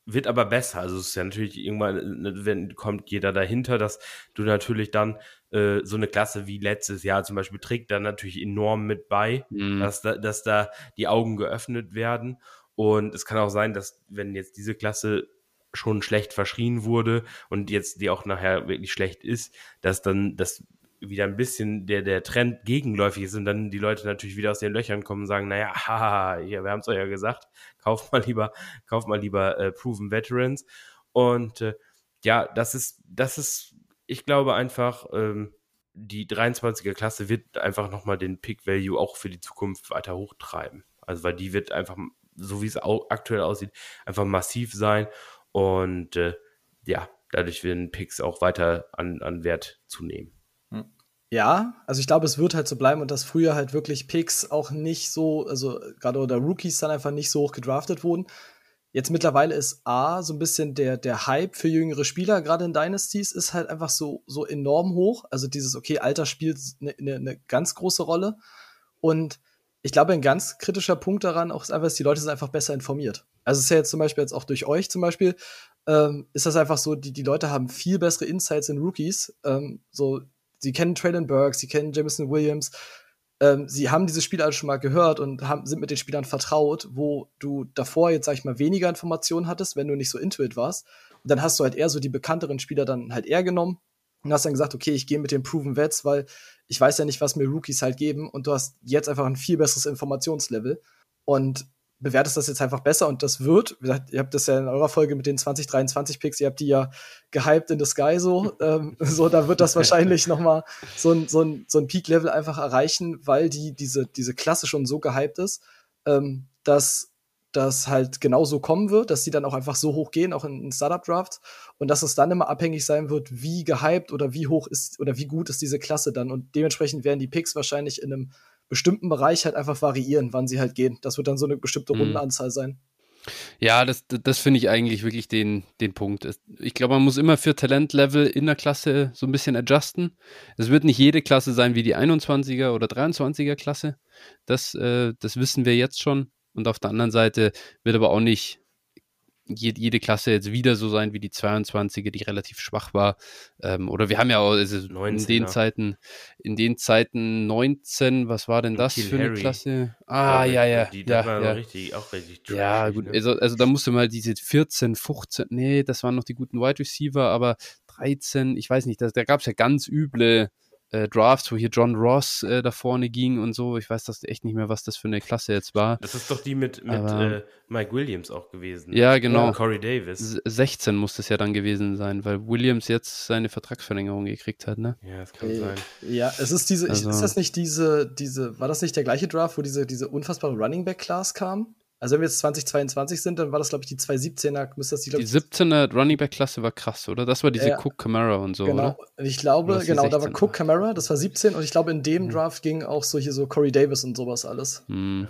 wird aber besser. Also es ist ja natürlich irgendwann, ne, wenn kommt jeder dahinter, dass du natürlich dann äh, so eine Klasse wie letztes Jahr zum Beispiel trägt dann natürlich enorm mit bei, mhm. dass da, dass da die Augen geöffnet werden. Und es kann auch sein, dass wenn jetzt diese Klasse schon schlecht verschrien wurde und jetzt die auch nachher wirklich schlecht ist, dass dann das wieder ein bisschen der, der Trend gegenläufig ist und dann die Leute natürlich wieder aus den Löchern kommen und sagen, naja, haha, hier, wir haben es euch ja gesagt, kauft mal lieber, kauft mal lieber äh, Proven Veterans. Und äh, ja, das ist, das ist, ich glaube einfach, ähm, die 23er Klasse wird einfach nochmal den Pick Value auch für die Zukunft weiter hochtreiben. Also weil die wird einfach so wie es aktuell aussieht, einfach massiv sein. Und äh, ja, dadurch werden Picks auch weiter an, an Wert zunehmen. Hm. Ja, also ich glaube, es wird halt so bleiben und dass früher halt wirklich Picks auch nicht so, also gerade oder Rookies dann einfach nicht so hoch gedraftet wurden. Jetzt mittlerweile ist A, so ein bisschen der, der Hype für jüngere Spieler, gerade in Dynasties, ist halt einfach so, so enorm hoch. Also dieses, okay, Alter spielt eine ne, ne ganz große Rolle. Und ich glaube, ein ganz kritischer Punkt daran auch ist einfach, dass die Leute sind einfach besser informiert. Also es ist ja jetzt zum Beispiel jetzt auch durch euch zum Beispiel, ähm, ist das einfach so, die, die Leute haben viel bessere Insights in Rookies. Ähm, so, sie kennen Traylon Burke, sie kennen Jameson Williams, ähm, sie haben diese Spieler alle schon mal gehört und haben, sind mit den Spielern vertraut, wo du davor jetzt, sag ich mal, weniger Informationen hattest, wenn du nicht so intuit warst. Und dann hast du halt eher so die bekannteren Spieler dann halt eher genommen und hast dann gesagt, okay, ich gehe mit den Proven Vets, weil ich weiß ja nicht, was mir Rookies halt geben und du hast jetzt einfach ein viel besseres Informationslevel und bewertest das jetzt einfach besser und das wird, wie gesagt, ihr habt das ja in eurer Folge mit den 2023 Picks, ihr habt die ja gehypt in the sky so, ähm, so da wird das wahrscheinlich noch mal so ein, so ein, so ein Peak-Level einfach erreichen, weil die, diese, diese Klasse schon so gehypt ist, ähm, dass das halt genauso kommen wird, dass die dann auch einfach so hoch gehen, auch in, in Startup-Drafts und dass es dann immer abhängig sein wird, wie gehypt oder wie hoch ist oder wie gut ist diese Klasse dann und dementsprechend werden die Picks wahrscheinlich in einem bestimmten Bereich halt einfach variieren, wann sie halt gehen. Das wird dann so eine bestimmte mhm. Rundenanzahl sein. Ja, das, das finde ich eigentlich wirklich den, den Punkt. Ich glaube, man muss immer für Talentlevel in der Klasse so ein bisschen adjusten. Es wird nicht jede Klasse sein wie die 21er oder 23er Klasse. Das, äh, das wissen wir jetzt schon. Und auf der anderen Seite wird aber auch nicht jede, Klasse jetzt wieder so sein wie die 22er, die relativ schwach war. Ähm, oder wir haben ja auch also 19, in den ja. Zeiten, in den Zeiten 19, was war denn das für eine Harry. Klasse? Ah, ja, ja. Die, ja, war ja. Richtig, auch richtig trash, Ja, gut, ne? also, also da musste mal diese 14, 15, nee, das waren noch die guten Wide Receiver, aber 13, ich weiß nicht, da, da gab es ja ganz üble äh, Drafts, wo hier John Ross äh, da vorne ging und so. Ich weiß das echt nicht mehr, was das für eine Klasse jetzt war. Das ist doch die mit, mit Aber, äh, Mike Williams auch gewesen. Ja, genau. Und Corey Davis. 16 muss das ja dann gewesen sein, weil Williams jetzt seine Vertragsverlängerung gekriegt hat, ne? Ja, das kann sein. Ja, es ist diese, also, ist das nicht diese, diese, war das nicht der gleiche Draft, wo diese, diese unfassbare Running Back Class kam? Also wenn wir jetzt 2022 sind, dann war das, glaube ich, die 2017er, müsste das die, Die 17er Running Back Klasse war krass, oder? Das war diese äh, Cook Camara und so, genau. oder? Ich glaube, genau, da war Cook Camara, das war 17 und ich glaube, in dem mhm. Draft ging auch so hier so Corey Davis und sowas alles. Mhm.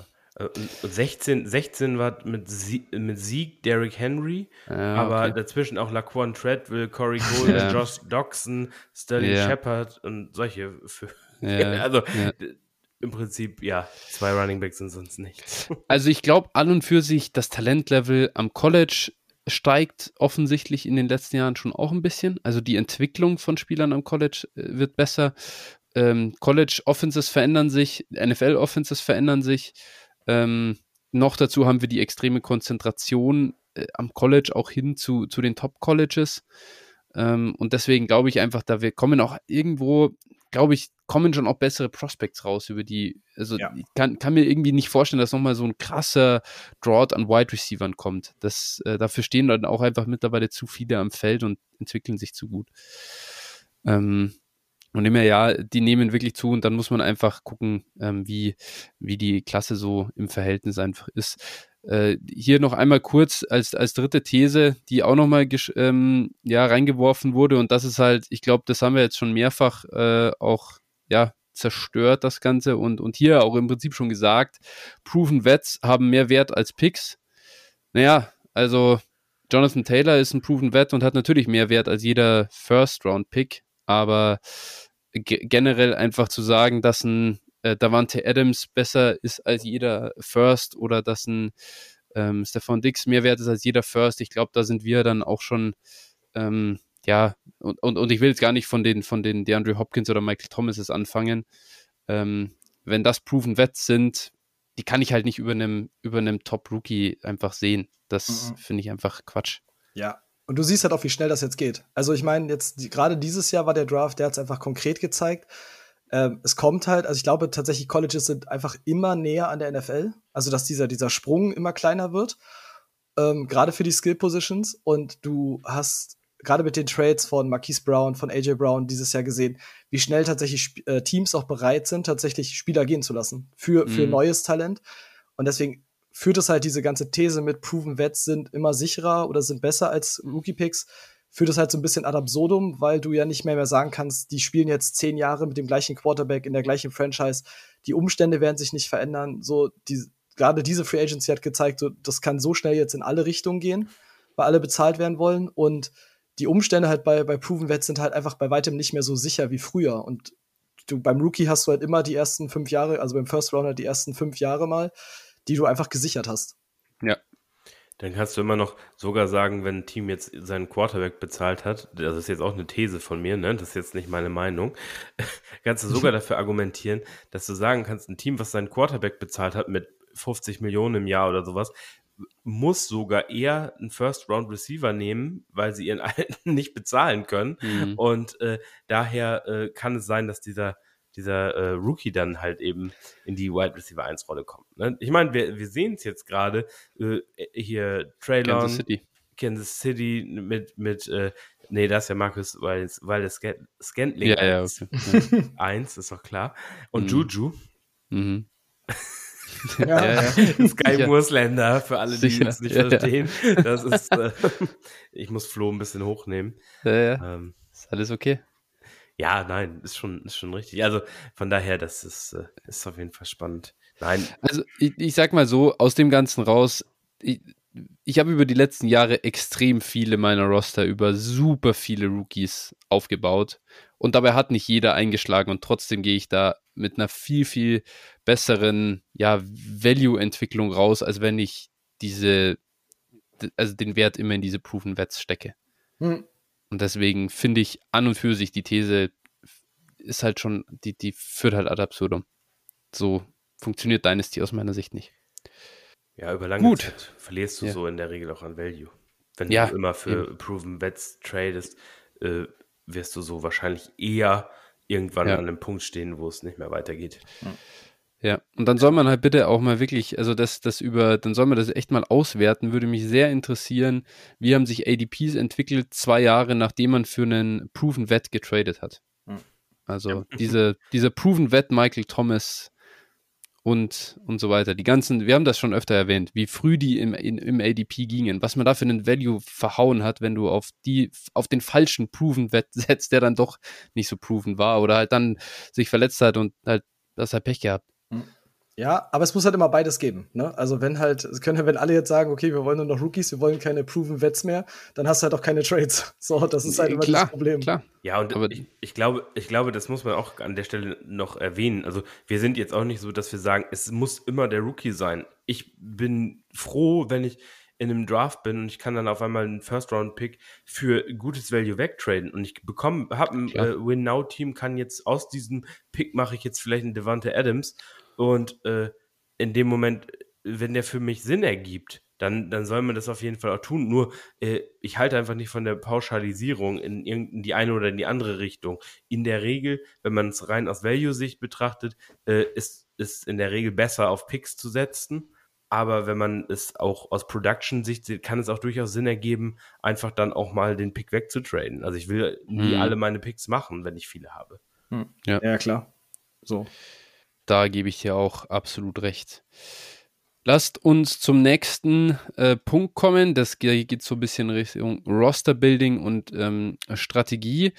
16, 16 war mit, Sie mit Sieg Derrick Henry, ja, aber okay. dazwischen auch Laquan Treadwell, Corey Cole, ja. Josh Doxson, Sterling ja. Shepard und solche. Für, also im Prinzip, ja, zwei Running Backs sind sonst nichts. Also ich glaube an und für sich, das Talentlevel am College steigt offensichtlich in den letzten Jahren schon auch ein bisschen. Also die Entwicklung von Spielern am College äh, wird besser. Ähm, College Offenses verändern sich, NFL Offenses verändern sich. Ähm, noch dazu haben wir die extreme Konzentration äh, am College auch hin zu, zu den Top Colleges. Ähm, und deswegen glaube ich einfach, da wir kommen auch irgendwo glaube ich, kommen schon auch bessere Prospects raus über die, also ja. ich kann, kann mir irgendwie nicht vorstellen, dass nochmal so ein krasser Drought an Wide Receivern kommt. Das, äh, dafür stehen dann auch einfach mittlerweile zu viele am Feld und entwickeln sich zu gut. Ähm, und immer ja, die nehmen wirklich zu und dann muss man einfach gucken, ähm, wie, wie die Klasse so im Verhältnis einfach ist. Äh, hier noch einmal kurz als, als dritte These, die auch nochmal ähm, ja, reingeworfen wurde und das ist halt, ich glaube, das haben wir jetzt schon mehrfach äh, auch ja, zerstört, das Ganze und, und hier auch im Prinzip schon gesagt, Proven Vets haben mehr Wert als Picks. Naja, also Jonathan Taylor ist ein Proven Vet und hat natürlich mehr Wert als jeder First-Round-Pick, aber generell einfach zu sagen, dass ein äh, Davante Adams besser ist als jeder First oder dass ein ähm, Stefan Dix mehr wert ist als jeder First, ich glaube, da sind wir dann auch schon ähm, ja, und, und, und ich will jetzt gar nicht von den, von den DeAndre Hopkins oder Michael Thomases anfangen. Ähm, wenn das Proven Vets sind, die kann ich halt nicht über einem, über einem Top-Rookie einfach sehen. Das mhm. finde ich einfach Quatsch. Ja, und du siehst halt auch, wie schnell das jetzt geht. Also ich meine, jetzt die, gerade dieses Jahr war der Draft, der hat es einfach konkret gezeigt. Ähm, es kommt halt, also ich glaube tatsächlich, Colleges sind einfach immer näher an der NFL. Also dass dieser, dieser Sprung immer kleiner wird. Ähm, gerade für die Skill Positions. Und du hast gerade mit den Trades von Marquise Brown, von AJ Brown dieses Jahr gesehen, wie schnell tatsächlich äh, Teams auch bereit sind, tatsächlich Spieler gehen zu lassen für, für mhm. neues Talent. Und deswegen führt es halt diese ganze These mit Proven Vets sind immer sicherer oder sind besser als Rookie Picks, führt es halt so ein bisschen ad absurdum, weil du ja nicht mehr mehr sagen kannst, die spielen jetzt zehn Jahre mit dem gleichen Quarterback in der gleichen Franchise, die Umstände werden sich nicht verändern, so die, gerade diese Free Agency hat gezeigt, so, das kann so schnell jetzt in alle Richtungen gehen, weil alle bezahlt werden wollen. Und die Umstände halt bei, bei Proven Vets sind halt einfach bei weitem nicht mehr so sicher wie früher. Und du beim Rookie hast du halt immer die ersten fünf Jahre, also beim First Rounder die ersten fünf Jahre mal die du einfach gesichert hast. Ja. Dann kannst du immer noch sogar sagen, wenn ein Team jetzt seinen Quarterback bezahlt hat, das ist jetzt auch eine These von mir, ne? das ist jetzt nicht meine Meinung, kannst du sogar dafür argumentieren, dass du sagen kannst, ein Team, was seinen Quarterback bezahlt hat mit 50 Millionen im Jahr oder sowas, muss sogar eher einen First-Round-Receiver nehmen, weil sie ihren alten nicht bezahlen können. Mhm. Und äh, daher äh, kann es sein, dass dieser dieser äh, Rookie dann halt eben in die Wide Receiver 1 Rolle kommt. Ne? Ich meine, wir, wir sehen es jetzt gerade äh, hier Traylon, Kansas City. Kansas City mit, mit äh, nee, das ist ja Markus, weil es, weil es Scantling ja, ja, okay. 1, ist doch klar. Und mhm. Juju. Mhm. ja. ja, ja. Sky Mursländer, für alle, die es nicht verstehen. Das ist, äh, ich muss Flo ein bisschen hochnehmen. Ja, ja. Ähm, ist alles okay. Ja, nein, ist schon, ist schon richtig. Also von daher, das ist, äh, ist auf jeden Fall spannend. Nein. Also ich, ich sag mal so, aus dem Ganzen raus, ich, ich habe über die letzten Jahre extrem viele meiner Roster über super viele Rookies aufgebaut. Und dabei hat nicht jeder eingeschlagen und trotzdem gehe ich da mit einer viel, viel besseren ja, Value-Entwicklung raus, als wenn ich diese, also den Wert immer in diese Proven Wets stecke. Hm. Und deswegen finde ich an und für sich die These ist halt schon, die, die führt halt ad absurdum. So funktioniert Dynasty aus meiner Sicht nicht. Ja, über lange Gut. Zeit verlierst du ja. so in der Regel auch an Value. Wenn ja, du immer für eben. Proven Bets tradest, äh, wirst du so wahrscheinlich eher irgendwann ja. an einem Punkt stehen, wo es nicht mehr weitergeht. Mhm. Ja, und dann soll man halt bitte auch mal wirklich, also das, das über, dann soll man das echt mal auswerten, würde mich sehr interessieren, wie haben sich ADPs entwickelt, zwei Jahre nachdem man für einen Proven Vet getradet hat. Hm. Also ja. diese, dieser Proven Vet Michael Thomas und, und so weiter. Die ganzen, wir haben das schon öfter erwähnt, wie früh die im, in, im ADP gingen, was man da für einen Value verhauen hat, wenn du auf die, auf den falschen Proven Vet setzt, der dann doch nicht so proven war oder halt dann sich verletzt hat und halt das halt Pech gehabt. Ja, aber es muss halt immer beides geben. Ne? Also wenn halt, es können, wenn alle jetzt sagen, okay, wir wollen nur noch Rookies, wir wollen keine Proven Vets mehr, dann hast du halt auch keine Trades. So, das ist halt immer klar, das Problem. Klar. Ja, und aber ich, ich, glaube, ich glaube, das muss man auch an der Stelle noch erwähnen. Also wir sind jetzt auch nicht so, dass wir sagen, es muss immer der Rookie sein. Ich bin froh, wenn ich in einem Draft bin und ich kann dann auf einmal einen First-Round-Pick für gutes Value wegtraden und ich bekomme, habe ein äh, Win-Now-Team, kann jetzt aus diesem Pick mache ich jetzt vielleicht einen Devante Adams und äh, in dem Moment, wenn der für mich Sinn ergibt, dann, dann soll man das auf jeden Fall auch tun. Nur, äh, ich halte einfach nicht von der Pauschalisierung in, in die eine oder in die andere Richtung. In der Regel, wenn man es rein aus Value-Sicht betrachtet, äh, ist es in der Regel besser, auf Picks zu setzen. Aber wenn man es auch aus Production-Sicht sieht, kann es auch durchaus Sinn ergeben, einfach dann auch mal den Pick wegzutraden. Also ich will nie hm. alle meine Picks machen, wenn ich viele habe. Hm. Ja. ja, klar. So. Da gebe ich dir auch absolut recht. Lasst uns zum nächsten äh, Punkt kommen. Das geht so ein bisschen Richtung Roster-Building und ähm, Strategie.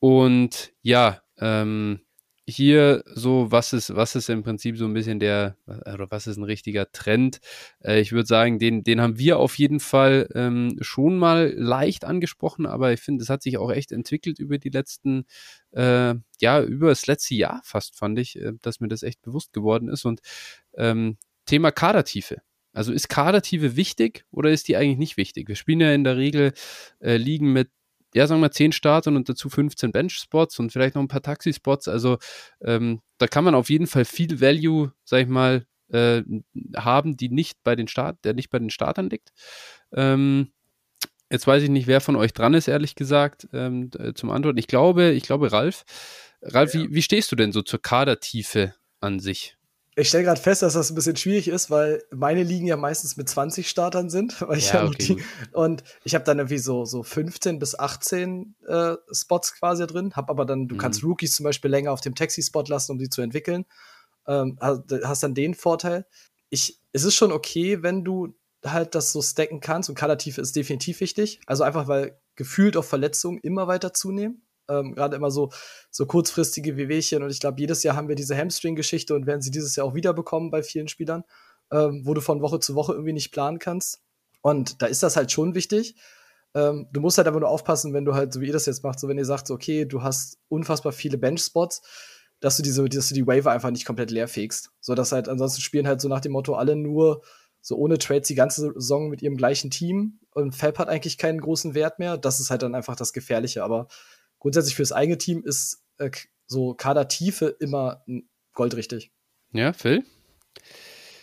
Und ja, ähm, hier so, was ist, was ist im Prinzip so ein bisschen der, oder was ist ein richtiger Trend? Äh, ich würde sagen, den, den haben wir auf jeden Fall ähm, schon mal leicht angesprochen, aber ich finde, es hat sich auch echt entwickelt über die letzten, äh, ja, über das letzte Jahr fast, fand ich, äh, dass mir das echt bewusst geworden ist. Und ähm, Thema Kadertiefe. Also ist Kadertiefe wichtig oder ist die eigentlich nicht wichtig? Wir spielen ja in der Regel äh, Ligen mit ja, sagen wir 10 Startern und dazu 15 Bench-Spots und vielleicht noch ein paar Taxi-Spots. Also ähm, da kann man auf jeden Fall viel Value, sag ich mal, äh, haben, die nicht bei den Start, der nicht bei den Startern liegt. Ähm, jetzt weiß ich nicht, wer von euch dran ist, ehrlich gesagt, ähm, zum Antworten. Ich glaube, ich glaube, Ralf. Ralf, ja. wie, wie stehst du denn so zur Kadertiefe an sich? Ich stelle gerade fest, dass das ein bisschen schwierig ist, weil meine Ligen ja meistens mit 20 Startern sind. Weil ich ja, okay, die, und ich habe dann irgendwie so, so 15 bis 18 äh, Spots quasi drin. Hab aber dann, du mhm. kannst Rookies zum Beispiel länger auf dem Taxi-Spot lassen, um sie zu entwickeln. Ähm, hast dann den Vorteil. Ich, es ist schon okay, wenn du halt das so stacken kannst und Kadertiefe ist definitiv wichtig. Also einfach, weil gefühlt auch Verletzungen immer weiter zunehmen ähm, gerade immer so, so kurzfristige Wehwehchen. Und ich glaube, jedes Jahr haben wir diese Hamstring-Geschichte und werden sie dieses Jahr auch wieder bekommen bei vielen Spielern, ähm, wo du von Woche zu Woche irgendwie nicht planen kannst. Und da ist das halt schon wichtig. Ähm, du musst halt aber nur aufpassen, wenn du halt, so wie ihr das jetzt macht, so wenn ihr sagt, so, okay, du hast unfassbar viele Bench-Spots, dass du diese, dass du die Waiver einfach nicht komplett leer fegst. So dass halt, ansonsten spielen halt so nach dem Motto alle nur so ohne Trades die ganze Saison mit ihrem gleichen Team und Fab hat eigentlich keinen großen Wert mehr. Das ist halt dann einfach das Gefährliche. Aber grundsätzlich fürs eigene Team ist äh, so Kadertiefe immer goldrichtig. Ja, Phil?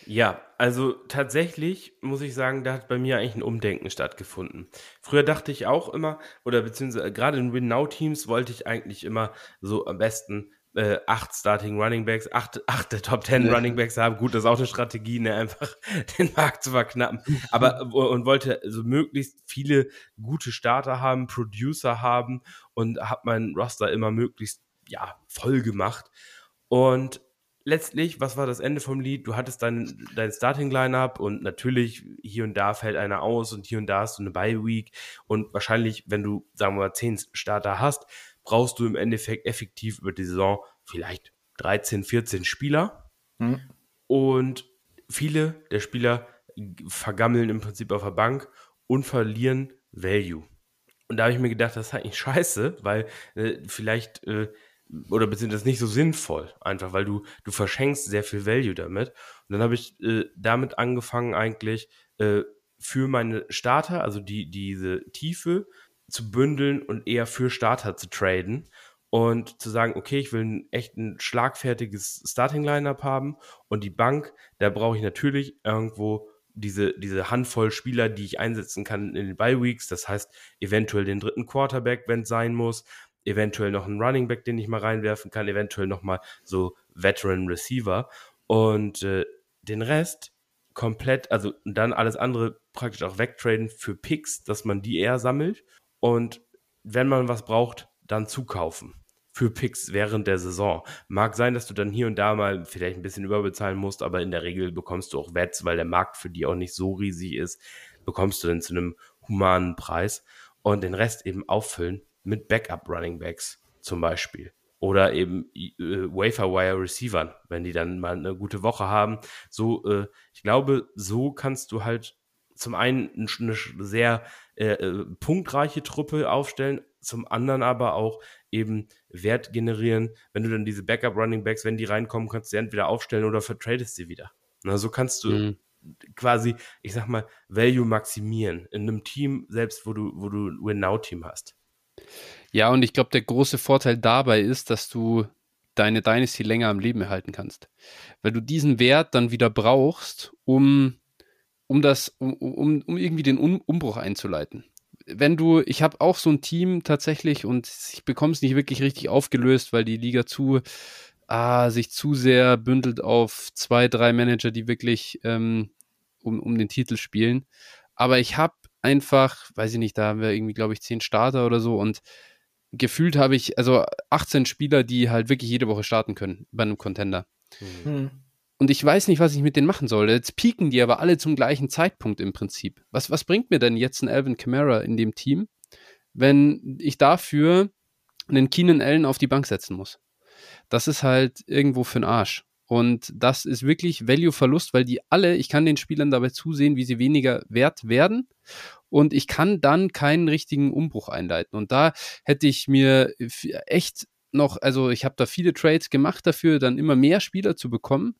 Ja, also tatsächlich muss ich sagen, da hat bei mir eigentlich ein Umdenken stattgefunden. Früher dachte ich auch immer, oder beziehungsweise gerade in Win-Now-Teams wollte ich eigentlich immer so am besten äh, acht Starting Running Backs, acht, acht der Top Ten ja. Running Backs haben. Gut, das ist auch eine Strategie, ne, einfach den Markt zu verknappen. Aber und wollte so möglichst viele gute Starter haben, Producer haben und habe mein Roster immer möglichst ja voll gemacht. Und letztlich, was war das Ende vom Lied? Du hattest dein, dein Starting-Lineup und natürlich hier und da fällt einer aus und hier und da hast du eine Bye-Week und wahrscheinlich, wenn du, sagen wir mal, zehn Starter hast, brauchst du im Endeffekt effektiv über die Saison vielleicht 13, 14 Spieler. Mhm. Und viele der Spieler vergammeln im Prinzip auf der Bank und verlieren Value. Und da habe ich mir gedacht, das ist eigentlich scheiße, weil äh, vielleicht äh, oder beziehungsweise nicht so sinnvoll, einfach weil du du verschenkst sehr viel Value damit. Und dann habe ich äh, damit angefangen eigentlich äh, für meine Starter, also die diese Tiefe zu bündeln und eher für Starter zu traden und zu sagen, okay, ich will ein echt ein schlagfertiges Starting-Lineup haben und die Bank, da brauche ich natürlich irgendwo diese, diese Handvoll Spieler, die ich einsetzen kann in den Bye-Weeks, das heißt eventuell den dritten Quarterback, wenn es sein muss, eventuell noch einen Running Back, den ich mal reinwerfen kann, eventuell noch mal so Veteran Receiver und äh, den Rest komplett, also dann alles andere praktisch auch wegtraden für Picks, dass man die eher sammelt und wenn man was braucht, dann zukaufen für Picks während der Saison. Mag sein, dass du dann hier und da mal vielleicht ein bisschen überbezahlen musst, aber in der Regel bekommst du auch Wets, weil der Markt für die auch nicht so riesig ist, bekommst du dann zu einem humanen Preis und den Rest eben auffüllen mit Backup Running Backs zum Beispiel. Oder eben äh, Waferwire Receivern, wenn die dann mal eine gute Woche haben. So, äh, ich glaube, so kannst du halt zum einen eine sehr äh, äh, punktreiche Truppe aufstellen, zum anderen aber auch eben Wert generieren. Wenn du dann diese Backup Running Backs, wenn die reinkommen, kannst du sie entweder aufstellen oder vertradest sie wieder. Na, so kannst du mhm. quasi, ich sag mal, Value maximieren in einem Team, selbst wo du, wo du ein Win-Now-Team hast. Ja, und ich glaube, der große Vorteil dabei ist, dass du deine Dynasty länger am Leben erhalten kannst. Weil du diesen Wert dann wieder brauchst, um um das, um, um, um irgendwie den um Umbruch einzuleiten. Wenn du, ich habe auch so ein Team tatsächlich und ich bekomme es nicht wirklich richtig aufgelöst, weil die Liga zu ah, sich zu sehr bündelt auf zwei, drei Manager, die wirklich ähm, um, um den Titel spielen. Aber ich habe einfach, weiß ich nicht, da haben wir irgendwie, glaube ich, zehn Starter oder so und gefühlt habe ich, also 18 Spieler, die halt wirklich jede Woche starten können bei einem Contender. Mhm. Und ich weiß nicht, was ich mit denen machen soll. Jetzt pieken die aber alle zum gleichen Zeitpunkt im Prinzip. Was, was bringt mir denn jetzt ein Alvin Kamara in dem Team, wenn ich dafür einen Keenan Allen auf die Bank setzen muss? Das ist halt irgendwo für den Arsch. Und das ist wirklich Value-Verlust, weil die alle, ich kann den Spielern dabei zusehen, wie sie weniger wert werden. Und ich kann dann keinen richtigen Umbruch einleiten. Und da hätte ich mir echt noch, also ich habe da viele Trades gemacht dafür, dann immer mehr Spieler zu bekommen.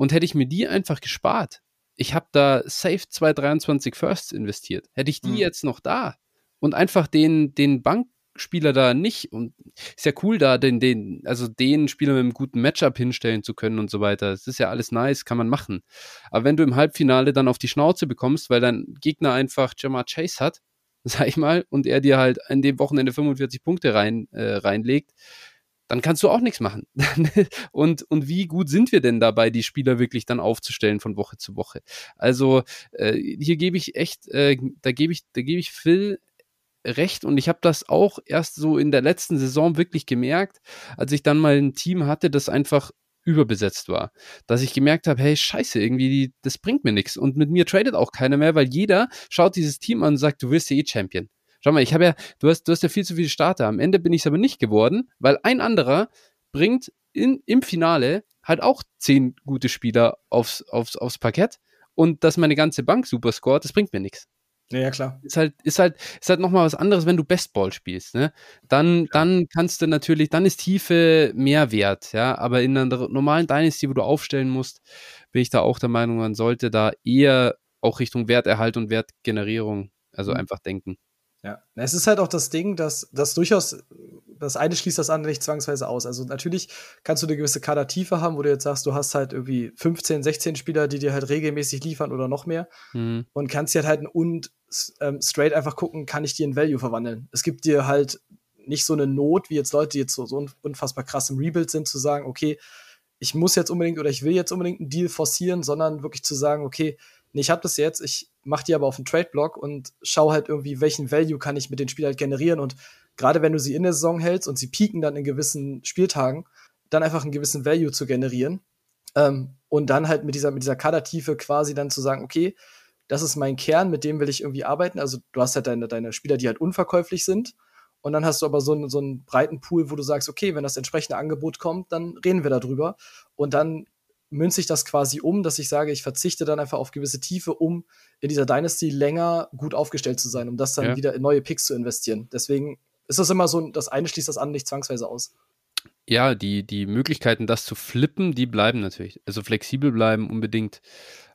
Und hätte ich mir die einfach gespart, ich habe da safe 223 Firsts investiert. Hätte ich die mhm. jetzt noch da und einfach den, den Bank, Spieler da nicht. Und ist ja cool, da den, den, also den Spieler mit einem guten Matchup hinstellen zu können und so weiter. Das ist ja alles nice, kann man machen. Aber wenn du im Halbfinale dann auf die Schnauze bekommst, weil dein Gegner einfach Jamar Chase hat, sag ich mal, und er dir halt in dem Wochenende 45 Punkte rein, äh, reinlegt, dann kannst du auch nichts machen. und, und wie gut sind wir denn dabei, die Spieler wirklich dann aufzustellen von Woche zu Woche? Also äh, hier gebe ich echt, äh, da gebe ich, da gebe ich Phil recht und ich habe das auch erst so in der letzten Saison wirklich gemerkt, als ich dann mal ein Team hatte, das einfach überbesetzt war, dass ich gemerkt habe, hey, scheiße, irgendwie, das bringt mir nichts und mit mir tradet auch keiner mehr, weil jeder schaut dieses Team an und sagt, du wirst ja eh Champion. Schau mal, ich habe ja, du hast, du hast ja viel zu viele Starter. Am Ende bin ich es aber nicht geworden, weil ein anderer bringt in, im Finale halt auch zehn gute Spieler aufs, aufs, aufs Parkett und dass meine ganze Bank super scoret, das bringt mir nichts. Ja, klar. Ist halt, ist halt, ist halt nochmal was anderes, wenn du Bestball spielst, ne? Dann, ja. dann kannst du natürlich, dann ist Tiefe mehr wert, ja. Aber in einer normalen Dynasty, wo du aufstellen musst, bin ich da auch der Meinung, man sollte da eher auch Richtung Werterhalt und Wertgenerierung, also mhm. einfach denken. Ja, es ist halt auch das Ding, dass das durchaus, das eine schließt das andere nicht zwangsweise aus. Also natürlich kannst du eine gewisse Kadertiefe haben, wo du jetzt sagst, du hast halt irgendwie 15, 16 Spieler, die dir halt regelmäßig liefern oder noch mehr mhm. und kannst dir halt und ähm, straight einfach gucken, kann ich die in Value verwandeln. Es gibt dir halt nicht so eine Not, wie jetzt Leute, die jetzt so, so unfassbar krass im Rebuild sind, zu sagen, okay, ich muss jetzt unbedingt oder ich will jetzt unbedingt einen Deal forcieren, sondern wirklich zu sagen, okay, nee, ich habe das jetzt, ich mache die aber auf den Trade-Block und schau halt irgendwie, welchen Value kann ich mit den Spielern halt generieren und gerade wenn du sie in der Saison hältst und sie pieken dann in gewissen Spieltagen, dann einfach einen gewissen Value zu generieren ähm, und dann halt mit dieser, mit dieser Kadertiefe quasi dann zu sagen, okay, das ist mein Kern, mit dem will ich irgendwie arbeiten. Also du hast halt deine, deine Spieler, die halt unverkäuflich sind. Und dann hast du aber so einen, so einen breiten Pool, wo du sagst, okay, wenn das entsprechende Angebot kommt, dann reden wir darüber. Und dann münze ich das quasi um, dass ich sage, ich verzichte dann einfach auf gewisse Tiefe, um in dieser Dynasty länger gut aufgestellt zu sein, um das dann ja. wieder in neue Picks zu investieren. Deswegen ist das immer so, das eine schließt das andere nicht zwangsweise aus. Ja, die, die Möglichkeiten, das zu flippen, die bleiben natürlich. Also flexibel bleiben unbedingt.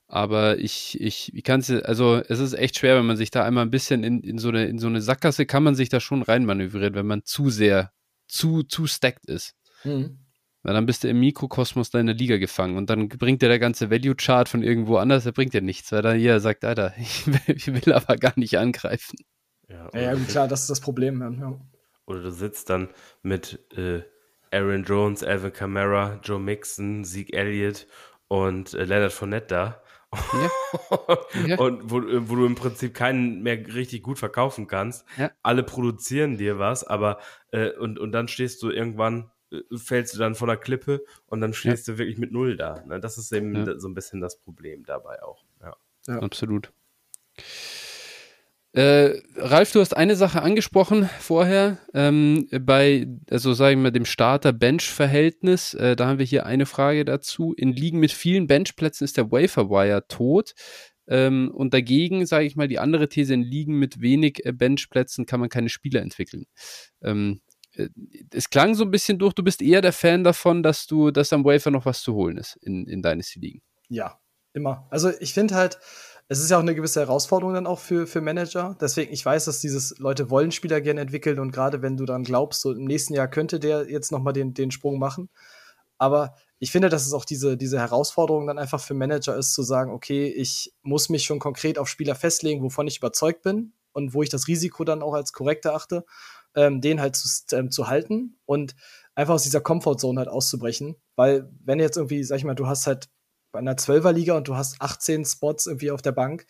Aber ich, ich, ich kann es, also es ist echt schwer, wenn man sich da einmal ein bisschen in, in, so eine, in so eine Sackgasse kann man sich da schon reinmanövrieren, wenn man zu sehr, zu, zu stacked ist. Mhm. Weil dann bist du im Mikrokosmos deiner Liga gefangen und dann bringt dir der ganze Value-Chart von irgendwo anders, der bringt dir nichts, weil dann jeder sagt, Alter, ich will, ich will aber gar nicht angreifen. Ja, ja, ja klar, das ist das Problem. Ja. Oder du sitzt dann mit äh, Aaron Jones, Alvin Kamara, Joe Mixon, Zeke Elliott und äh, Leonard Fournette da. Ja. ja. Und wo, wo, du im Prinzip keinen mehr richtig gut verkaufen kannst. Ja. Alle produzieren dir was, aber äh, und, und dann stehst du irgendwann äh, fällst du dann von der Klippe und dann stehst ja. du wirklich mit Null da. Ne? Das ist eben ja. so ein bisschen das Problem dabei auch. Ja, ja. absolut. Äh, Ralf, du hast eine Sache angesprochen vorher, ähm, bei, also sagen wir dem Starter-Bench-Verhältnis, äh, da haben wir hier eine Frage dazu. In Ligen mit vielen Benchplätzen ist der Waferwire tot. Ähm, und dagegen, sage ich mal, die andere These, in Ligen mit wenig äh, Benchplätzen kann man keine Spieler entwickeln. Ähm, äh, es klang so ein bisschen durch, du bist eher der Fan davon, dass du, dass am Wafer noch was zu holen ist in, in Dynasty Ligen. Ja, immer. Also ich finde halt, es ist ja auch eine gewisse Herausforderung dann auch für, für Manager. Deswegen, ich weiß, dass dieses Leute wollen Spieler gerne entwickeln und gerade wenn du dann glaubst, so im nächsten Jahr könnte der jetzt nochmal den, den Sprung machen. Aber ich finde, dass es auch diese, diese Herausforderung dann einfach für Manager ist, zu sagen, okay, ich muss mich schon konkret auf Spieler festlegen, wovon ich überzeugt bin und wo ich das Risiko dann auch als korrekt erachte, ähm, den halt zu, ähm, zu halten und einfach aus dieser Comfortzone halt auszubrechen. Weil, wenn jetzt irgendwie, sag ich mal, du hast halt bei einer Zwölferliga und du hast 18 Spots irgendwie auf der Bank,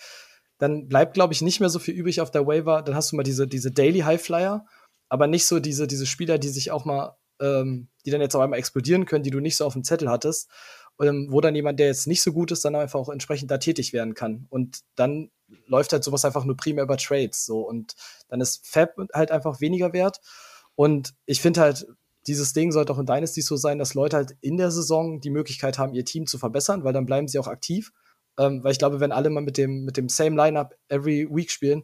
dann bleibt, glaube ich, nicht mehr so viel übrig auf der Waiver. Dann hast du mal diese, diese Daily Highflyer, aber nicht so diese, diese Spieler, die sich auch mal, ähm, die dann jetzt auf einmal explodieren können, die du nicht so auf dem Zettel hattest. Ähm, wo dann jemand, der jetzt nicht so gut ist, dann einfach auch entsprechend da tätig werden kann. Und dann läuft halt sowas einfach nur primär über Trades. So. Und dann ist Fab halt einfach weniger wert. Und ich finde halt, dieses Ding sollte auch in Dynasty so sein, dass Leute halt in der Saison die Möglichkeit haben, ihr Team zu verbessern, weil dann bleiben sie auch aktiv. Ähm, weil ich glaube, wenn alle mal mit dem, mit dem same Lineup every week spielen,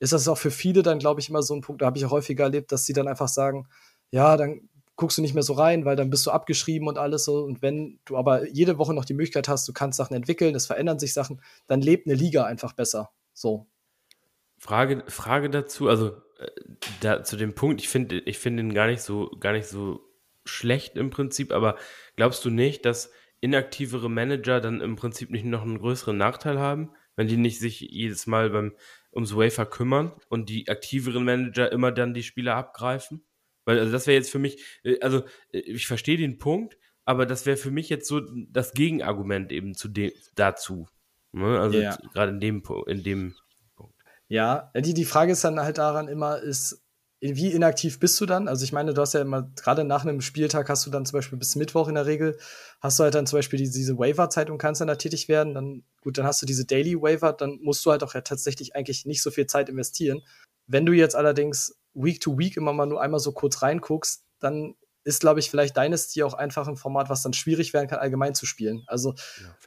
ist das auch für viele dann, glaube ich, immer so ein Punkt, da habe ich auch häufiger erlebt, dass sie dann einfach sagen, ja, dann guckst du nicht mehr so rein, weil dann bist du abgeschrieben und alles so. Und wenn du aber jede Woche noch die Möglichkeit hast, du kannst Sachen entwickeln, es verändern sich Sachen, dann lebt eine Liga einfach besser. So. Frage, Frage dazu, also äh, da, zu dem Punkt, ich finde ich find ihn gar nicht so, gar nicht so schlecht im Prinzip, aber glaubst du nicht, dass inaktivere Manager dann im Prinzip nicht noch einen größeren Nachteil haben, wenn die nicht sich jedes Mal beim ums Wafer kümmern und die aktiveren Manager immer dann die Spieler abgreifen? Weil also das wäre jetzt für mich, äh, also äh, ich verstehe den Punkt, aber das wäre für mich jetzt so das Gegenargument eben zu dem dazu. Ne? Also yeah. gerade in dem in dem Punkt. Ja, die, die Frage ist dann halt daran immer, ist, wie inaktiv bist du dann? Also ich meine, du hast ja immer, gerade nach einem Spieltag hast du dann zum Beispiel bis Mittwoch in der Regel, hast du halt dann zum Beispiel diese, diese Waiver-Zeit und kannst dann da tätig werden. Dann, gut, dann hast du diese Daily Waiver, dann musst du halt auch ja tatsächlich eigentlich nicht so viel Zeit investieren. Wenn du jetzt allerdings Week to Week immer mal nur einmal so kurz reinguckst, dann ist, glaube ich, vielleicht Dynasty auch einfach ein Format, was dann schwierig werden kann, allgemein zu spielen. Also,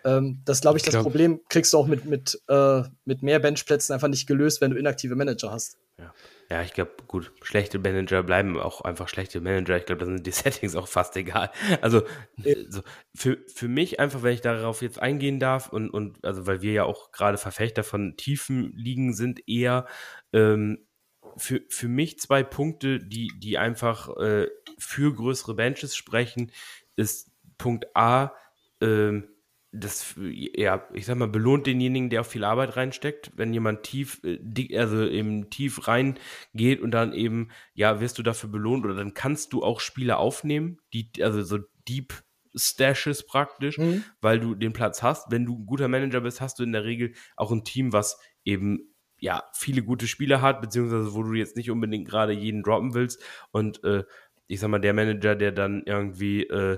ja, ähm, das glaube ich, ich, das glaub... Problem kriegst du auch mit, mit, äh, mit mehr Benchplätzen einfach nicht gelöst, wenn du inaktive Manager hast. Ja. Ja, ich glaube, gut, schlechte Manager bleiben auch einfach schlechte Manager. Ich glaube, da sind die Settings auch fast egal. Also, so, für, für mich einfach, wenn ich darauf jetzt eingehen darf und, und also, weil wir ja auch gerade Verfechter von tiefen Ligen sind, eher ähm, für, für mich zwei Punkte, die, die einfach äh, für größere Benches sprechen, ist Punkt A, ähm, das, ja, ich sag mal, belohnt denjenigen, der auch viel Arbeit reinsteckt. Wenn jemand tief, äh, also eben tief reingeht und dann eben, ja, wirst du dafür belohnt oder dann kannst du auch Spieler aufnehmen, die, also so Deep Stashes praktisch, mhm. weil du den Platz hast. Wenn du ein guter Manager bist, hast du in der Regel auch ein Team, was eben ja viele gute Spieler hat, beziehungsweise wo du jetzt nicht unbedingt gerade jeden droppen willst. Und äh, ich sag mal, der Manager, der dann irgendwie äh,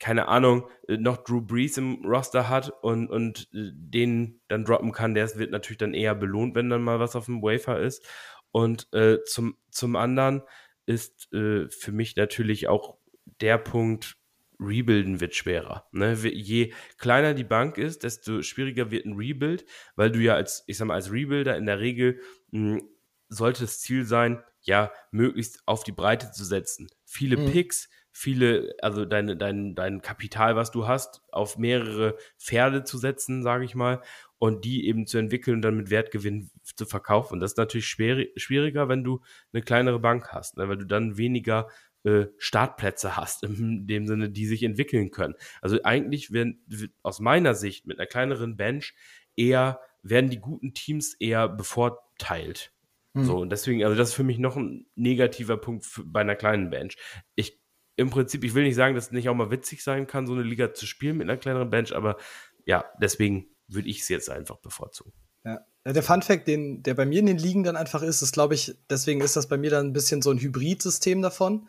keine Ahnung, noch Drew Brees im Roster hat und, und den dann droppen kann, der wird natürlich dann eher belohnt, wenn dann mal was auf dem Wafer ist. Und äh, zum, zum anderen ist äh, für mich natürlich auch der Punkt, Rebuilden wird schwerer. Ne? Je kleiner die Bank ist, desto schwieriger wird ein Rebuild, weil du ja als, ich sag mal, als Rebuilder in der Regel mh, hm, sollte das Ziel sein, ja, möglichst auf die Breite zu setzen. Viele mhm. Picks, viele, also deine, dein, dein Kapital, was du hast, auf mehrere Pferde zu setzen, sage ich mal, und die eben zu entwickeln und dann mit Wertgewinn zu verkaufen. Und das ist natürlich schwer, schwieriger, wenn du eine kleinere Bank hast, ne? weil du dann weniger äh, Startplätze hast, in dem Sinne, die sich entwickeln können. Also eigentlich werden aus meiner Sicht mit einer kleineren Bench eher, werden die guten Teams eher bevorteilt. Mhm. So, und deswegen, also das ist für mich noch ein negativer Punkt für, bei einer kleinen Bench. Ich im Prinzip, ich will nicht sagen, dass es nicht auch mal witzig sein kann, so eine Liga zu spielen mit einer kleineren Bench, aber ja, deswegen würde ich es jetzt einfach bevorzugen. Ja. Der Fun Fact, den, der bei mir in den Ligen dann einfach ist, ist, glaube ich, deswegen ist das bei mir dann ein bisschen so ein Hybrid-System davon,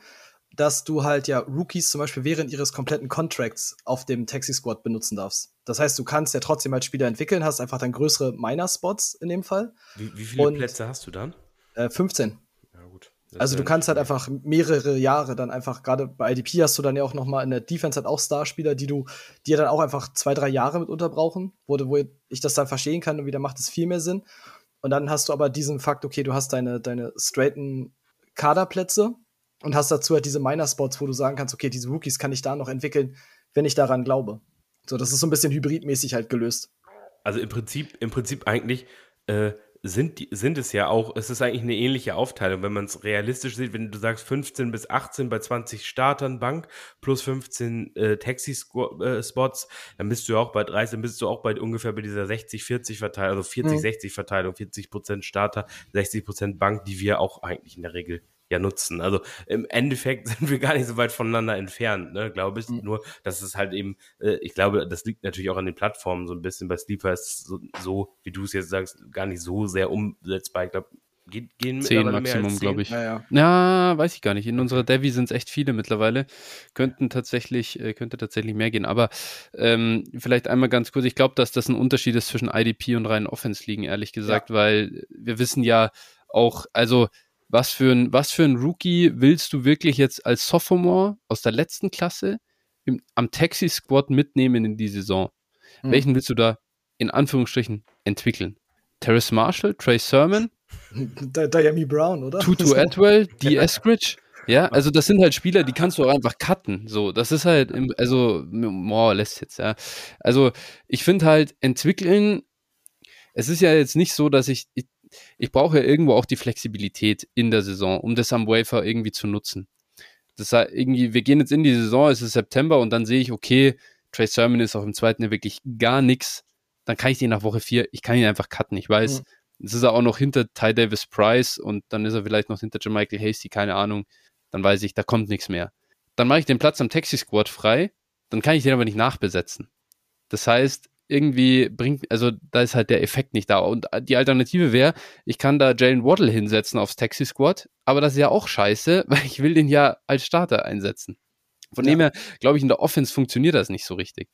dass du halt ja Rookies zum Beispiel während ihres kompletten Contracts auf dem Taxi Squad benutzen darfst. Das heißt, du kannst ja trotzdem als Spieler entwickeln, hast einfach dann größere Miner-Spots in dem Fall. Wie, wie viele Und, Plätze hast du dann? Äh, 15 also du kannst halt einfach mehrere Jahre dann einfach, gerade bei IDP hast du dann ja auch nochmal in der Defense halt auch Starspieler, die du, die ja dann auch einfach zwei, drei Jahre mitunter brauchen, wo, wo ich das dann verstehen kann und wieder macht es viel mehr Sinn. Und dann hast du aber diesen Fakt, okay, du hast deine, deine straighten Kaderplätze und hast dazu halt diese Miner-Spots, wo du sagen kannst, okay, diese Rookies kann ich da noch entwickeln, wenn ich daran glaube. So, das ist so ein bisschen hybridmäßig halt gelöst. Also im Prinzip, im Prinzip eigentlich äh, sind, sind es ja auch, es ist eigentlich eine ähnliche Aufteilung, wenn man es realistisch sieht, wenn du sagst 15 bis 18 bei 20 Startern Bank plus 15 äh, Taxi-Spots, äh, dann bist du ja auch bei 30, dann bist du auch bei ungefähr bei dieser 60-40 Verteilung, also 40-60 mhm. Verteilung, 40 Prozent Starter, 60 Prozent Bank, die wir auch eigentlich in der Regel ja nutzen. Also im Endeffekt sind wir gar nicht so weit voneinander entfernt, ne, glaube ich. Mhm. Nur, dass es halt eben, äh, ich glaube, das liegt natürlich auch an den Plattformen so ein bisschen. Bei Sleeper ist es so, so wie du es jetzt sagst, gar nicht so sehr umsetzbar. Ich glaube, Geht, gehen zehn Maximum, glaube ich. Ja, ja. ja, weiß ich gar nicht. In unserer Devi sind es echt viele mittlerweile. Könnten tatsächlich, äh, könnte tatsächlich mehr gehen. Aber ähm, vielleicht einmal ganz kurz, ich glaube, dass das ein Unterschied ist zwischen IDP und reinen Offense liegen, ehrlich gesagt, ja. weil wir wissen ja auch, also was für ein, was für ein Rookie willst du wirklich jetzt als Sophomore aus der letzten Klasse im, am Taxi Squad mitnehmen in die Saison? Hm. Welchen willst du da in Anführungsstrichen entwickeln? Terrace Marshall, Trey Sermon, Diami Brown, oder? Tutu Atwell, D. Eskridge. Ja, also das sind halt Spieler, die kannst du auch einfach cutten. So, das ist halt, im, also more or less jetzt, ja. Also ich finde halt entwickeln, es ist ja jetzt nicht so, dass ich, ich ich brauche ja irgendwo auch die Flexibilität in der Saison, um das am Wafer irgendwie zu nutzen. Das heißt, irgendwie, wir gehen jetzt in die Saison, es ist September und dann sehe ich, okay, Trey Sermon ist auch im zweiten Jahr wirklich gar nichts. Dann kann ich den nach Woche vier, ich kann ihn einfach cutten. Ich weiß, mhm. jetzt ist er auch noch hinter Ty Davis Price und dann ist er vielleicht noch hinter Michael Hasty, keine Ahnung. Dann weiß ich, da kommt nichts mehr. Dann mache ich den Platz am Taxi Squad frei, dann kann ich den aber nicht nachbesetzen. Das heißt, irgendwie bringt, also da ist halt der Effekt nicht da. Und die Alternative wäre, ich kann da Jalen Waddle hinsetzen aufs Taxi Squad, aber das ist ja auch scheiße, weil ich will den ja als Starter einsetzen. Von ja. dem her, glaube ich, in der Offense funktioniert das nicht so richtig.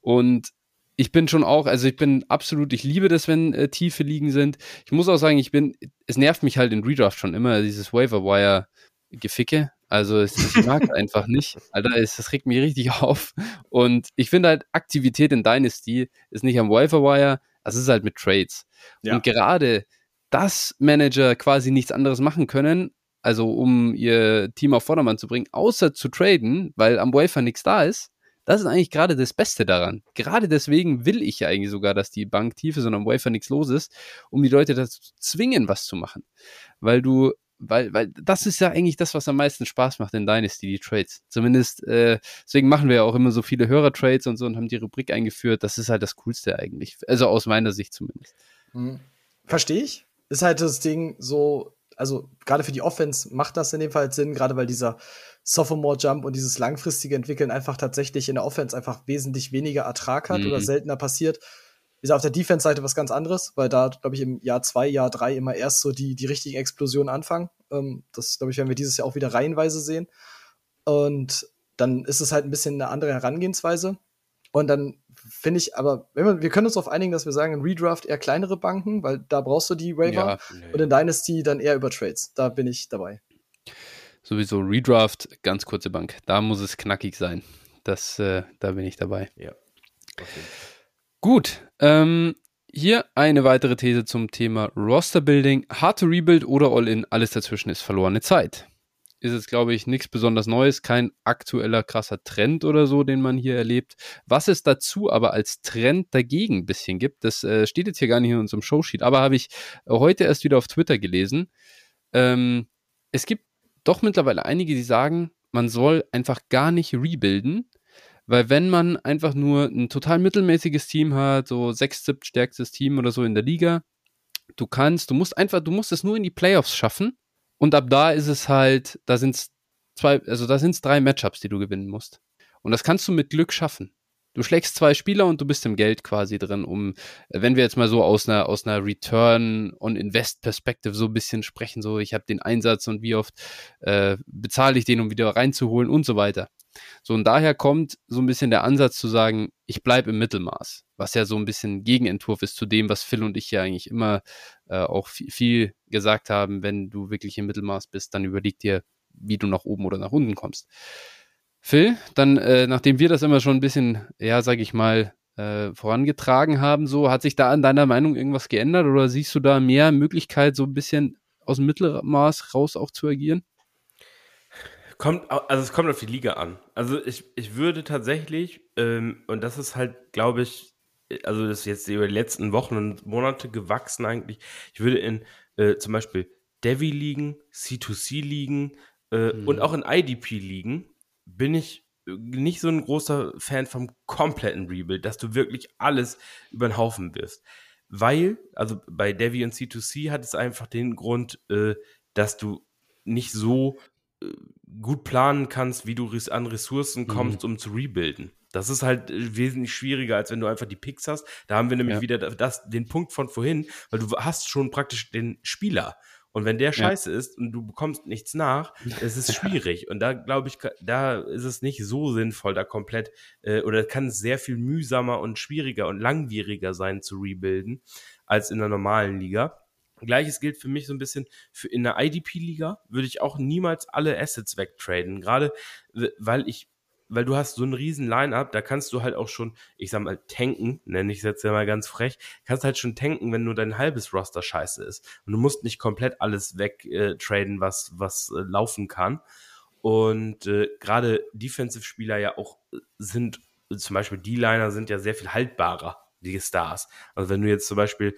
Und ich bin schon auch, also ich bin absolut, ich liebe das, wenn äh, tiefe Ligen sind. Ich muss auch sagen, ich bin, es nervt mich halt in Redraft schon immer, dieses Waiver Wire Geficke. Also es, ich mag einfach nicht. Alter, es, das regt mich richtig auf. Und ich finde halt, Aktivität in Dynasty ist nicht am Wire, das ist halt mit Trades. Ja. Und gerade, dass Manager quasi nichts anderes machen können, also um ihr Team auf Vordermann zu bringen, außer zu traden, weil am Wafer nichts da ist, das ist eigentlich gerade das Beste daran. Gerade deswegen will ich ja eigentlich sogar, dass die Bank tief ist und am Wafer nichts los ist, um die Leute dazu zu zwingen, was zu machen. Weil du weil, weil das ist ja eigentlich das, was am meisten Spaß macht in Dynasty, die Trades. Zumindest, äh, deswegen machen wir ja auch immer so viele Hörer-Trades und so und haben die Rubrik eingeführt. Das ist halt das Coolste eigentlich. Also aus meiner Sicht zumindest. Hm. Verstehe ich. Ist halt das Ding so, also gerade für die Offense macht das in dem Fall Sinn, gerade weil dieser Sophomore-Jump und dieses langfristige Entwickeln einfach tatsächlich in der Offense einfach wesentlich weniger Ertrag hat mhm. oder seltener passiert ist auf der Defense-Seite was ganz anderes, weil da, glaube ich, im Jahr zwei, Jahr drei immer erst so die, die richtigen Explosionen anfangen. Ähm, das, glaube ich, werden wir dieses Jahr auch wieder reihenweise sehen. Und dann ist es halt ein bisschen eine andere Herangehensweise. Und dann finde ich, aber wenn wir, wir können uns darauf einigen, dass wir sagen, in Redraft eher kleinere Banken, weil da brauchst du die Waiver. Ja, nee. Und in Dynasty dann eher über Trades. Da bin ich dabei. Sowieso Redraft, ganz kurze Bank. Da muss es knackig sein. Das, äh, da bin ich dabei. Ja. Okay. Gut, ähm, hier eine weitere These zum Thema Roster Building. Hard to rebuild oder All-in, alles dazwischen ist verlorene Zeit. Ist jetzt, glaube ich, nichts besonders Neues, kein aktueller krasser Trend oder so, den man hier erlebt. Was es dazu aber als Trend dagegen ein bisschen gibt, das äh, steht jetzt hier gar nicht in unserem Showsheet, aber habe ich heute erst wieder auf Twitter gelesen. Ähm, es gibt doch mittlerweile einige, die sagen, man soll einfach gar nicht rebuilden, weil wenn man einfach nur ein total mittelmäßiges Team hat, so sechs, stärkstes Team oder so in der Liga, du kannst, du musst einfach, du musst es nur in die Playoffs schaffen. Und ab da ist es halt, da sind es zwei, also da sind es drei Matchups, die du gewinnen musst. Und das kannst du mit Glück schaffen. Du schlägst zwei Spieler und du bist im Geld quasi drin, um, wenn wir jetzt mal so aus einer, aus einer Return on Invest Perspective so ein bisschen sprechen, so ich habe den Einsatz und wie oft äh, bezahle ich den, um wieder reinzuholen und so weiter. So, und daher kommt so ein bisschen der Ansatz zu sagen, ich bleibe im Mittelmaß, was ja so ein bisschen Gegenentwurf ist zu dem, was Phil und ich ja eigentlich immer äh, auch viel, viel gesagt haben, wenn du wirklich im Mittelmaß bist, dann überleg dir, wie du nach oben oder nach unten kommst. Phil, dann, äh, nachdem wir das immer schon ein bisschen, ja, sag ich mal, äh, vorangetragen haben, so, hat sich da an deiner Meinung irgendwas geändert oder siehst du da mehr Möglichkeit, so ein bisschen aus dem Mittelmaß raus auch zu agieren? Kommt, also es kommt auf die Liga an. Also ich, ich würde tatsächlich, ähm, und das ist halt, glaube ich, also das ist jetzt über die letzten Wochen und Monate gewachsen eigentlich. Ich würde in äh, zum Beispiel Devi-Ligen, C2C-Ligen äh, mhm. und auch in IDP-Ligen bin ich äh, nicht so ein großer Fan vom kompletten Rebuild, dass du wirklich alles über den Haufen wirst. Weil, also bei Devi und C2C hat es einfach den Grund, äh, dass du nicht so äh, gut planen kannst, wie du an Ressourcen mhm. kommst, mhm. um zu rebuilden. Das ist halt äh, wesentlich schwieriger, als wenn du einfach die Picks hast. Da haben wir nämlich ja. wieder das, den Punkt von vorhin, weil du hast schon praktisch den Spieler. Und wenn der scheiße ja. ist und du bekommst nichts nach, es ist schwierig. und da glaube ich, da ist es nicht so sinnvoll, da komplett, äh, oder kann es sehr viel mühsamer und schwieriger und langwieriger sein zu rebuilden, als in der normalen Liga. Gleiches gilt für mich so ein bisschen für in der IDP-Liga würde ich auch niemals alle Assets wegtraden. Gerade weil ich weil du hast so einen riesen Line-Up, da kannst du halt auch schon, ich sag mal, tanken, nenne ich es jetzt ja mal ganz frech, kannst halt schon tanken, wenn nur dein halbes Roster scheiße ist. Und du musst nicht komplett alles wegtraden, äh, was, was äh, laufen kann. Und äh, gerade Defensive-Spieler ja auch äh, sind, zum Beispiel D-Liner sind ja sehr viel haltbarer, die Stars. Also wenn du jetzt zum Beispiel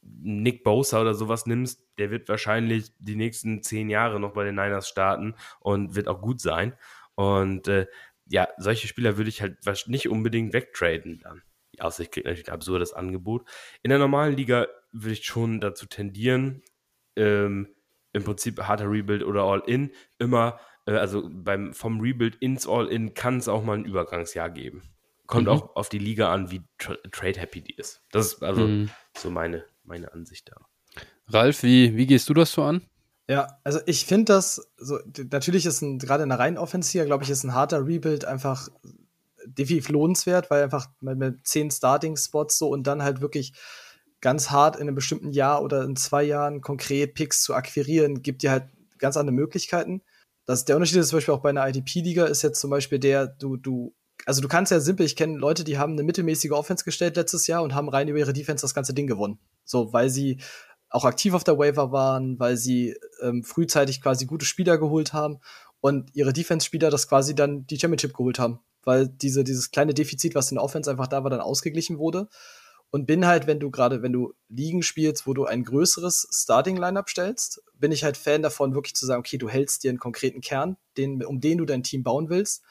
Nick Bosa oder sowas nimmst, der wird wahrscheinlich die nächsten zehn Jahre noch bei den Niners starten und wird auch gut sein. Und äh, ja, solche Spieler würde ich halt nicht unbedingt wegtraden dann. Außer ich kriege natürlich ein absurdes Angebot. In der normalen Liga würde ich schon dazu tendieren, ähm, im Prinzip harter Rebuild oder All-In immer, äh, also beim, vom Rebuild ins All-In kann es auch mal ein Übergangsjahr geben. Kommt mhm. auch auf die Liga an, wie tra trade-happy die ist. Das ist also mhm. so meine, meine Ansicht da. Ralf, wie, wie gehst du das so an? Ja, also ich finde das so, natürlich ist ein, gerade in der reinen Offensive, glaube ich, ist ein harter Rebuild einfach definitiv lohnenswert, weil einfach mit zehn Starting-Spots so und dann halt wirklich ganz hart in einem bestimmten Jahr oder in zwei Jahren konkret Picks zu akquirieren, gibt dir halt ganz andere Möglichkeiten. Das, der Unterschied ist zum Beispiel auch bei einer IDP-Liga ist jetzt zum Beispiel der, du, du, also du kannst ja simpel, ich kenne Leute, die haben eine mittelmäßige Offense gestellt letztes Jahr und haben rein über ihre Defense das ganze Ding gewonnen. So, weil sie auch aktiv auf der Waiver waren, weil sie ähm, frühzeitig quasi gute Spieler geholt haben und ihre Defense-Spieler das quasi dann die Championship geholt haben, weil diese, dieses kleine Defizit, was in der Offense einfach da war, dann ausgeglichen wurde. Und bin halt, wenn du gerade, wenn du Ligen spielst, wo du ein größeres Starting-Lineup stellst, bin ich halt Fan davon, wirklich zu sagen, okay, du hältst dir einen konkreten Kern, den, um den du dein Team bauen willst.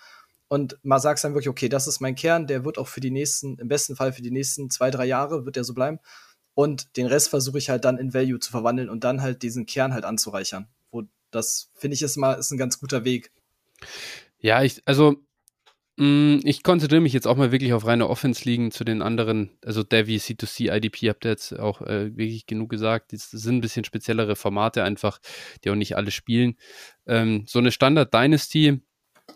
Und mal sagst dann wirklich, okay, das ist mein Kern, der wird auch für die nächsten, im besten Fall für die nächsten zwei, drei Jahre, wird der so bleiben. Und den Rest versuche ich halt dann in Value zu verwandeln und dann halt diesen Kern halt anzureichern. Wo das finde ich ist mal ist ein ganz guter Weg. Ja, ich, also mh, mm, ich konzentriere mich jetzt auch mal wirklich auf reine Offense liegen zu den anderen, also Devi, C2C, IDP, habt ihr jetzt auch äh, wirklich genug gesagt. Das sind ein bisschen speziellere Formate einfach, die auch nicht alle spielen. Ähm, so eine Standard Dynasty,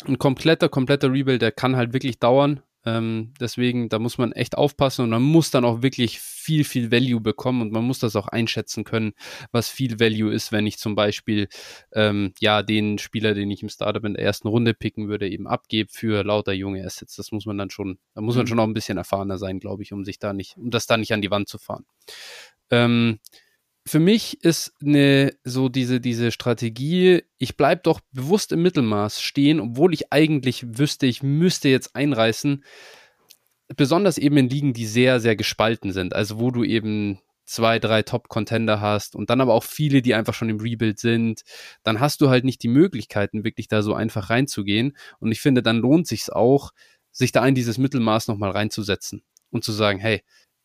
ein kompletter, kompletter Rebuild, der kann halt wirklich dauern. Ähm, deswegen, da muss man echt aufpassen und man muss dann auch wirklich viel, viel Value bekommen und man muss das auch einschätzen können, was viel Value ist, wenn ich zum Beispiel ähm, ja den Spieler, den ich im Startup in der ersten Runde picken würde, eben abgebe für lauter junge Assets. Das muss man dann schon, da muss man mhm. schon auch ein bisschen erfahrener sein, glaube ich, um sich da nicht, um das da nicht an die Wand zu fahren. Ähm, für mich ist eine so diese, diese Strategie, ich bleibe doch bewusst im Mittelmaß stehen, obwohl ich eigentlich wüsste, ich müsste jetzt einreißen. Besonders eben in Ligen, die sehr, sehr gespalten sind. Also wo du eben zwei, drei Top-Contender hast und dann aber auch viele, die einfach schon im Rebuild sind, dann hast du halt nicht die Möglichkeiten, wirklich da so einfach reinzugehen. Und ich finde, dann lohnt sich auch, sich da in dieses Mittelmaß nochmal reinzusetzen und zu sagen, hey,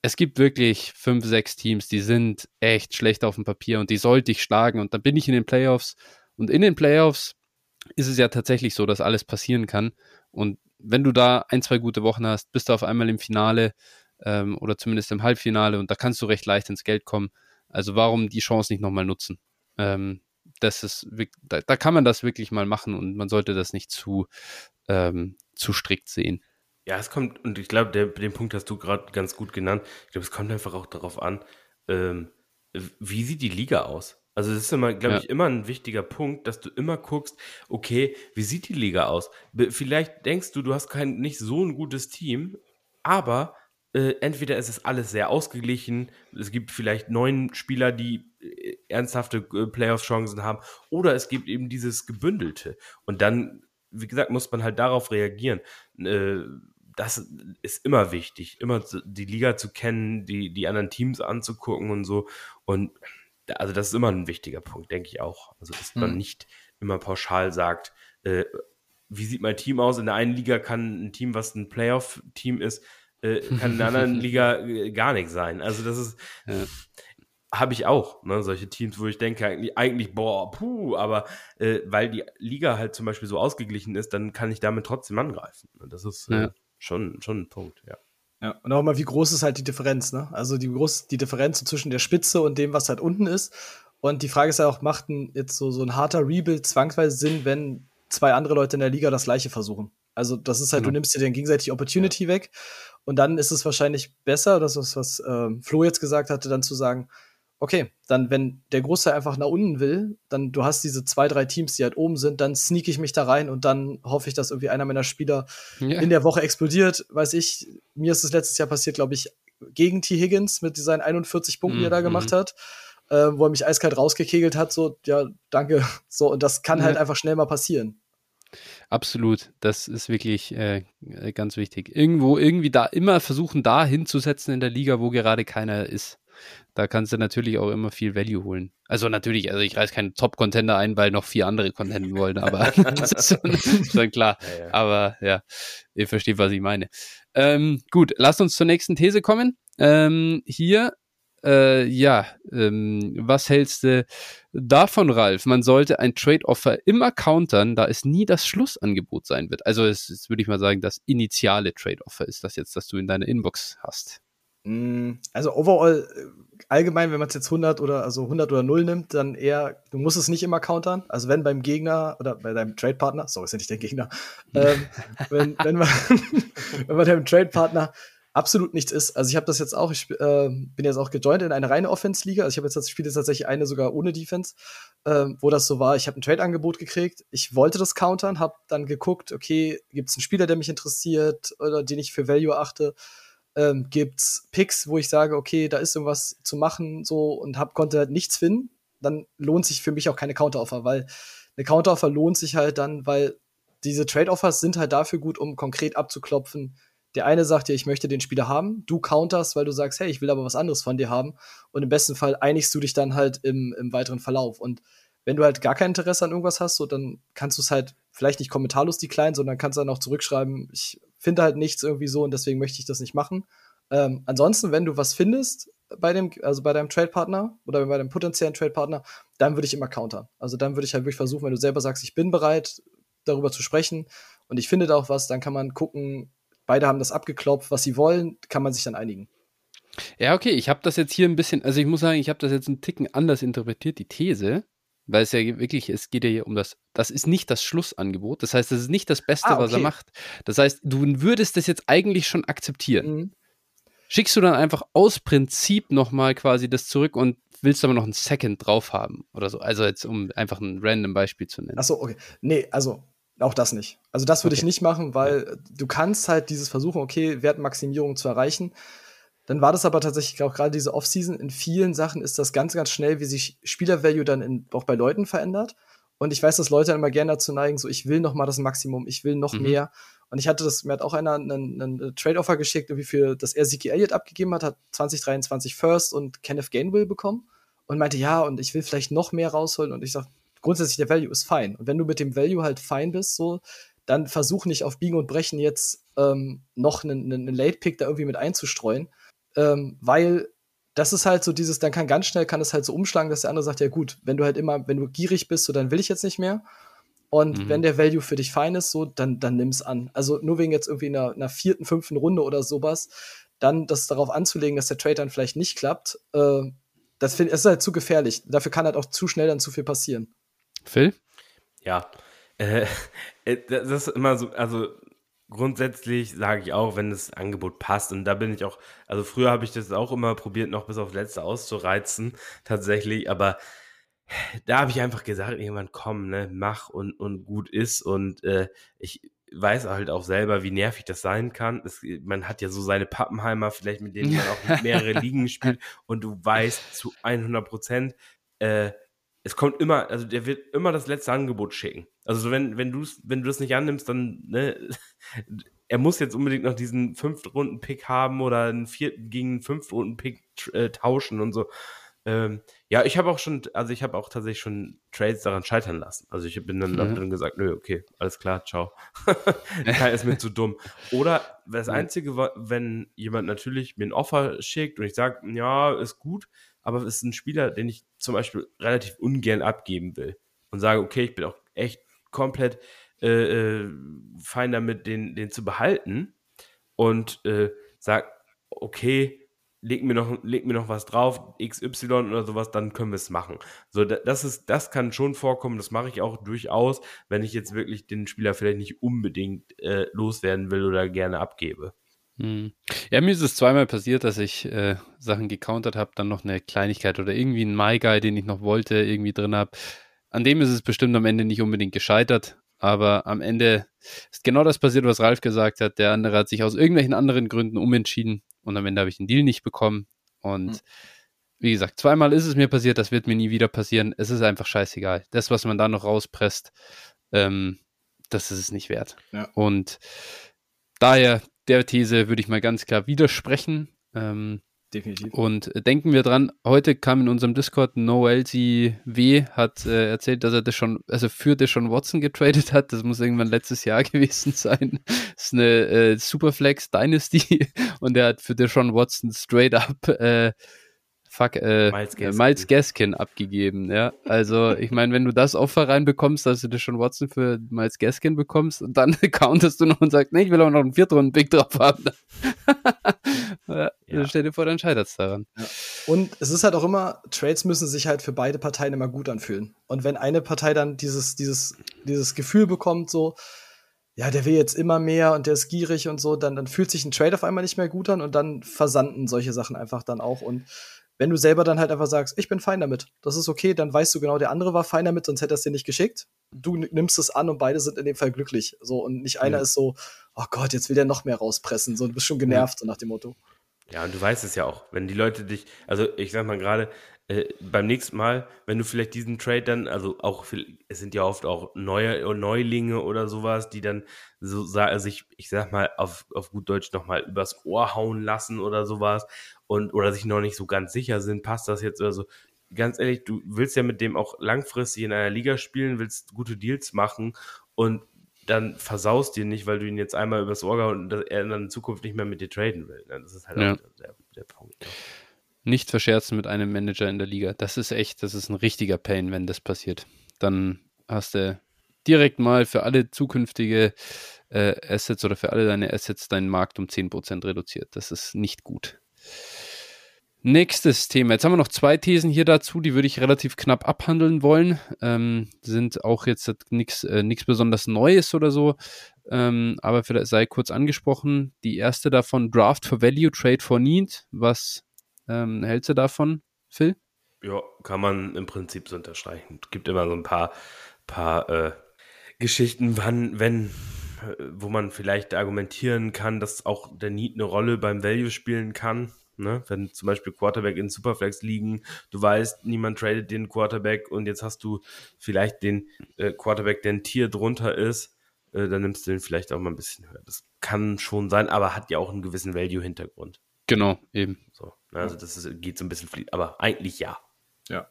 es gibt wirklich fünf, sechs Teams, die sind echt schlecht auf dem Papier und die sollte ich schlagen. Und dann bin ich in den Playoffs. Und in den Playoffs ist es ja tatsächlich so, dass alles passieren kann. Und wenn du da ein, zwei gute Wochen hast, bist du auf einmal im Finale ähm, oder zumindest im Halbfinale und da kannst du recht leicht ins Geld kommen. Also warum die Chance nicht nochmal nutzen? Ähm, das ist, da, da, kann man das wirklich mal machen und man sollte das nicht zu, ähm, zu strikt sehen. Ja, es kommt, und ich glaube, den Punkt hast du gerade ganz gut genannt. Ich glaube, es kommt einfach auch darauf an, ähm, wie sieht die Liga aus? Also es ist immer, glaube ja. ich, immer ein wichtiger Punkt, dass du immer guckst, okay, wie sieht die Liga aus? Vielleicht denkst du, du hast kein nicht so ein gutes Team, aber äh, entweder ist es alles sehr ausgeglichen, es gibt vielleicht neun Spieler, die äh, ernsthafte äh, Playoff-Chancen haben, oder es gibt eben dieses Gebündelte. Und dann, wie gesagt, muss man halt darauf reagieren. Äh, das ist immer wichtig, immer die Liga zu kennen, die, die anderen Teams anzugucken und so. Und also das ist immer ein wichtiger Punkt, denke ich auch. Also, dass man hm. nicht immer pauschal sagt, äh, wie sieht mein Team aus? In der einen Liga kann ein Team, was ein Playoff-Team ist, äh, kann in der anderen Liga äh, gar nichts sein. Also das ist, ja. habe ich auch, ne? solche Teams, wo ich denke eigentlich, eigentlich boah, puh, aber äh, weil die Liga halt zum Beispiel so ausgeglichen ist, dann kann ich damit trotzdem angreifen. Das ist äh, ja. Schon, schon ein Punkt, ja. Ja, und auch mal, wie groß ist halt die Differenz, ne? Also die groß, die Differenz zwischen der Spitze und dem, was halt unten ist. Und die Frage ist ja auch, macht ein, jetzt so, so ein harter Rebuild zwangsweise Sinn, wenn zwei andere Leute in der Liga das gleiche versuchen? Also, das ist halt, genau. du nimmst dir dann gegenseitig Opportunity ja. weg. Und dann ist es wahrscheinlich besser, das ist, was ähm, Flo jetzt gesagt hatte, dann zu sagen, okay, dann, wenn der Großteil einfach nach unten will, dann du hast diese zwei, drei Teams, die halt oben sind, dann sneak ich mich da rein und dann hoffe ich, dass irgendwie einer meiner Spieler ja. in der Woche explodiert. Weiß ich, mir ist es letztes Jahr passiert, glaube ich, gegen T. Higgins mit seinen 41 Punkten, mm, die er da mhm, gemacht mm. hat, äh, wo er mich eiskalt rausgekegelt hat, so, ja, danke. So, und das kann ja. halt einfach schnell mal passieren. Absolut, das ist wirklich äh, ganz wichtig. Irgendwo, irgendwie da immer versuchen, da hinzusetzen in der Liga, wo gerade keiner ist. Da kannst du natürlich auch immer viel Value holen. Also natürlich, also ich reiß keinen Top-Contender ein, weil noch vier andere contenten wollen, aber das ist schon, schon klar. Ja, ja. Aber ja, ihr versteht, was ich meine. Ähm, gut, lasst uns zur nächsten These kommen. Ähm, hier äh, ja, ähm, was hältst du davon, Ralf? Man sollte ein Trade-Offer immer countern, da es nie das Schlussangebot sein wird. Also es ist, würde ich mal sagen, das initiale Trade-Offer ist das jetzt, das du in deiner Inbox hast. Mm, also overall, äh, allgemein, wenn man es jetzt 100 oder also 100 oder 0 nimmt, dann eher, du musst es nicht immer countern. Also wenn beim Gegner oder bei deinem Trade-Partner, sorry, ist ja nicht der Gegner, ähm, wenn, wenn man, wenn man deinem Trade-Partner absolut nichts ist. Also ich habe das jetzt auch, ich äh, bin jetzt auch gejoint in eine reine Offense-Liga. Also ich habe jetzt das Spiel tatsächlich eine sogar ohne Defense, äh, wo das so war. Ich habe ein Trade-Angebot gekriegt. Ich wollte das countern, habe dann geguckt, okay, gibt es einen Spieler, der mich interessiert oder den ich für Value achte? Ähm, gibt's Picks, wo ich sage, okay, da ist irgendwas zu machen, so und hab konnte halt nichts finden? Dann lohnt sich für mich auch keine Counteroffer, weil eine Counteroffer lohnt sich halt dann, weil diese Trade-Offers sind halt dafür gut, um konkret abzuklopfen, der eine sagt dir, ich möchte den Spieler haben, du counterst, weil du sagst, hey, ich will aber was anderes von dir haben. Und im besten Fall einigst du dich dann halt im, im weiteren Verlauf. Und wenn du halt gar kein Interesse an irgendwas hast, so, dann kannst du es halt vielleicht nicht kommentarlos decline, sondern kannst dann auch zurückschreiben, ich finde halt nichts irgendwie so und deswegen möchte ich das nicht machen. Ähm, ansonsten, wenn du was findest bei dem, also bei deinem Trade-Partner oder bei deinem potenziellen Trade-Partner, dann würde ich immer countern. Also dann würde ich halt wirklich versuchen, wenn du selber sagst, ich bin bereit, darüber zu sprechen und ich finde da auch was, dann kann man gucken, beide haben das abgeklopft, was sie wollen, kann man sich dann einigen. Ja, okay, ich habe das jetzt hier ein bisschen, also ich muss sagen, ich habe das jetzt einen Ticken anders interpretiert, die These, weil es ja wirklich, es geht ja hier um das, das ist nicht das Schlussangebot, das heißt, das ist nicht das Beste, ah, okay. was er macht. Das heißt, du würdest das jetzt eigentlich schon akzeptieren. Mhm. Schickst du dann einfach aus Prinzip nochmal quasi das zurück und willst aber noch einen Second drauf haben oder so. Also jetzt, um einfach ein random Beispiel zu nennen. Achso, okay. Nee, also auch das nicht. Also das würde okay. ich nicht machen, weil ja. du kannst halt dieses Versuchen, okay, Wertmaximierung zu erreichen. Dann war das aber tatsächlich auch gerade diese Offseason. In vielen Sachen ist das ganz, ganz schnell, wie sich Spielervalue dann in, auch bei Leuten verändert. Und ich weiß, dass Leute dann immer gerne dazu neigen, so ich will noch mal das Maximum, ich will noch mhm. mehr. Und ich hatte das, mir hat auch einer einen, einen Trade-Offer geschickt, irgendwie für, dass er Ziki Elliott abgegeben hat, hat 2023 First und Kenneth Gainwell bekommen und meinte, ja, und ich will vielleicht noch mehr rausholen. Und ich sag, grundsätzlich der Value ist fein. Und wenn du mit dem Value halt fein bist, so, dann versuch nicht auf Biegen und Brechen jetzt ähm, noch einen, einen Late-Pick da irgendwie mit einzustreuen, ähm, weil das ist halt so dieses, dann kann ganz schnell, kann es halt so umschlagen, dass der andere sagt, ja gut, wenn du halt immer, wenn du gierig bist, so, dann will ich jetzt nicht mehr. Und mhm. wenn der Value für dich fein ist, so, dann, dann nimm's an. Also nur wegen jetzt irgendwie einer, einer vierten, fünften Runde oder sowas, dann das darauf anzulegen, dass der Trade dann vielleicht nicht klappt, äh, das, find, das ist halt zu gefährlich. Dafür kann halt auch zu schnell dann zu viel passieren. Phil? Ja. Äh, äh, das ist immer so, also grundsätzlich sage ich auch, wenn das Angebot passt. Und da bin ich auch, also früher habe ich das auch immer probiert, noch bis aufs Letzte auszureizen, tatsächlich. Aber da habe ich einfach gesagt, irgendwann komm, ne, mach und, und gut ist. Und äh, ich weiß halt auch selber, wie nervig das sein kann. Es, man hat ja so seine Pappenheimer, vielleicht mit denen man auch mehrere Ligen spielt. Und du weißt zu 100 Prozent, äh, es kommt immer, also der wird immer das letzte Angebot schicken. Also wenn, wenn du wenn du das nicht annimmst, dann, ne, er muss jetzt unbedingt noch diesen Fünft-Runden-Pick haben oder einen vierten gegen einen Fünft-Runden-Pick äh, tauschen und so. Ähm, ja, ich habe auch schon, also ich habe auch tatsächlich schon Trades daran scheitern lassen. Also ich bin dann, mhm. dann gesagt, nö, okay, alles klar, ciao. Kein ist mir zu dumm. Oder das Einzige, wenn jemand natürlich mir ein Offer schickt und ich sage, ja, ist gut, aber es ist ein Spieler, den ich zum Beispiel relativ ungern abgeben will und sage, okay, ich bin auch echt komplett äh, äh, fein damit, den, den zu behalten und äh, sag, okay, leg mir noch, leg mir noch was drauf, XY oder sowas, dann können wir es machen. So, das ist, das kann schon vorkommen, das mache ich auch durchaus, wenn ich jetzt wirklich den Spieler vielleicht nicht unbedingt äh, loswerden will oder gerne abgebe. Hm. Ja, mir ist es zweimal passiert, dass ich äh, Sachen gecountert habe, dann noch eine Kleinigkeit oder irgendwie einen My Guy, den ich noch wollte, irgendwie drin habe. An dem ist es bestimmt am Ende nicht unbedingt gescheitert, aber am Ende ist genau das passiert, was Ralf gesagt hat. Der andere hat sich aus irgendwelchen anderen Gründen umentschieden und am Ende habe ich den Deal nicht bekommen. Und mhm. wie gesagt, zweimal ist es mir passiert, das wird mir nie wieder passieren. Es ist einfach scheißegal. Das, was man da noch rauspresst, ähm, das ist es nicht wert. Ja. Und daher der These würde ich mal ganz klar widersprechen. Ähm, Definitiv. Und denken wir dran, heute kam in unserem Discord NoLCW, hat äh, erzählt, dass er das schon, also für schon Watson getradet hat. Das muss irgendwann letztes Jahr gewesen sein. Das ist eine äh, Superflex Dynasty und er hat für schon Watson straight up äh, fuck, äh, Miles, äh, Gaskin. Miles Gaskin abgegeben, ja. Also, ich meine, wenn du das Offer reinbekommst, dass du das schon Watson für Miles Gaskin bekommst und dann countest du noch und sagst, nee, ich will auch noch einen Viertrunden-Pick drauf haben. ja, ja. Stell dir vor, dann scheitert es daran. Ja. Und es ist halt auch immer, Trades müssen sich halt für beide Parteien immer gut anfühlen. Und wenn eine Partei dann dieses, dieses, dieses Gefühl bekommt, so, ja, der will jetzt immer mehr und der ist gierig und so, dann, dann fühlt sich ein Trade auf einmal nicht mehr gut an und dann versanden solche Sachen einfach dann auch. Und wenn du selber dann halt einfach sagst, ich bin fein damit, das ist okay, dann weißt du genau, der andere war fein damit, sonst hätte er es dir nicht geschickt. Du nimmst es an und beide sind in dem Fall glücklich. So, und nicht einer ja. ist so, oh Gott, jetzt will der noch mehr rauspressen. So, du bist schon genervt, ja. so nach dem Motto. Ja, und du weißt es ja auch, wenn die Leute dich, also ich sag mal gerade, äh, beim nächsten Mal, wenn du vielleicht diesen Trade dann, also auch, es sind ja oft auch neue Neulinge oder sowas, die dann so sich, ich sag mal, auf, auf gut Deutsch nochmal übers Ohr hauen lassen oder sowas und oder sich noch nicht so ganz sicher sind, passt das jetzt oder so. Ganz ehrlich, du willst ja mit dem auch langfristig in einer Liga spielen, willst gute Deals machen und dann versaust dir nicht, weil du ihn jetzt einmal übers Ohr gehauen und er dann in Zukunft nicht mehr mit dir traden will. Das ist halt ja. auch der, der Punkt. Ja. Nicht verscherzen mit einem Manager in der Liga. Das ist echt, das ist ein richtiger Pain, wenn das passiert. Dann hast du direkt mal für alle zukünftige äh, Assets oder für alle deine Assets deinen Markt um 10% reduziert. Das ist nicht gut. Nächstes Thema. Jetzt haben wir noch zwei Thesen hier dazu, die würde ich relativ knapp abhandeln wollen. Ähm, sind auch jetzt nichts äh, besonders Neues oder so, ähm, aber vielleicht sei kurz angesprochen. Die erste davon, Draft for Value, Trade for Need. Was ähm, hältst du davon, Phil? Ja, kann man im Prinzip so unterstreichen. Es gibt immer so ein paar, paar äh, Geschichten, wann, wenn, äh, wo man vielleicht argumentieren kann, dass auch der Need eine Rolle beim Value spielen kann. Ne? Wenn zum Beispiel Quarterback in Superflex liegen, du weißt, niemand tradet den Quarterback und jetzt hast du vielleicht den äh, Quarterback, der ein Tier drunter ist, äh, dann nimmst du den vielleicht auch mal ein bisschen höher. Das kann schon sein, aber hat ja auch einen gewissen Value-Hintergrund. Genau, eben. So, ne? Also das ist, geht so ein bisschen, aber eigentlich ja. Ja.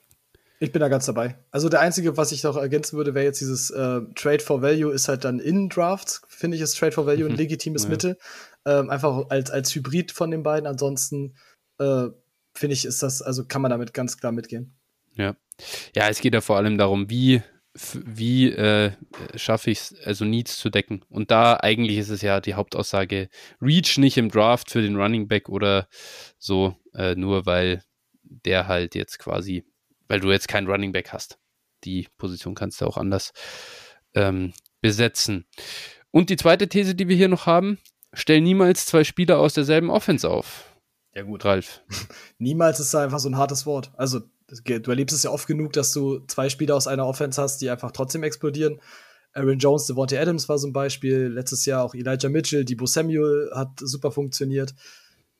Ich bin da ganz dabei. Also der einzige, was ich noch ergänzen würde, wäre jetzt dieses äh, Trade for Value ist halt dann in Drafts, finde ich, ist Trade for Value mhm. ein legitimes ja. Mittel. Ähm, einfach als, als Hybrid von den beiden. Ansonsten äh, finde ich, ist das, also kann man damit ganz klar mitgehen. Ja. Ja, es geht ja vor allem darum, wie, wie äh, schaffe ich es, also Needs zu decken. Und da eigentlich ist es ja die Hauptaussage, Reach nicht im Draft für den Running Back oder so, äh, nur weil der halt jetzt quasi weil du jetzt keinen Running Back hast. Die Position kannst du auch anders ähm, besetzen. Und die zweite These, die wir hier noch haben, stell niemals zwei Spieler aus derselben Offense auf. Ja gut. Ralf. niemals ist da einfach so ein hartes Wort. Also du erlebst es ja oft genug, dass du zwei Spieler aus einer Offense hast, die einfach trotzdem explodieren. Aaron Jones, Devontae Adams war so ein Beispiel. Letztes Jahr auch Elijah Mitchell, Debo Samuel hat super funktioniert.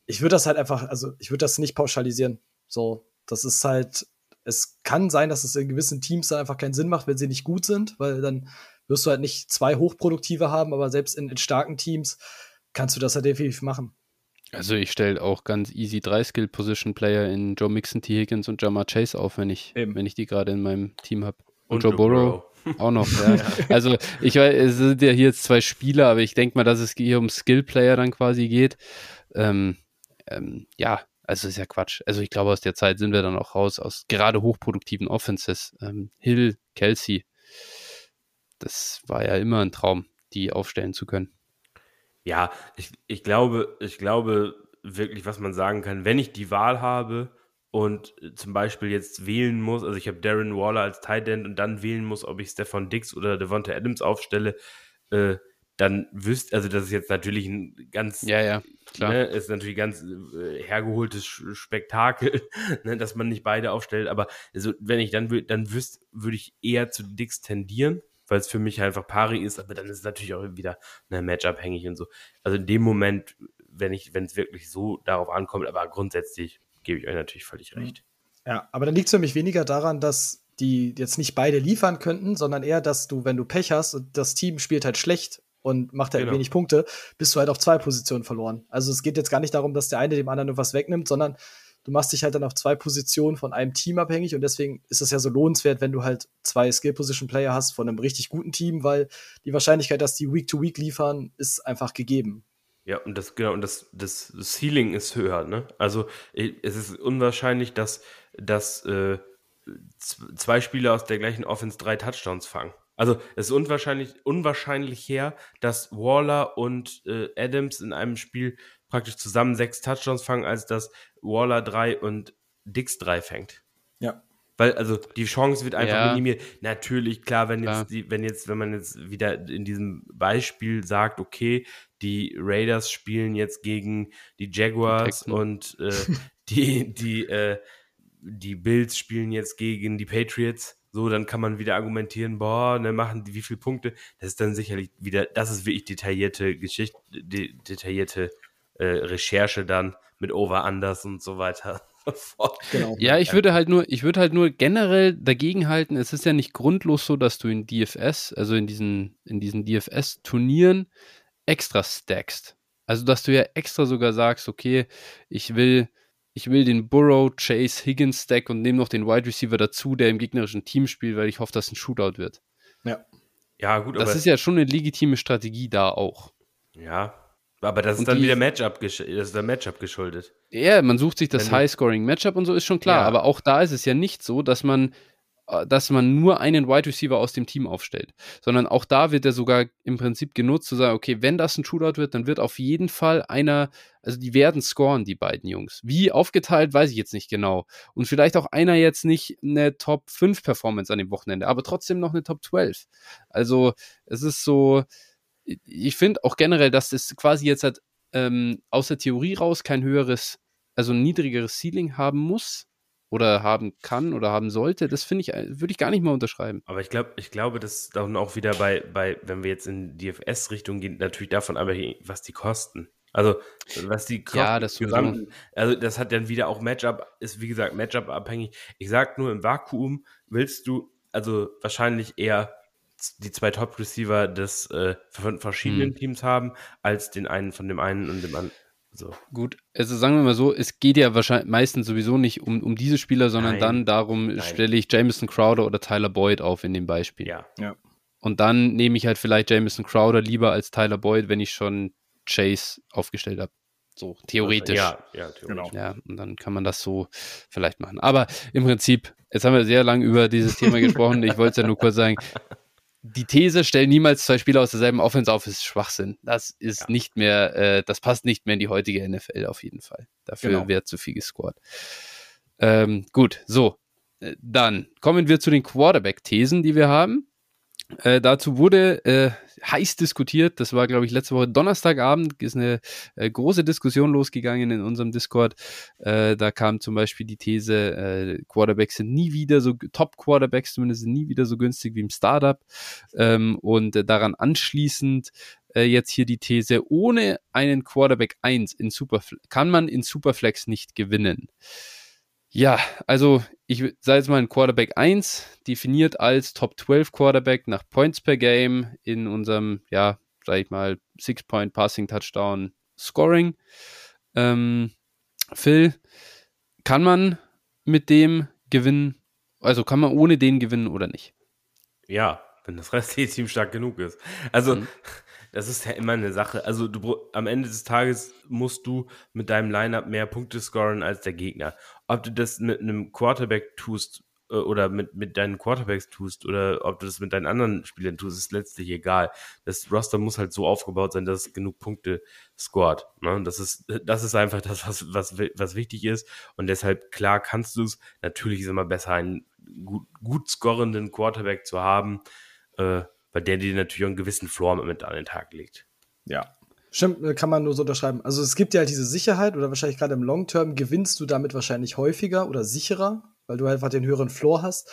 Ich würde das halt einfach, also ich würde das nicht pauschalisieren. So, das ist halt es kann sein, dass es in gewissen Teams dann einfach keinen Sinn macht, wenn sie nicht gut sind, weil dann wirst du halt nicht zwei hochproduktive haben, aber selbst in, in starken Teams kannst du das halt definitiv machen. Also ich stelle auch ganz easy drei Skill-Position-Player in Joe Mixon, T. Higgins und Jamar Chase auf, wenn ich, wenn ich die gerade in meinem Team habe. Und, und, Joe Burrow. Auch noch, ja. Also ich weiß, es sind ja hier jetzt zwei Spieler, aber ich denke mal, dass es hier um Skill-Player dann quasi geht. Ähm, ähm, ja, also ist ja Quatsch. Also ich glaube, aus der Zeit sind wir dann auch raus, aus gerade hochproduktiven Offenses. Ähm, Hill, Kelsey, das war ja immer ein Traum, die aufstellen zu können. Ja, ich, ich glaube, ich glaube wirklich, was man sagen kann, wenn ich die Wahl habe, und zum Beispiel jetzt wählen muss, also ich habe Darren Waller als Tight End und dann wählen muss, ob ich Stefan Dix oder Devonta Adams aufstelle, äh, dann wüsste, also das ist jetzt natürlich ein ganz, ja, ja, klar, ne, ist natürlich ganz äh, hergeholtes Spektakel, ne, dass man nicht beide aufstellt, aber also wenn ich dann dann wüsste, würde ich eher zu Dix tendieren, weil es für mich einfach pari ist, aber dann ist es natürlich auch wieder ne, matchabhängig und so. Also in dem Moment, wenn ich, wenn es wirklich so darauf ankommt, aber grundsätzlich gebe ich euch natürlich völlig mhm. recht. Ja, aber dann liegt es für mich weniger daran, dass die jetzt nicht beide liefern könnten, sondern eher, dass du, wenn du Pech hast und das Team spielt halt schlecht und macht halt genau. wenig Punkte, bist du halt auf zwei Positionen verloren. Also es geht jetzt gar nicht darum, dass der eine dem anderen nur was wegnimmt, sondern du machst dich halt dann auf zwei Positionen von einem Team abhängig und deswegen ist es ja so lohnenswert, wenn du halt zwei Skill-Position-Player hast von einem richtig guten Team, weil die Wahrscheinlichkeit, dass die Week-to-Week -Week liefern, ist einfach gegeben. Ja, und das, genau, und das, das Ceiling ist höher, ne? Also es ist unwahrscheinlich, dass, dass äh, zwei Spieler aus der gleichen Offense drei Touchdowns fangen. Also es ist unwahrscheinlich, unwahrscheinlich her, dass Waller und äh, Adams in einem Spiel praktisch zusammen sechs Touchdowns fangen, als dass Waller drei und Dix drei fängt. Ja. Weil, also die Chance wird einfach ja. minimiert. Natürlich, klar, wenn jetzt die, wenn jetzt, wenn man jetzt wieder in diesem Beispiel sagt, okay, die Raiders spielen jetzt gegen die Jaguars die und äh, die, die, äh, die Bills spielen jetzt gegen die Patriots. So, dann kann man wieder argumentieren, boah, ne, machen die wie viele Punkte? Das ist dann sicherlich wieder, das ist wirklich detaillierte Geschichte, de detaillierte äh, Recherche dann mit Over-Unders und so weiter. genau. Ja, ich würde halt nur, ich würde halt nur generell dagegen halten, es ist ja nicht grundlos so, dass du in DFS, also in diesen, in diesen DFS-Turnieren, extra stackst. Also, dass du ja extra sogar sagst, okay, ich will, ich will den Burrow, Chase, Higgins Stack und nehme noch den Wide Receiver dazu, der im gegnerischen Team spielt, weil ich hoffe, dass ein Shootout wird. Ja. Ja, gut, Das ist ja schon eine legitime Strategie da auch. Ja, aber das ist und dann die, wieder Matchup, das ist Matchup geschuldet. Ja, man sucht sich das High-Scoring-Matchup und so ist schon klar. Ja. Aber auch da ist es ja nicht so, dass man äh, dass man nur einen Wide Receiver aus dem Team aufstellt, sondern auch da wird er sogar im Prinzip genutzt zu sagen, okay, wenn das ein Shootout wird, dann wird auf jeden Fall einer, also die werden scoren, die beiden Jungs. Wie aufgeteilt, weiß ich jetzt nicht genau. Und vielleicht auch einer jetzt nicht eine Top 5 Performance an dem Wochenende, aber trotzdem noch eine Top 12. Also es ist so, ich finde auch generell, dass das quasi jetzt halt ähm, aus der Theorie raus kein höheres, also ein niedrigeres Ceiling haben muss, oder haben kann oder haben sollte, das finde ich, äh, würde ich gar nicht mal unterschreiben. Aber ich glaube, ich glaube, dass dann auch wieder bei, bei, wenn wir jetzt in DFS-Richtung gehen, natürlich davon abhängig, was die kosten. Also, was die kosten. Ja, das gesamt, Also, das hat dann wieder auch Matchup, ist wie gesagt Matchup abhängig. Ich sag nur, im Vakuum willst du also wahrscheinlich eher die zwei Top-Receiver des äh, von verschiedenen hm. Teams haben, als den einen von dem einen und dem anderen. So. Gut, also sagen wir mal so, es geht ja wahrscheinlich meistens sowieso nicht um, um diese Spieler, sondern Nein. dann darum, Nein. stelle ich Jameson Crowder oder Tyler Boyd auf in dem Beispiel. Ja. ja. Und dann nehme ich halt vielleicht Jameson Crowder lieber als Tyler Boyd, wenn ich schon Chase aufgestellt habe. So, theoretisch. Ja, ja, theoretisch. Genau. Ja, und dann kann man das so vielleicht machen. Aber im Prinzip, jetzt haben wir sehr lange über dieses Thema gesprochen. Ich wollte es ja nur kurz sagen, die These, stell niemals zwei Spieler aus derselben Offense auf, ist Schwachsinn. Das ist ja. nicht mehr, äh, das passt nicht mehr in die heutige NFL auf jeden Fall. Dafür genau. wird zu viel gescored. Ähm, gut, so. Äh, dann kommen wir zu den Quarterback-Thesen, die wir haben. Äh, dazu wurde äh, heiß diskutiert. Das war, glaube ich, letzte Woche Donnerstagabend ist eine äh, große Diskussion losgegangen in unserem Discord. Äh, da kam zum Beispiel die These, äh, Quarterbacks sind nie wieder so, Top-Quarterbacks zumindest sind nie wieder so günstig wie im Startup. Ähm, und daran anschließend äh, jetzt hier die These, ohne einen Quarterback 1 in Superflex kann man in Superflex nicht gewinnen. Ja, also ich sage jetzt mal ein Quarterback 1, definiert als Top 12 Quarterback nach Points per Game in unserem, ja, sag ich mal, Six-Point Passing Touchdown Scoring. Ähm, Phil, kann man mit dem gewinnen? Also kann man ohne den gewinnen oder nicht? Ja, wenn das restliche Team stark genug ist. Also, mhm. das ist ja immer eine Sache. Also, du, am Ende des Tages musst du mit deinem Lineup mehr Punkte scoren als der Gegner. Ob du das mit einem Quarterback tust, äh, oder mit, mit deinen Quarterbacks tust oder ob du das mit deinen anderen Spielern tust, ist letztlich egal. Das Roster muss halt so aufgebaut sein, dass es genug Punkte scored. Ne? Das, ist, das ist einfach das, was, was, was wichtig ist. Und deshalb, klar, kannst du es. Natürlich ist es immer besser, einen gut, gut scorenden Quarterback zu haben, äh, weil der dir natürlich auch einen gewissen Floor mit an den Tag legt. Ja, Stimmt, äh, kann man nur so unterschreiben. Also es gibt ja halt diese Sicherheit oder wahrscheinlich gerade im Long Term gewinnst du damit wahrscheinlich häufiger oder sicherer, weil du einfach den höheren Floor hast.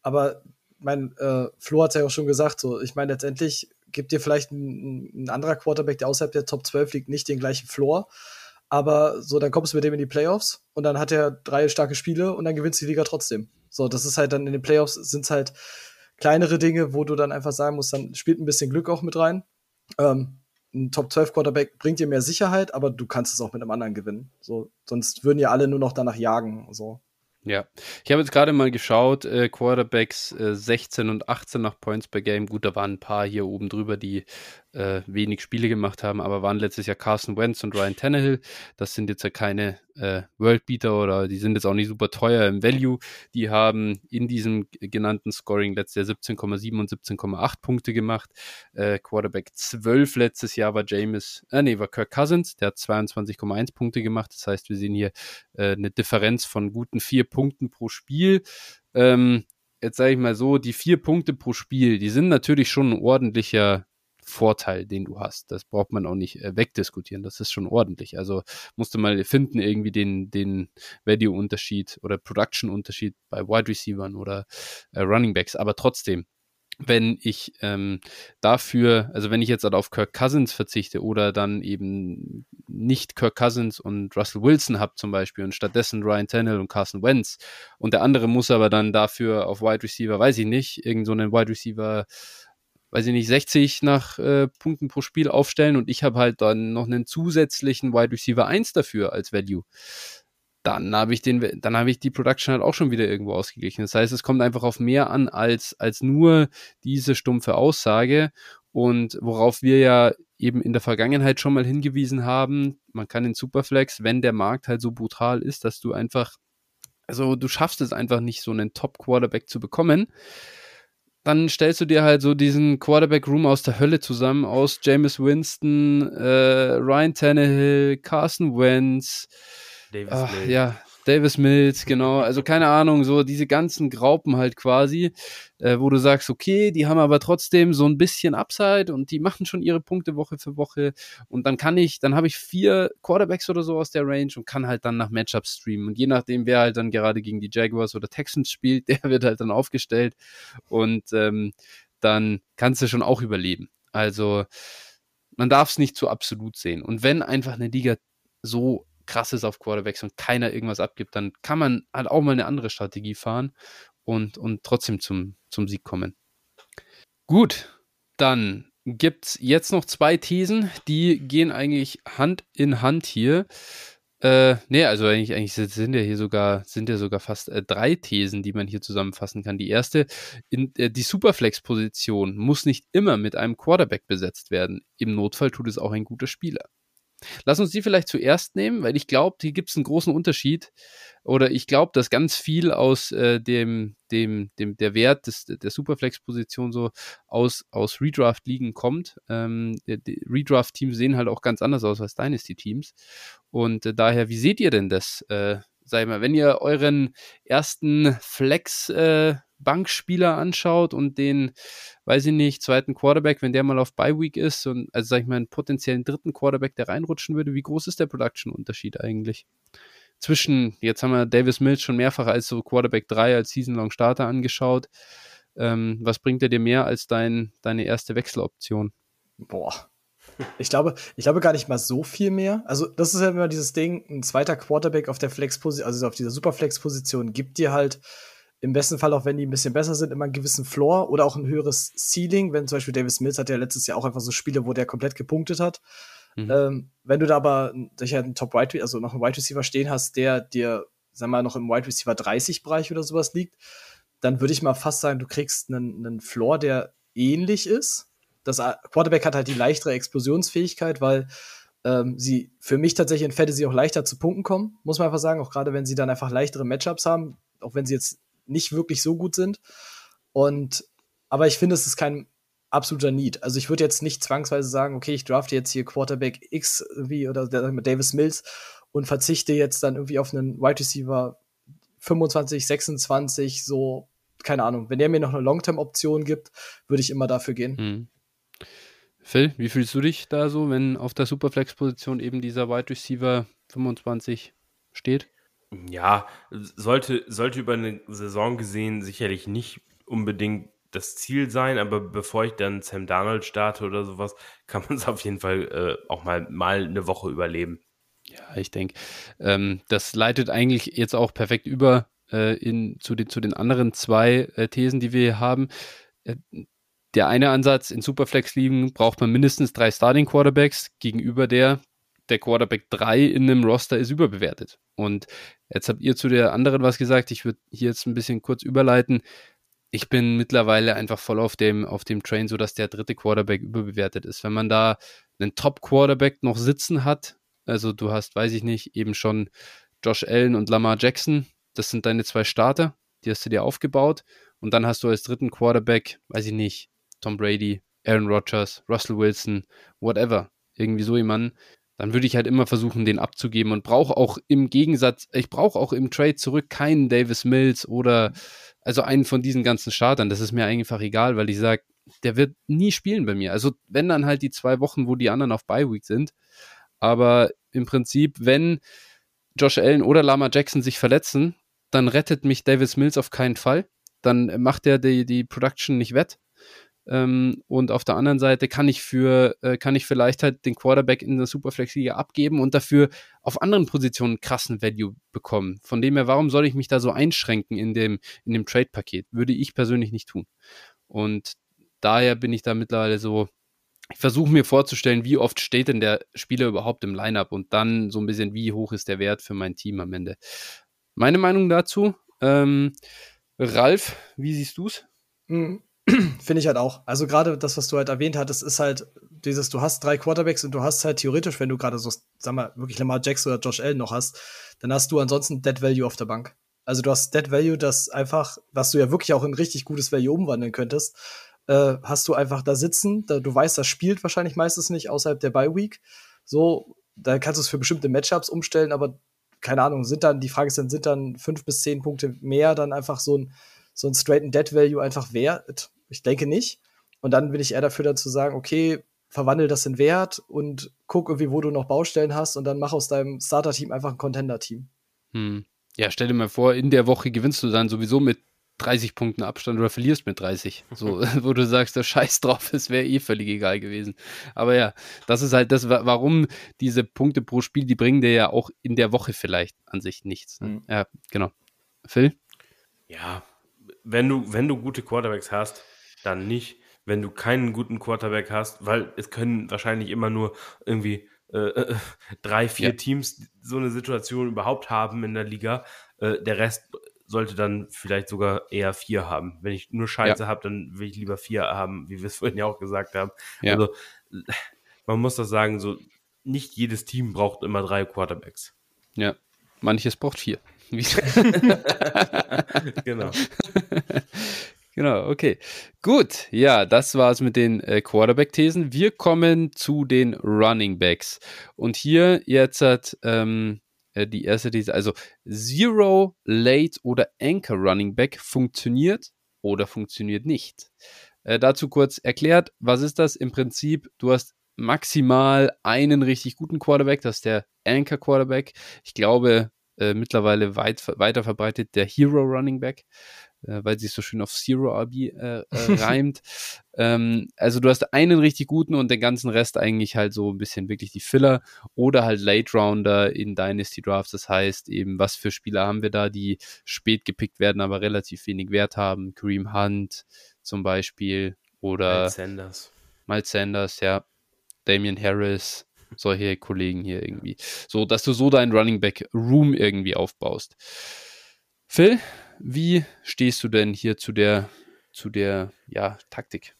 Aber mein äh, Flo hat ja auch schon gesagt, so, ich meine, letztendlich gibt dir vielleicht ein, ein, anderer Quarterback, der außerhalb der Top 12 liegt, nicht den gleichen Floor. Aber so, dann kommst du mit dem in die Playoffs und dann hat er drei starke Spiele und dann gewinnst du die Liga trotzdem. So, das ist halt dann in den Playoffs sind es halt kleinere Dinge, wo du dann einfach sagen musst, dann spielt ein bisschen Glück auch mit rein. Ähm, ein Top 12 Quarterback bringt dir mehr Sicherheit, aber du kannst es auch mit einem anderen gewinnen. So, sonst würden ja alle nur noch danach jagen. So. Ja, ich habe jetzt gerade mal geschaut, äh, Quarterbacks äh, 16 und 18 nach Points per Game. Gut, da waren ein paar hier oben drüber, die äh, wenig Spiele gemacht haben, aber waren letztes Jahr Carson Wentz und Ryan Tannehill. Das sind jetzt ja keine äh, Worldbeater oder die sind jetzt auch nicht super teuer im Value. Die haben in diesem genannten Scoring letztes Jahr 17,7 und 17,8 Punkte gemacht. Äh, Quarterback 12 letztes Jahr war James, äh, nee, war Kirk Cousins, der hat 22,1 Punkte gemacht. Das heißt, wir sehen hier äh, eine Differenz von guten vier Punkten pro Spiel. Ähm, jetzt sage ich mal so, die vier Punkte pro Spiel, die sind natürlich schon ein ordentlicher Vorteil, den du hast. Das braucht man auch nicht äh, wegdiskutieren. Das ist schon ordentlich. Also musst du mal finden, irgendwie den, den Value-Unterschied oder Production-Unterschied bei Wide Receivers oder äh, Running Backs. Aber trotzdem, wenn ich ähm, dafür, also wenn ich jetzt halt auf Kirk Cousins verzichte oder dann eben nicht Kirk Cousins und Russell Wilson habe zum Beispiel und stattdessen Ryan Tannehill und Carson Wentz und der andere muss aber dann dafür auf Wide Receiver, weiß ich nicht, irgend so einen Wide Receiver weiß ich nicht, 60 nach äh, Punkten pro Spiel aufstellen und ich habe halt dann noch einen zusätzlichen Wide Receiver 1 dafür als Value. Dann habe ich den, dann habe ich die Production halt auch schon wieder irgendwo ausgeglichen. Das heißt, es kommt einfach auf mehr an als, als nur diese stumpfe Aussage und worauf wir ja eben in der Vergangenheit schon mal hingewiesen haben, man kann in Superflex, wenn der Markt halt so brutal ist, dass du einfach, also du schaffst es einfach nicht, so einen Top-Quarterback zu bekommen, dann stellst du dir halt so diesen Quarterback-Room aus der Hölle zusammen, aus Jameis Winston, äh, Ryan Tannehill, Carson Wentz, Davis ach, ja, Davis Mills, genau. Also keine Ahnung, so diese ganzen Graupen halt quasi, äh, wo du sagst, okay, die haben aber trotzdem so ein bisschen Upside und die machen schon ihre Punkte Woche für Woche. Und dann kann ich, dann habe ich vier Quarterbacks oder so aus der Range und kann halt dann nach Matchups streamen. Und je nachdem, wer halt dann gerade gegen die Jaguars oder Texans spielt, der wird halt dann aufgestellt. Und ähm, dann kannst du schon auch überleben. Also man darf es nicht zu absolut sehen. Und wenn einfach eine Liga so krass ist auf Quarterbacks und keiner irgendwas abgibt, dann kann man halt auch mal eine andere Strategie fahren und, und trotzdem zum, zum Sieg kommen. Gut, dann gibt es jetzt noch zwei Thesen, die gehen eigentlich Hand in Hand hier. Äh, nee, also eigentlich, eigentlich sind ja hier sogar, sind ja sogar fast äh, drei Thesen, die man hier zusammenfassen kann. Die erste, in, äh, die Superflex-Position muss nicht immer mit einem Quarterback besetzt werden. Im Notfall tut es auch ein guter Spieler. Lass uns die vielleicht zuerst nehmen, weil ich glaube, hier gibt es einen großen Unterschied. Oder ich glaube, dass ganz viel aus äh, dem, dem, dem, der Wert des, der Superflex-Position so aus, aus Redraft-Ligen kommt. Ähm, Redraft-Teams sehen halt auch ganz anders aus als Dynasty-Teams. Und äh, daher, wie seht ihr denn das? Äh, sag ich mal, wenn ihr euren ersten Flex äh, Bankspieler anschaut und den, weiß ich nicht, zweiten Quarterback, wenn der mal auf Bye Week ist und also sag ich mal einen potenziellen dritten Quarterback, der reinrutschen würde, wie groß ist der Production-Unterschied eigentlich? Zwischen, jetzt haben wir Davis Mills schon mehrfach als so Quarterback 3 als Season-Long Starter angeschaut. Ähm, was bringt er dir mehr als dein, deine erste Wechseloption? Boah. Ich glaube, ich glaube gar nicht mal so viel mehr. Also, das ist ja immer dieses Ding, ein zweiter Quarterback auf der Flex-Position, also auf dieser Superflex-Position, gibt dir halt im besten Fall, auch wenn die ein bisschen besser sind, immer einen gewissen Floor oder auch ein höheres Ceiling. Wenn zum Beispiel Davis Mills hat ja letztes Jahr auch einfach so Spiele, wo der komplett gepunktet hat. Mhm. Ähm, wenn du da aber sicher einen Top Wide, also noch einen Wide Receiver stehen hast, der dir, sag mal, noch im Wide Receiver 30 Bereich oder sowas liegt, dann würde ich mal fast sagen, du kriegst einen, einen Floor, der ähnlich ist. Das Quarterback hat halt die leichtere Explosionsfähigkeit, weil ähm, sie für mich tatsächlich in Fantasy auch leichter zu Punkten kommen, muss man einfach sagen, auch gerade wenn sie dann einfach leichtere Matchups haben, auch wenn sie jetzt nicht wirklich so gut sind. Und aber ich finde, es ist kein absoluter Need. Also ich würde jetzt nicht zwangsweise sagen, okay, ich drafte jetzt hier Quarterback X wie oder Davis Mills und verzichte jetzt dann irgendwie auf einen Wide Receiver 25, 26, so, keine Ahnung. Wenn der mir noch eine Long-Term-Option gibt, würde ich immer dafür gehen. Mhm. Phil, wie fühlst du dich da so, wenn auf der Superflex-Position eben dieser Wide Receiver 25 steht? Ja, sollte, sollte über eine Saison gesehen sicherlich nicht unbedingt das Ziel sein, aber bevor ich dann Sam Darnold starte oder sowas, kann man es auf jeden Fall äh, auch mal, mal eine Woche überleben. Ja, ich denke, ähm, das leitet eigentlich jetzt auch perfekt über äh, in, zu, den, zu den anderen zwei äh, Thesen, die wir hier haben. Äh, der eine Ansatz in Superflex liegen braucht man mindestens drei Starting Quarterbacks gegenüber der der Quarterback 3 in einem Roster ist überbewertet. Und jetzt habt ihr zu der anderen was gesagt. Ich würde hier jetzt ein bisschen kurz überleiten ich bin mittlerweile einfach voll auf dem, auf dem Train, so dass der dritte Quarterback überbewertet ist. Wenn man da einen Top-Quarterback noch sitzen hat, also du hast, weiß ich nicht, eben schon Josh Allen und Lamar Jackson, das sind deine zwei Starter, die hast du dir aufgebaut. Und dann hast du als dritten Quarterback, weiß ich nicht, Tom Brady, Aaron Rodgers, Russell Wilson, whatever, irgendwie so jemanden, dann würde ich halt immer versuchen, den abzugeben und brauche auch im Gegensatz, ich brauche auch im Trade zurück keinen Davis Mills oder also einen von diesen ganzen Startern. Das ist mir einfach egal, weil ich sage, der wird nie spielen bei mir. Also wenn dann halt die zwei Wochen, wo die anderen auf Bye Week sind. Aber im Prinzip, wenn Josh Allen oder Lama Jackson sich verletzen, dann rettet mich Davis Mills auf keinen Fall. Dann macht er die, die Production nicht wett. Ähm, und auf der anderen Seite kann ich für, äh, kann ich vielleicht halt den Quarterback in der Superflex-Liga abgeben und dafür auf anderen Positionen krassen Value bekommen. Von dem her, warum soll ich mich da so einschränken in dem, in dem Trade-Paket? Würde ich persönlich nicht tun. Und daher bin ich da mittlerweile so, ich versuche mir vorzustellen, wie oft steht denn der Spieler überhaupt im Lineup und dann so ein bisschen, wie hoch ist der Wert für mein Team am Ende. Meine Meinung dazu, ähm, Ralf, wie siehst du es? Mhm. Finde ich halt auch. Also gerade das, was du halt erwähnt hattest, ist halt dieses, du hast drei Quarterbacks und du hast halt theoretisch, wenn du gerade so, sag mal, wirklich Lamar Jackson oder Josh Allen noch hast, dann hast du ansonsten Dead Value auf der Bank. Also du hast Dead Value, das einfach, was du ja wirklich auch in richtig gutes Value umwandeln könntest, äh, hast du einfach da sitzen. Da, du weißt, das spielt wahrscheinlich meistens nicht außerhalb der Bye Week. So, da kannst du es für bestimmte Matchups umstellen, aber keine Ahnung, sind dann, die Frage ist dann, sind dann fünf bis zehn Punkte mehr dann einfach so ein, so ein straighten Dead Value einfach wert? Ich denke nicht. Und dann bin ich eher dafür, dann zu sagen, okay, verwandel das in Wert und guck irgendwie, wo du noch Baustellen hast und dann mach aus deinem Starter-Team einfach ein Contender-Team. Hm. Ja, stell dir mal vor, in der Woche gewinnst du dann sowieso mit 30 Punkten Abstand oder verlierst mit 30. So, wo du sagst, der Scheiß drauf, es wäre eh völlig egal gewesen. Aber ja, das ist halt das, warum diese Punkte pro Spiel, die bringen dir ja auch in der Woche vielleicht an sich nichts. Ne? Mhm. Ja, genau. Phil? Ja, wenn du, wenn du gute Quarterbacks hast, dann nicht. Wenn du keinen guten Quarterback hast, weil es können wahrscheinlich immer nur irgendwie äh, äh, drei, vier ja. Teams so eine Situation überhaupt haben in der Liga. Äh, der Rest sollte dann vielleicht sogar eher vier haben. Wenn ich nur Scheiße ja. habe, dann will ich lieber vier haben, wie wir es vorhin ja auch gesagt haben. Ja. Also man muss das sagen, so nicht jedes Team braucht immer drei Quarterbacks. Ja, manches braucht vier. genau. Genau, okay. Gut, ja, das war's mit den äh, Quarterback-Thesen. Wir kommen zu den Running Backs. Und hier jetzt hat ähm, äh, die erste These, also Zero, Late oder Anchor Running Back funktioniert oder funktioniert nicht. Äh, dazu kurz erklärt, was ist das? Im Prinzip, du hast maximal einen richtig guten Quarterback, das ist der Anchor Quarterback. Ich glaube, äh, mittlerweile weit, weiter verbreitet der Hero Running Back. Äh, weil sie so schön auf Zero RB äh, äh, reimt. ähm, also du hast einen richtig guten und den ganzen Rest eigentlich halt so ein bisschen wirklich die Filler oder halt Late Rounder in Dynasty Drafts. Das heißt eben, was für Spieler haben wir da, die spät gepickt werden, aber relativ wenig Wert haben. Kareem Hunt zum Beispiel oder Miles Sanders. Miles Sanders, ja. Damian Harris, solche Kollegen hier irgendwie. So, dass du so deinen Running Back Room irgendwie aufbaust. Phil, wie stehst du denn hier zu der, zu der, ja, Taktik?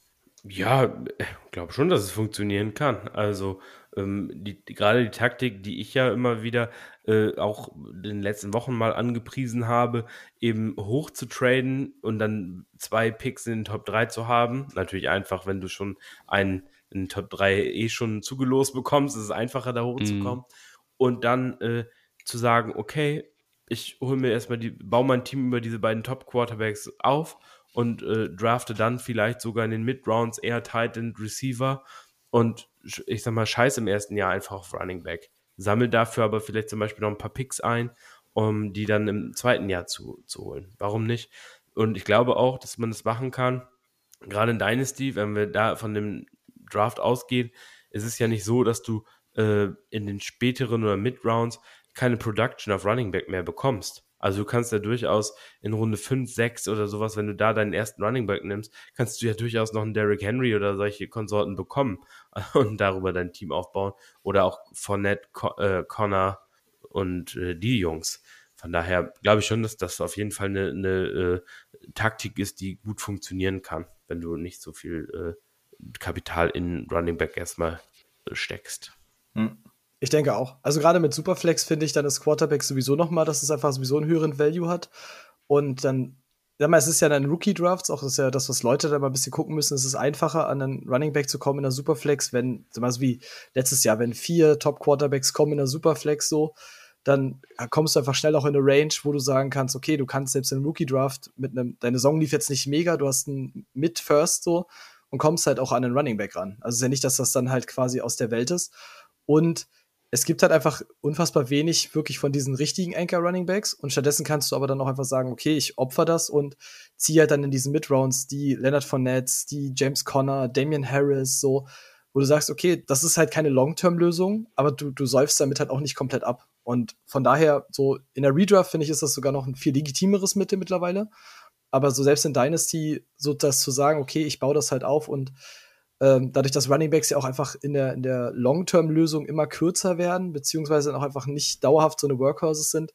Ja, ich glaube schon, dass es funktionieren kann. Also ähm, die, gerade die Taktik, die ich ja immer wieder äh, auch in den letzten Wochen mal angepriesen habe, eben hoch zu traden und dann zwei Picks in den Top 3 zu haben. Natürlich einfach, wenn du schon einen in Top 3 eh schon zugelost bekommst, ist es einfacher, da hochzukommen. Mm. Und dann äh, zu sagen, okay, ich hole mir erstmal die, baue mein Team über diese beiden Top-Quarterbacks auf und äh, drafte dann vielleicht sogar in den Mid-Rounds eher Tight End Receiver und ich sag mal, scheiß im ersten Jahr einfach auf Running Back. Sammel dafür aber vielleicht zum Beispiel noch ein paar Picks ein, um die dann im zweiten Jahr zu, zu holen. Warum nicht? Und ich glaube auch, dass man das machen kann. Gerade in Dynasty, wenn wir da von dem Draft ausgehen, ist es ja nicht so, dass du äh, in den späteren oder Mid-Rounds keine Production auf Running Back mehr bekommst. Also du kannst ja durchaus in Runde 5, 6 oder sowas, wenn du da deinen ersten Running Back nimmst, kannst du ja durchaus noch einen Derrick Henry oder solche Konsorten bekommen und darüber dein Team aufbauen. Oder auch Fournette, äh, Connor und äh, die Jungs. Von daher glaube ich schon, dass das auf jeden Fall eine, eine äh, Taktik ist, die gut funktionieren kann, wenn du nicht so viel Kapital in Running Back erstmal steckst. Hm. Ich denke auch. Also gerade mit Superflex finde ich dann das Quarterback sowieso noch mal, dass es einfach sowieso einen höheren Value hat. Und dann, sag mal, es ist ja dann Rookie-Drafts, auch das ist ja das, was Leute da mal ein bisschen gucken müssen. Es ist einfacher, an einen Running Back zu kommen in der Superflex, wenn, sag mal, so wie letztes Jahr, wenn vier Top-Quarterbacks kommen in der Superflex so, dann kommst du einfach schnell auch in eine Range, wo du sagen kannst, okay, du kannst selbst in Rookie-Draft mit einem, deine Saison lief jetzt nicht mega, du hast einen Mid-First so und kommst halt auch an einen Running Back ran. Also ist ja nicht, dass das dann halt quasi aus der Welt ist. Und es gibt halt einfach unfassbar wenig wirklich von diesen richtigen Anchor Running Backs und stattdessen kannst du aber dann auch einfach sagen, okay, ich opfer das und ziehe halt dann in diesen Mid-Rounds die Leonard Fournette, die James Conner, Damian Harris, so, wo du sagst, okay, das ist halt keine Long-Term-Lösung, aber du, du säufst damit halt auch nicht komplett ab. Und von daher, so in der Redraft finde ich, ist das sogar noch ein viel legitimeres Mittel mittlerweile. Aber so selbst in Dynasty, so das zu sagen, okay, ich baue das halt auf und ähm, dadurch, dass Running Backs ja auch einfach in der, in der Long-Term-Lösung immer kürzer werden, beziehungsweise auch einfach nicht dauerhaft so eine Workhorses sind,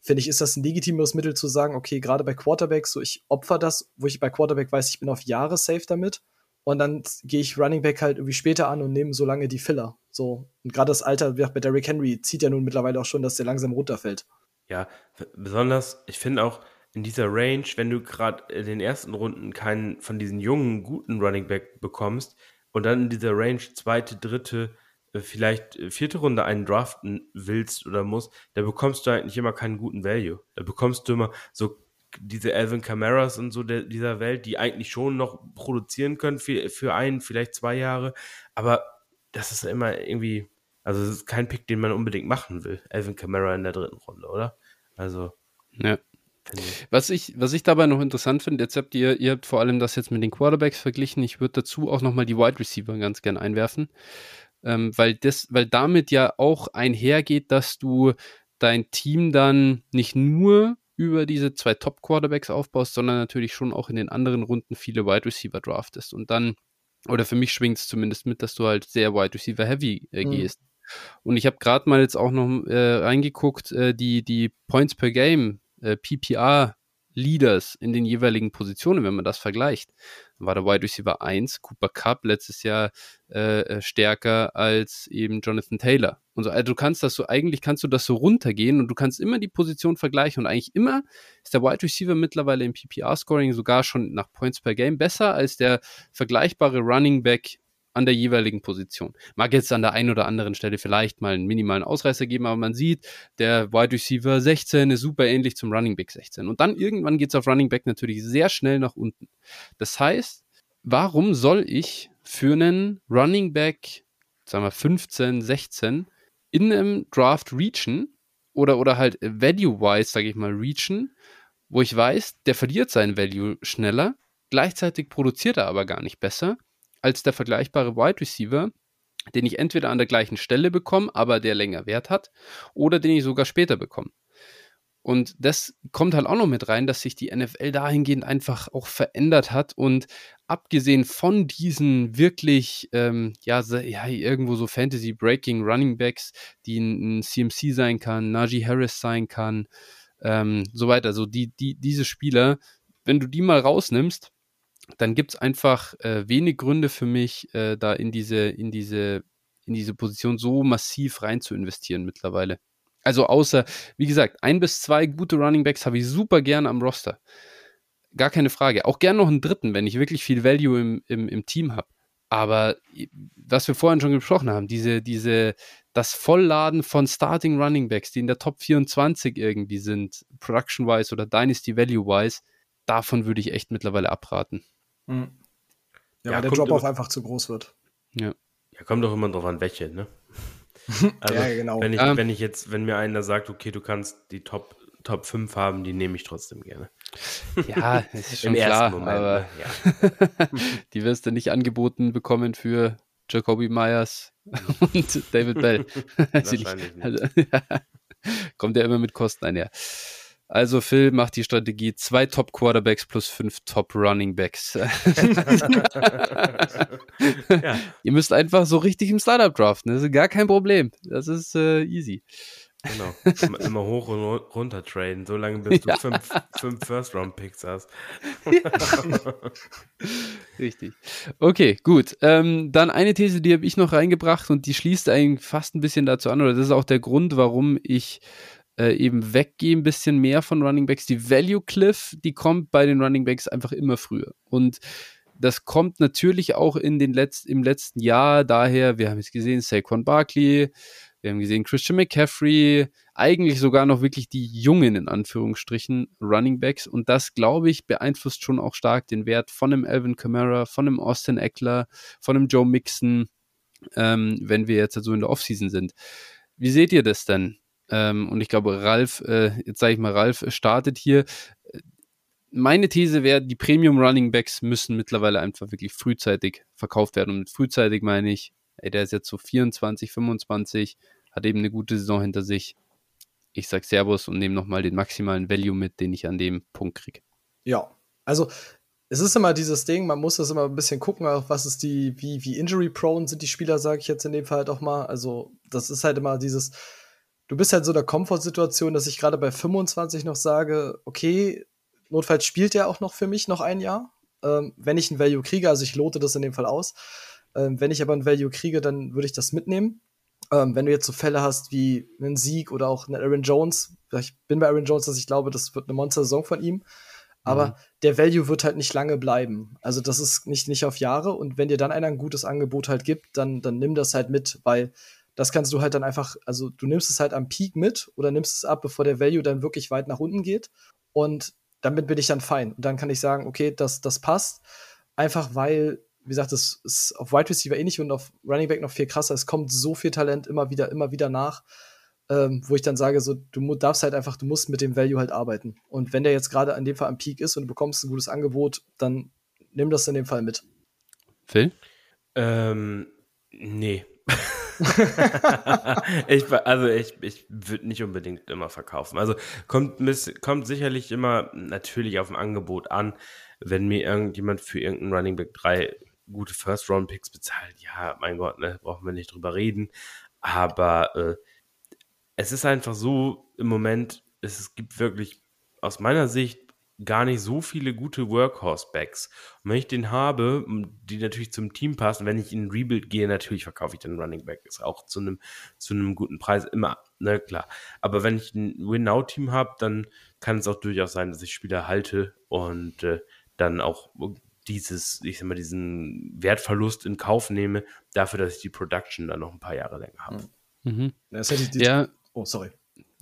finde ich, ist das ein legitimeres Mittel zu sagen, okay, gerade bei Quarterbacks, so ich opfer das, wo ich bei Quarterback weiß, ich bin auf Jahre safe damit. Und dann gehe ich Running Back halt irgendwie später an und nehme so lange die Filler. So. Und gerade das Alter, wie auch bei Derrick Henry, zieht ja nun mittlerweile auch schon, dass der langsam runterfällt. Ja, besonders, ich finde auch, in dieser Range, wenn du gerade in den ersten Runden keinen von diesen jungen, guten Running Back bekommst und dann in dieser Range zweite, dritte, äh, vielleicht äh, vierte Runde einen draften willst oder musst, da bekommst du eigentlich immer keinen guten Value. Da bekommst du immer so diese Alvin Camaras und so der, dieser Welt, die eigentlich schon noch produzieren können für, für ein, vielleicht zwei Jahre, aber das ist immer irgendwie, also es ist kein Pick, den man unbedingt machen will. Alvin Kamara in der dritten Runde, oder? Also. Ja. Was ich, was ich dabei noch interessant finde, jetzt habt ihr, ihr habt vor allem das jetzt mit den Quarterbacks verglichen. Ich würde dazu auch nochmal die Wide Receiver ganz gern einwerfen. Ähm, weil das, weil damit ja auch einhergeht, dass du dein Team dann nicht nur über diese zwei Top Quarterbacks aufbaust, sondern natürlich schon auch in den anderen Runden viele Wide Receiver draftest. Und dann, oder für mich schwingt es zumindest mit, dass du halt sehr Wide Receiver Heavy äh, mhm. gehst. Mhm. Und ich habe gerade mal jetzt auch noch äh, reingeguckt, äh, die, die Points per Game äh, PPR Leaders in den jeweiligen Positionen, wenn man das vergleicht. War der Wide Receiver 1, Cooper Cup, letztes Jahr äh, äh, stärker als eben Jonathan Taylor. Und so, also du kannst das so, eigentlich kannst du das so runtergehen und du kannst immer die Position vergleichen und eigentlich immer ist der Wide Receiver mittlerweile im PPR-Scoring sogar schon nach Points per Game besser als der vergleichbare Running Back an der jeweiligen Position. Mag jetzt an der einen oder anderen Stelle vielleicht mal einen minimalen Ausreißer geben, aber man sieht, der Wide Receiver 16 ist super ähnlich zum Running Back 16. Und dann irgendwann geht es auf Running Back natürlich sehr schnell nach unten. Das heißt, warum soll ich für einen Running Back, sagen wir 15, 16, in einem Draft reachen oder, oder halt value-wise, sage ich mal, reachen, wo ich weiß, der verliert seinen Value schneller, gleichzeitig produziert er aber gar nicht besser als der vergleichbare Wide Receiver, den ich entweder an der gleichen Stelle bekomme, aber der länger Wert hat, oder den ich sogar später bekomme. Und das kommt halt auch noch mit rein, dass sich die NFL dahingehend einfach auch verändert hat. Und abgesehen von diesen wirklich, ähm, ja, ja, irgendwo so Fantasy-Breaking Running Backs, die ein, CMC sein kann, Najee Harris sein kann, ähm, so weiter. Also die, die, diese Spieler, wenn du die mal rausnimmst, dann gibt es einfach äh, wenig Gründe für mich, äh, da in diese, in diese, in diese Position so massiv rein zu investieren mittlerweile. Also außer, wie gesagt, ein bis zwei gute Running Backs habe ich super gerne am Roster. Gar keine Frage. Auch gern noch einen dritten, wenn ich wirklich viel Value im, im, im Team habe. Aber was wir vorhin schon gesprochen haben, diese, diese, das Vollladen von Starting Running Backs, die in der Top 24 irgendwie sind, Production-wise oder Dynasty Value-wise, davon würde ich echt mittlerweile abraten. Mhm. Ja, ja, weil der Drop-Off einfach zu groß wird. Ja. Ja, kommt doch immer drauf an, welche, ne? Also, ja, genau. Wenn ich, ähm, wenn ich jetzt, wenn mir einer sagt, okay, du kannst die Top, Top 5 haben, die nehme ich trotzdem gerne. Ja, das ist schon Im klar, Moment, aber ne? ja. die wirst du nicht angeboten bekommen für Jacoby Myers und David Bell. Wahrscheinlich nicht. Also, ja, kommt ja immer mit Kosten einher. Also Phil macht die Strategie zwei Top Quarterbacks plus fünf Top Running Backs. ja. Ihr müsst einfach so richtig im Startup draften. Das ist gar kein Problem. Das ist äh, easy. Genau. Immer, hoch und runter traden, solange bis du ja. fünf, fünf First-Round-Picks hast. Richtig. Okay, gut. Ähm, dann eine These, die habe ich noch reingebracht und die schließt eigentlich fast ein bisschen dazu an, oder das ist auch der Grund, warum ich äh, eben weggehe ein bisschen mehr von Running Backs. Die Value Cliff, die kommt bei den Running Backs einfach immer früher. Und das kommt natürlich auch in den Letz im letzten Jahr daher, wir haben jetzt gesehen, Saquon Barkley, wir haben gesehen Christian McCaffrey, eigentlich sogar noch wirklich die jungen, in Anführungsstrichen, Running Backs. Und das, glaube ich, beeinflusst schon auch stark den Wert von einem Alvin Kamara, von einem Austin Eckler, von einem Joe Mixon, ähm, wenn wir jetzt so also in der Offseason sind. Wie seht ihr das denn? Ähm, und ich glaube, Ralf, äh, jetzt sage ich mal, Ralf startet hier. Meine These wäre, die Premium Running Backs müssen mittlerweile einfach wirklich frühzeitig verkauft werden. Und mit frühzeitig meine ich, ey, der ist jetzt so 24, 25, hat eben eine gute Saison hinter sich. Ich sag Servus und nehme nochmal den maximalen Value mit, den ich an dem Punkt kriege. Ja, also es ist immer dieses Ding, man muss das immer ein bisschen gucken, auch was ist die, wie, wie injury-prone sind die Spieler, sage ich jetzt in dem Fall halt auch mal. Also, das ist halt immer dieses, du bist halt so in der Komfortsituation, dass ich gerade bei 25 noch sage, okay, notfalls spielt er auch noch für mich noch ein Jahr. Ähm, wenn ich ein Value kriege, also ich lote das in dem Fall aus. Ähm, wenn ich aber ein Value kriege, dann würde ich das mitnehmen. Ähm, wenn du jetzt so Fälle hast wie einen Sieg oder auch einen Aaron Jones, ich bin bei Aaron Jones, dass ich glaube, das wird eine Monster-Saison von ihm. Aber mhm. der Value wird halt nicht lange bleiben. Also das ist nicht, nicht auf Jahre. Und wenn dir dann einer ein gutes Angebot halt gibt, dann, dann nimm das halt mit, weil das kannst du halt dann einfach, also du nimmst es halt am Peak mit oder nimmst es ab, bevor der Value dann wirklich weit nach unten geht. Und damit bin ich dann fein. Und dann kann ich sagen, okay, das, das passt. Einfach weil, wie gesagt, es ist auf Wide Receiver ähnlich und auf Running Back noch viel krasser. Es kommt so viel Talent immer wieder, immer wieder nach, ähm, wo ich dann sage, so, du darfst halt einfach, du musst mit dem Value halt arbeiten. Und wenn der jetzt gerade in dem Fall am Peak ist und du bekommst ein gutes Angebot, dann nimm das in dem Fall mit. Phil? Ähm, nee. ich, also ich, ich würde nicht unbedingt immer verkaufen. Also kommt, kommt sicherlich immer natürlich auf ein Angebot an, wenn mir irgendjemand für irgendeinen Running Back 3 gute First-Round-Picks bezahlt. Ja, mein Gott, ne, brauchen wir nicht drüber reden. Aber äh, es ist einfach so im Moment, es gibt wirklich aus meiner Sicht gar nicht so viele gute Workhorse-Backs. Und wenn ich den habe, die natürlich zum Team passen, wenn ich in Rebuild gehe, natürlich verkaufe ich den Running Back. Ist auch zu einem, zu einem guten Preis immer, ne, klar. Aber wenn ich ein Win-Now-Team habe, dann kann es auch durchaus sein, dass ich Spieler halte und äh, dann auch dieses, ich sag mal, diesen Wertverlust in Kauf nehme, dafür, dass ich die Production dann noch ein paar Jahre länger habe. Mhm. Ja, ja. Oh, sorry.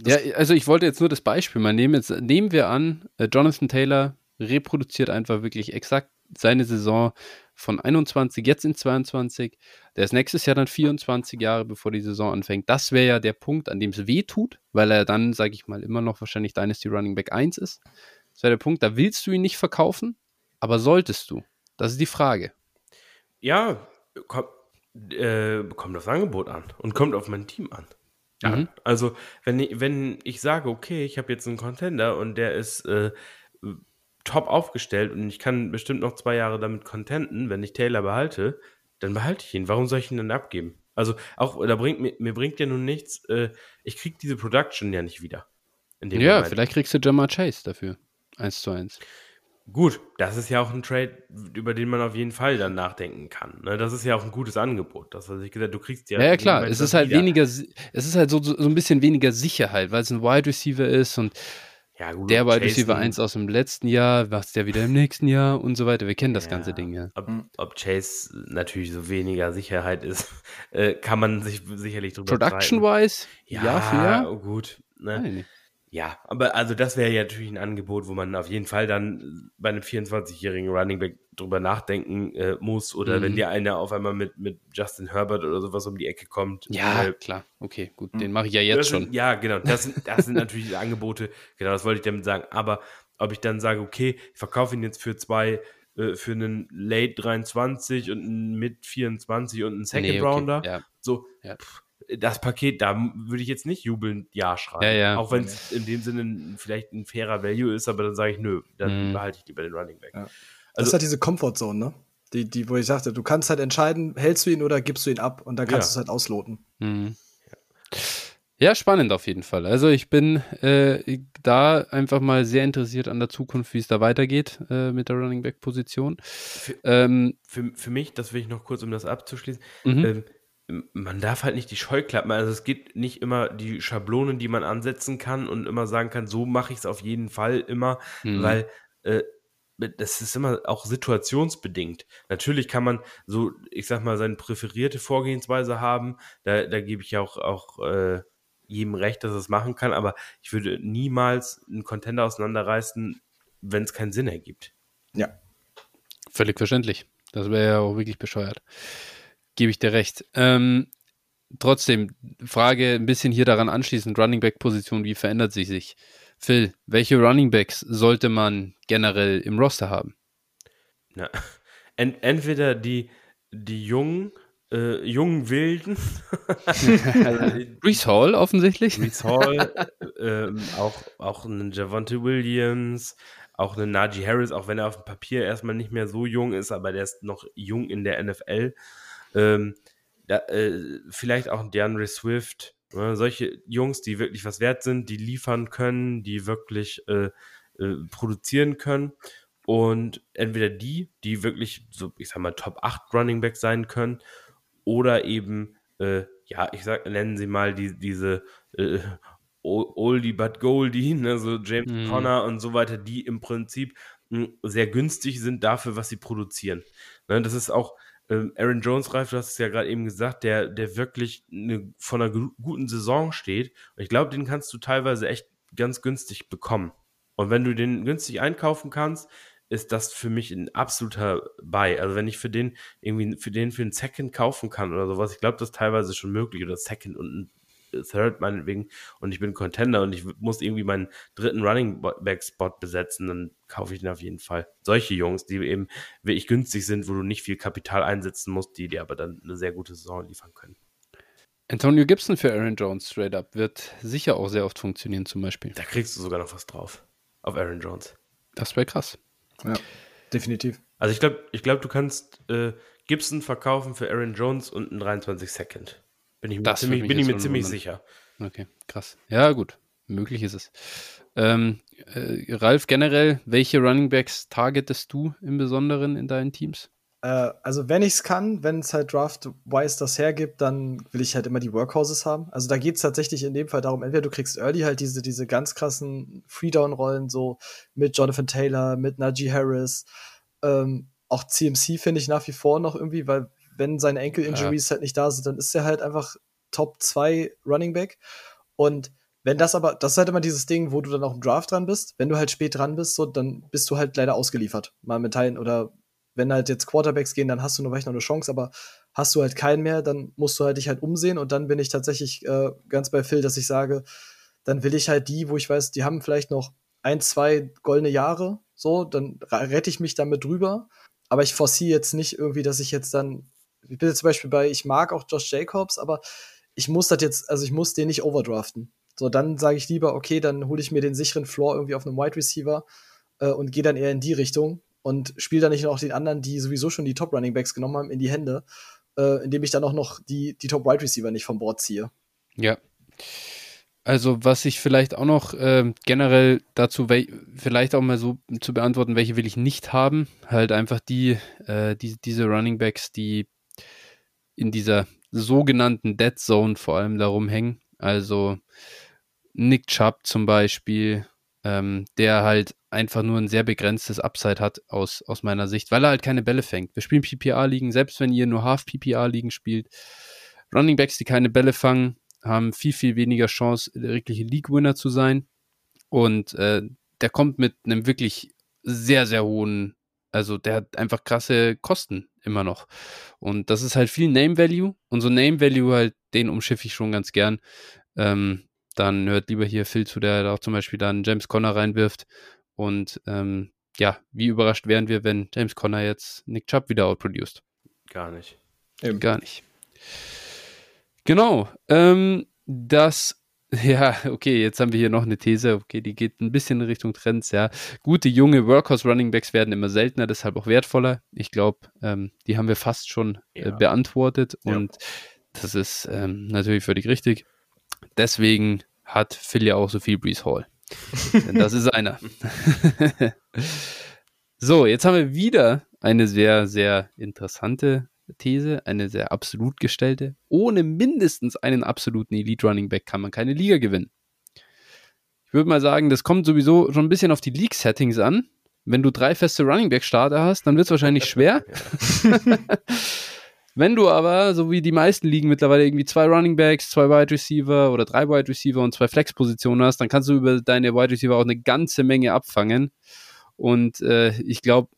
Ja, also ich wollte jetzt nur das Beispiel mal nehmen. Jetzt nehmen wir an, äh, Jonathan Taylor reproduziert einfach wirklich exakt seine Saison von 21 jetzt in 22. Der ist nächstes Jahr dann 24 Jahre, bevor die Saison anfängt. Das wäre ja der Punkt, an dem es weh tut, weil er dann, sage ich mal, immer noch wahrscheinlich Dynasty Running Back 1 ist. Das wäre der Punkt. Da willst du ihn nicht verkaufen, aber solltest du? Das ist die Frage. Ja, komm, äh, kommt aufs Angebot an und kommt auf mein Team an. Ja, mhm. Also, wenn ich, wenn ich sage, okay, ich habe jetzt einen Contender und der ist äh, top aufgestellt und ich kann bestimmt noch zwei Jahre damit contenten, wenn ich Taylor behalte, dann behalte ich ihn. Warum soll ich ihn dann abgeben? Also auch, da bringt mir, mir bringt ja nun nichts, äh, ich krieg diese Production ja nicht wieder. ja, Moment. vielleicht kriegst du Jamar Chase dafür. Eins zu eins. Gut, das ist ja auch ein Trade, über den man auf jeden Fall dann nachdenken kann. Ne? Das ist ja auch ein gutes Angebot. Das, was ich gesagt, du kriegst ja. Ja, ja klar. Es ist halt wieder. weniger, es ist halt so, so ein bisschen weniger Sicherheit, weil es ein Wide Receiver ist und ja, gut, der Wide Receiver 1 aus dem letzten Jahr, was der wieder im nächsten Jahr und so weiter. Wir kennen das ja, ganze Ding ja. Ob, ob, Chase natürlich so weniger Sicherheit ist, äh, kann man sich sicherlich drüber Production-wise? Ja, Jahr für Jahr? gut. Ne? Nein, ja, aber also das wäre ja natürlich ein Angebot, wo man auf jeden Fall dann bei einem 24-jährigen Running Back drüber nachdenken äh, muss. Oder mhm. wenn dir einer auf einmal mit, mit Justin Herbert oder sowas um die Ecke kommt. Ja, äh, klar. Okay, gut. Den mache ich ja jetzt sind, schon. Ja, genau. Das sind, das sind natürlich Angebote. Genau, das wollte ich damit sagen. Aber ob ich dann sage, okay, ich verkaufe ihn jetzt für zwei, äh, für einen Late 23 und einen Mid 24 und einen Second nee, okay. Rounder. Ja. So, ja. Pff, das Paket, da würde ich jetzt nicht jubelnd Ja schreiben. Ja, ja. Auch wenn es in dem Sinne vielleicht ein fairer Value ist, aber dann sage ich, nö, dann mhm. behalte ich lieber den Running Back. Ja. Also, das ist halt diese Comfortzone, ne? Die, die, wo ich sagte, du kannst halt entscheiden, hältst du ihn oder gibst du ihn ab und dann kannst ja. du es halt ausloten. Mhm. Ja, spannend auf jeden Fall. Also ich bin äh, da einfach mal sehr interessiert an der Zukunft, wie es da weitergeht äh, mit der Running Back Position. Für, ähm, für, für, mich, das will ich noch kurz, um das abzuschließen, mhm. ähm, man darf halt nicht die Scheuklappen, also es gibt nicht immer die Schablonen, die man ansetzen kann und immer sagen kann, so mache ich es auf jeden Fall immer, mhm. weil äh, das ist immer auch situationsbedingt. Natürlich kann man so, ich sag mal, seine präferierte Vorgehensweise haben, da, da gebe ich ja auch, auch äh, jedem recht, dass es machen kann, aber ich würde niemals einen Contender auseinanderreißen, wenn es keinen Sinn ergibt. Ja. Völlig verständlich. Das wäre ja auch wirklich bescheuert gebe ich dir recht. Ähm, trotzdem, Frage ein bisschen hier daran anschließend, Running Back Position, wie verändert sie sich? Phil, welche Running Backs sollte man generell im Roster haben? Na, ent entweder die, die jungen, äh, jungen Wilden. Reese Hall offensichtlich. Reese Hall, äh, auch, auch einen Javante Williams, auch einen Najee Harris, auch wenn er auf dem Papier erstmal nicht mehr so jung ist, aber der ist noch jung in der NFL. Ähm, da, äh, vielleicht auch ein DeAndre Swift, äh, solche Jungs, die wirklich was wert sind, die liefern können, die wirklich äh, äh, produzieren können. Und entweder die, die wirklich so, ich sag mal, Top 8 Running Back sein können, oder eben, äh, ja, ich sag, nennen sie mal die, diese äh, Oldie but Goldie, ne, so James mm. Conner und so weiter, die im Prinzip hm, sehr günstig sind dafür, was sie produzieren. Ne, das ist auch, Aaron Jones, Ralf, du hast es ja gerade eben gesagt, der, der wirklich eine, von einer guten Saison steht. Ich glaube, den kannst du teilweise echt ganz günstig bekommen. Und wenn du den günstig einkaufen kannst, ist das für mich ein absoluter Buy. Also wenn ich für den irgendwie für den für einen Second kaufen kann oder sowas, ich glaube, das ist teilweise schon möglich oder Second und ein Third meinetwegen und ich bin Contender und ich muss irgendwie meinen dritten Running Back Spot besetzen, dann kaufe ich den auf jeden Fall. Solche Jungs, die eben wirklich günstig sind, wo du nicht viel Kapital einsetzen musst, die dir aber dann eine sehr gute Saison liefern können. Antonio Gibson für Aaron Jones straight up wird sicher auch sehr oft funktionieren, zum Beispiel. Da kriegst du sogar noch was drauf. Auf Aaron Jones. Das wäre krass. Ja, definitiv. Also ich glaube, ich glaub, du kannst äh, Gibson verkaufen für Aaron Jones und einen 23 Second. Bin ich mir ziemlich, bin ich mir ziemlich sicher. Okay, krass. Ja, gut. Möglich ist es. Ähm, äh, Ralf, generell, welche Running Backs targetest du im Besonderen in deinen Teams? Äh, also, wenn ich es kann, wenn es halt Draft-wise das hergibt, dann will ich halt immer die Workhouses haben. Also, da geht es tatsächlich in dem Fall darum, entweder du kriegst early halt diese, diese ganz krassen Freedown-Rollen, so mit Jonathan Taylor, mit Najee Harris. Ähm, auch CMC finde ich nach wie vor noch irgendwie, weil wenn seine Enkel-Injuries ja. halt nicht da sind, dann ist er halt einfach Top 2 Running Back. Und wenn das aber, das ist halt immer dieses Ding, wo du dann auch im Draft dran bist. Wenn du halt spät dran bist, so, dann bist du halt leider ausgeliefert. Mal mit Teilen oder wenn halt jetzt Quarterbacks gehen, dann hast du nur vielleicht noch eine Chance, aber hast du halt keinen mehr, dann musst du halt dich halt umsehen und dann bin ich tatsächlich äh, ganz bei Phil, dass ich sage, dann will ich halt die, wo ich weiß, die haben vielleicht noch ein, zwei goldene Jahre, so, dann rette ich mich damit drüber. Aber ich forciere jetzt nicht irgendwie, dass ich jetzt dann, ich bin jetzt zum Beispiel bei, ich mag auch Josh Jacobs, aber ich muss das jetzt, also ich muss den nicht overdraften. So, dann sage ich lieber, okay, dann hole ich mir den sicheren Floor irgendwie auf einem Wide Receiver äh, und gehe dann eher in die Richtung und spiele dann nicht noch den anderen, die sowieso schon die Top Running Backs genommen haben, in die Hände, äh, indem ich dann auch noch die, die Top Wide Receiver nicht vom Board ziehe. Ja. Also, was ich vielleicht auch noch äh, generell dazu vielleicht auch mal so zu beantworten, welche will ich nicht haben, halt einfach die, äh, die diese Running Backs, die in dieser sogenannten Dead Zone vor allem darum hängen. Also Nick Chubb zum Beispiel, ähm, der halt einfach nur ein sehr begrenztes Upside hat aus, aus meiner Sicht, weil er halt keine Bälle fängt. Wir spielen PPA-Ligen, selbst wenn ihr nur Half-PPA-Ligen spielt. Running Backs, die keine Bälle fangen, haben viel, viel weniger Chance, wirkliche League-Winner zu sein. Und äh, der kommt mit einem wirklich sehr, sehr hohen, also der hat einfach krasse Kosten immer noch. Und das ist halt viel Name Value. Und so Name Value halt, den umschiffe ich schon ganz gern. Ähm, dann hört lieber hier Phil zu, der auch zum Beispiel dann James Conner reinwirft. Und ähm, ja, wie überrascht wären wir, wenn James Conner jetzt Nick Chubb wieder outproduced? Gar nicht. Eben. Gar nicht. Genau. Ähm, das ja, okay, jetzt haben wir hier noch eine These, okay, die geht ein bisschen in Richtung Trends, ja. Gute junge Workhorse Running Backs werden immer seltener, deshalb auch wertvoller. Ich glaube, ähm, die haben wir fast schon äh, ja. beantwortet und ja. das ist ähm, natürlich völlig richtig. Deswegen hat Phil ja auch so viel Breeze Hall. Denn das ist einer. so, jetzt haben wir wieder eine sehr, sehr interessante These, eine sehr absolut gestellte. Ohne mindestens einen absoluten Elite Running Back kann man keine Liga gewinnen. Ich würde mal sagen, das kommt sowieso schon ein bisschen auf die League-Settings an. Wenn du drei feste Running Back Starter hast, dann wird es wahrscheinlich schwer. Wenn du aber, so wie die meisten liegen mittlerweile irgendwie zwei Running Backs, zwei Wide Receiver oder drei Wide Receiver und zwei Flex-Positionen hast, dann kannst du über deine Wide Receiver auch eine ganze Menge abfangen. Und äh, ich glaube,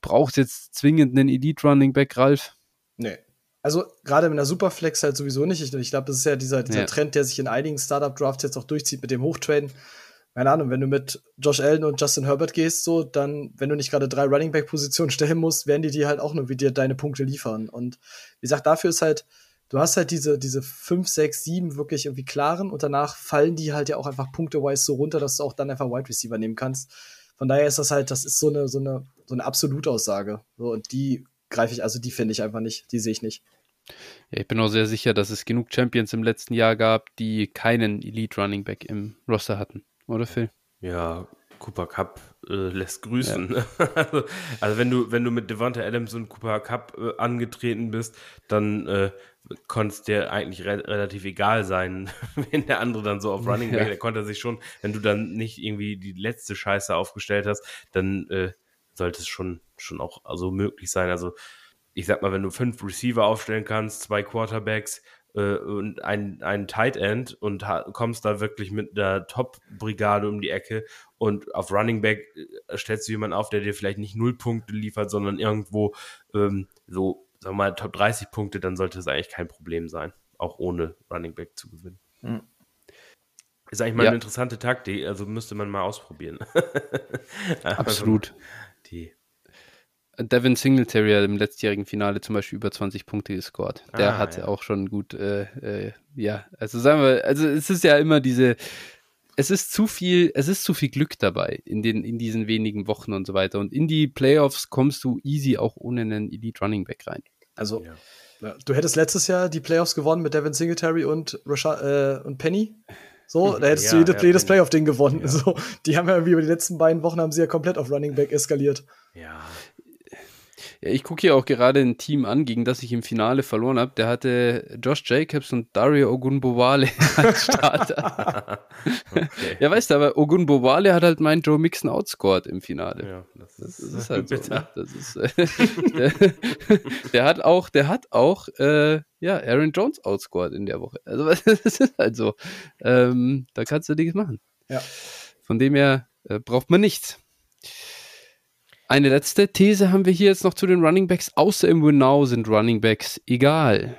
braucht jetzt zwingend einen Elite Running Back, Ralf? Nee. Also gerade mit einer Superflex halt sowieso nicht. Ich, ich glaube, das ist ja dieser, dieser ja. Trend, der sich in einigen Startup-Drafts jetzt auch durchzieht mit dem Hochtraden keine Ahnung, wenn du mit Josh Allen und Justin Herbert gehst, so, dann, wenn du nicht gerade drei Running Back Positionen stellen musst, werden die dir halt auch nur wie dir deine Punkte liefern. Und wie gesagt, dafür ist halt, du hast halt diese, diese fünf, sechs, sieben wirklich irgendwie klaren und danach fallen die halt ja auch einfach punktewise so runter, dass du auch dann einfach Wide Receiver nehmen kannst. Von daher ist das halt, das ist so eine, so eine, so eine Absolutaussage. So, und die greife ich, also die finde ich einfach nicht, die sehe ich nicht. Ja, ich bin auch sehr sicher, dass es genug Champions im letzten Jahr gab, die keinen Elite Running Back im Roster hatten oder Phil? Ja, Cooper Cup äh, lässt grüßen. Ja. also, also, wenn du, wenn du mit Devonta Adams und Cooper Cup äh, angetreten bist, dann äh, konnte es dir eigentlich re relativ egal sein, wenn der andere dann so auf Running Back, ja. der konnte sich schon, wenn du dann nicht irgendwie die letzte Scheiße aufgestellt hast, dann äh, sollte es schon, schon auch also möglich sein. Also ich sag mal, wenn du fünf Receiver aufstellen kannst, zwei Quarterbacks, äh, und ein, ein Tight End und kommst da wirklich mit der Top-Brigade um die Ecke und auf Running Back äh, stellst du jemanden auf, der dir vielleicht nicht null Punkte liefert, sondern irgendwo ähm, so, sagen wir mal, Top 30 Punkte, dann sollte es eigentlich kein Problem sein, auch ohne Running Back zu gewinnen. Hm. Ist eigentlich mal ja. eine interessante Taktik, also müsste man mal ausprobieren. Absolut. die Devin Singletary hat im letztjährigen Finale zum Beispiel über 20 Punkte gescored. Der ah, hat ja. auch schon gut, äh, äh, ja, also sagen wir, also es ist ja immer diese, es ist zu viel, es ist zu viel Glück dabei in den, in diesen wenigen Wochen und so weiter. Und in die Playoffs kommst du easy auch ohne einen Elite Running Back rein. Also, ja. du hättest letztes Jahr die Playoffs gewonnen mit Devin Singletary und, Rashad, äh, und Penny. So, da hättest ja, du jedes, jedes Playoff-Ding gewonnen. So, die haben ja wie über die letzten beiden Wochen haben sie ja komplett auf Running Back eskaliert. Ja, ja, ich gucke hier auch gerade ein Team an, gegen das ich im Finale verloren habe. Der hatte Josh Jacobs und Dario Ogunbowale als Starter. okay. Ja, weißt du, aber Ogunbowale hat halt meinen Joe Mixon outscored im Finale. Ja, das, das ist, ist, halt so. Ne? Das ist, der, der, hat auch, der hat auch, äh, ja, Aaron Jones outscored in der Woche. Also das ist halt so. Ähm, da kannst du nichts machen. Ja. Von dem her äh, braucht man nichts. Eine letzte These haben wir hier jetzt noch zu den Running Backs. Außer im Winnow sind Running Backs egal.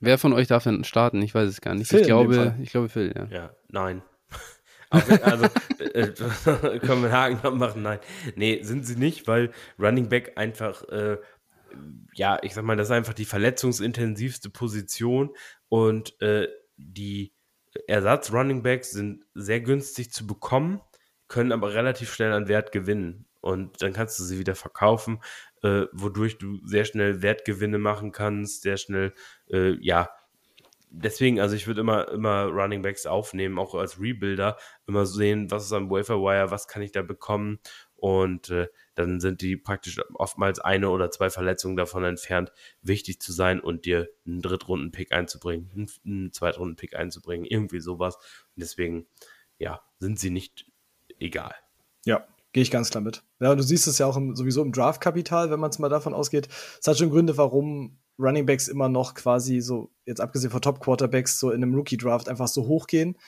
Wer von euch darf denn starten? Ich weiß es gar nicht. Phil ich glaube, ich glaube Phil, ja. Ja, nein. also, äh, können wir einen Haken machen? Nein. Nee, sind sie nicht, weil Running Back einfach, äh, ja, ich sag mal, das ist einfach die verletzungsintensivste Position und äh, die Ersatz-Running Backs sind sehr günstig zu bekommen, können aber relativ schnell an Wert gewinnen. Und dann kannst du sie wieder verkaufen, äh, wodurch du sehr schnell Wertgewinne machen kannst, sehr schnell, äh, ja, deswegen, also ich würde immer, immer Running Backs aufnehmen, auch als Rebuilder, immer sehen, was ist am Wafer Wire, was kann ich da bekommen und äh, dann sind die praktisch oftmals eine oder zwei Verletzungen davon entfernt, wichtig zu sein und dir einen Drittrunden-Pick einzubringen, einen, einen Zweitrunden-Pick einzubringen, irgendwie sowas. Und deswegen, ja, sind sie nicht egal. Ja, gehe ich ganz klar mit. Ja, du siehst es ja auch im, sowieso im Draft-Kapital, wenn man es mal davon ausgeht. Es hat schon Gründe, warum Running Backs immer noch quasi so, jetzt abgesehen von Top Quarterbacks, so in einem Rookie-Draft einfach so hochgehen.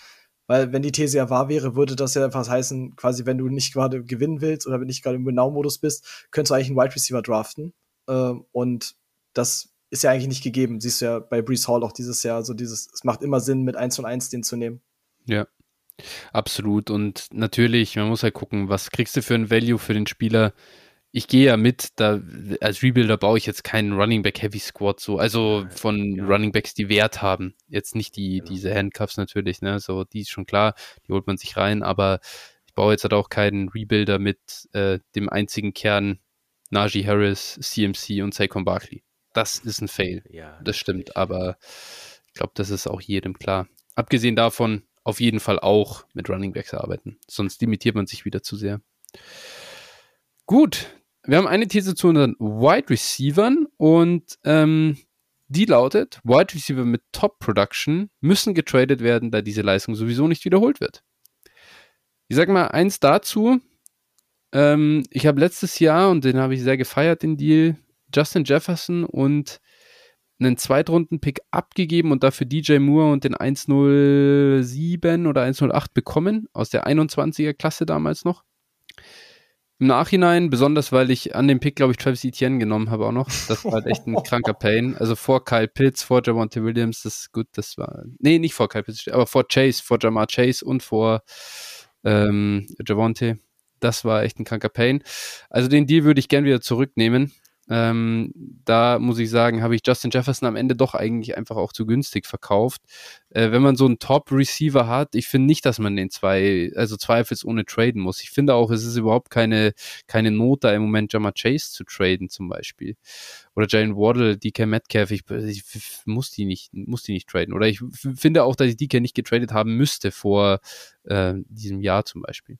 Weil wenn die These ja wahr wäre, würde das ja einfach heißen, quasi wenn du nicht gerade gewinnen willst oder wenn nicht gerade im Genau-Modus bist, könntest du eigentlich einen Wide Receiver draften. Ähm, und das ist ja eigentlich nicht gegeben. Siehst du ja bei Brees Hall auch dieses Jahr, so dieses, es macht immer Sinn, mit 1 und 1 den zu nehmen. Ja, absolut. Und natürlich, man muss halt gucken, was kriegst du für ein Value für den Spieler, ich gehe ja mit, da als Rebuilder baue ich jetzt keinen Running Back Heavy Squad so, also von ja. Running Backs, die Wert haben. Jetzt nicht die, genau. diese Handcuffs natürlich, ne, so, die ist schon klar, die holt man sich rein, aber ich baue jetzt halt auch keinen Rebuilder mit äh, dem einzigen Kern Najee Harris, CMC und Saquon Barkley. Das ist ein Fail. Ja, das stimmt, aber ich glaube, das ist auch jedem klar. Abgesehen davon, auf jeden Fall auch mit Running Backs arbeiten. Sonst limitiert man sich wieder zu sehr. Gut, wir haben eine These zu unseren Wide Receivern und ähm, die lautet, Wide Receiver mit Top Production müssen getradet werden, da diese Leistung sowieso nicht wiederholt wird. Ich sag mal eins dazu. Ähm, ich habe letztes Jahr, und den habe ich sehr gefeiert, den Deal, Justin Jefferson und einen Zweitrunden-Pick abgegeben und dafür DJ Moore und den 107 oder 108 bekommen, aus der 21er Klasse damals noch. Im Nachhinein, besonders weil ich an dem Pick, glaube ich, Travis Etienne genommen habe auch noch. Das war halt echt ein kranker Pain. Also vor Kyle Pitts, vor Javante Williams, das ist gut, das war. Nee, nicht vor Kyle Pitts, aber vor Chase, vor Jamar Chase und vor ähm, Javante. Das war echt ein kranker Pain. Also den Deal würde ich gern wieder zurücknehmen. Ähm, da muss ich sagen, habe ich Justin Jefferson am Ende doch eigentlich einfach auch zu günstig verkauft. Äh, wenn man so einen Top-Receiver hat, ich finde nicht, dass man den zwei, also zweifelsohne traden muss. Ich finde auch, es ist überhaupt keine, keine Not, da im Moment Jammer Chase zu traden, zum Beispiel. Oder Jalen Waddle, DK Metcalf, ich, ich, muss die nicht, muss die nicht traden. Oder ich finde auch, dass ich DK nicht getradet haben müsste vor äh, diesem Jahr zum Beispiel.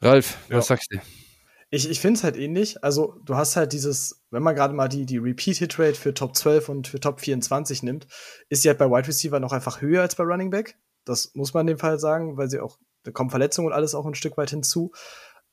Ralf, ja. was sagst du? Ich, ich finde es halt ähnlich. Also, du hast halt dieses, wenn man gerade mal die, die Repeat-Hit-Rate für Top 12 und für Top 24 nimmt, ist sie halt bei Wide Receiver noch einfach höher als bei Running Back. Das muss man in dem Fall sagen, weil sie auch, da kommen Verletzungen und alles auch ein Stück weit hinzu.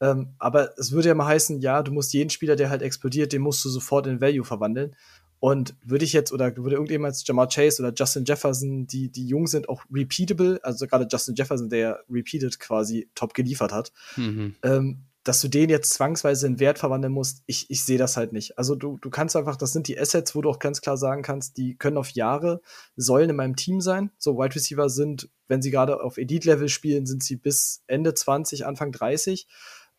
Ähm, aber es würde ja mal heißen, ja, du musst jeden Spieler, der halt explodiert, den musst du sofort in Value verwandeln. Und würde ich jetzt, oder würde irgendjemand Jamal Chase oder Justin Jefferson, die, die jung sind, auch repeatable, also gerade Justin Jefferson, der ja repeated quasi top geliefert hat, mhm. ähm, dass du den jetzt zwangsweise in Wert verwandeln musst, ich, ich sehe das halt nicht. Also du, du kannst einfach, das sind die Assets, wo du auch ganz klar sagen kannst, die können auf Jahre, sollen in meinem Team sein. So Wide Receiver sind, wenn sie gerade auf Elite-Level spielen, sind sie bis Ende 20, Anfang 30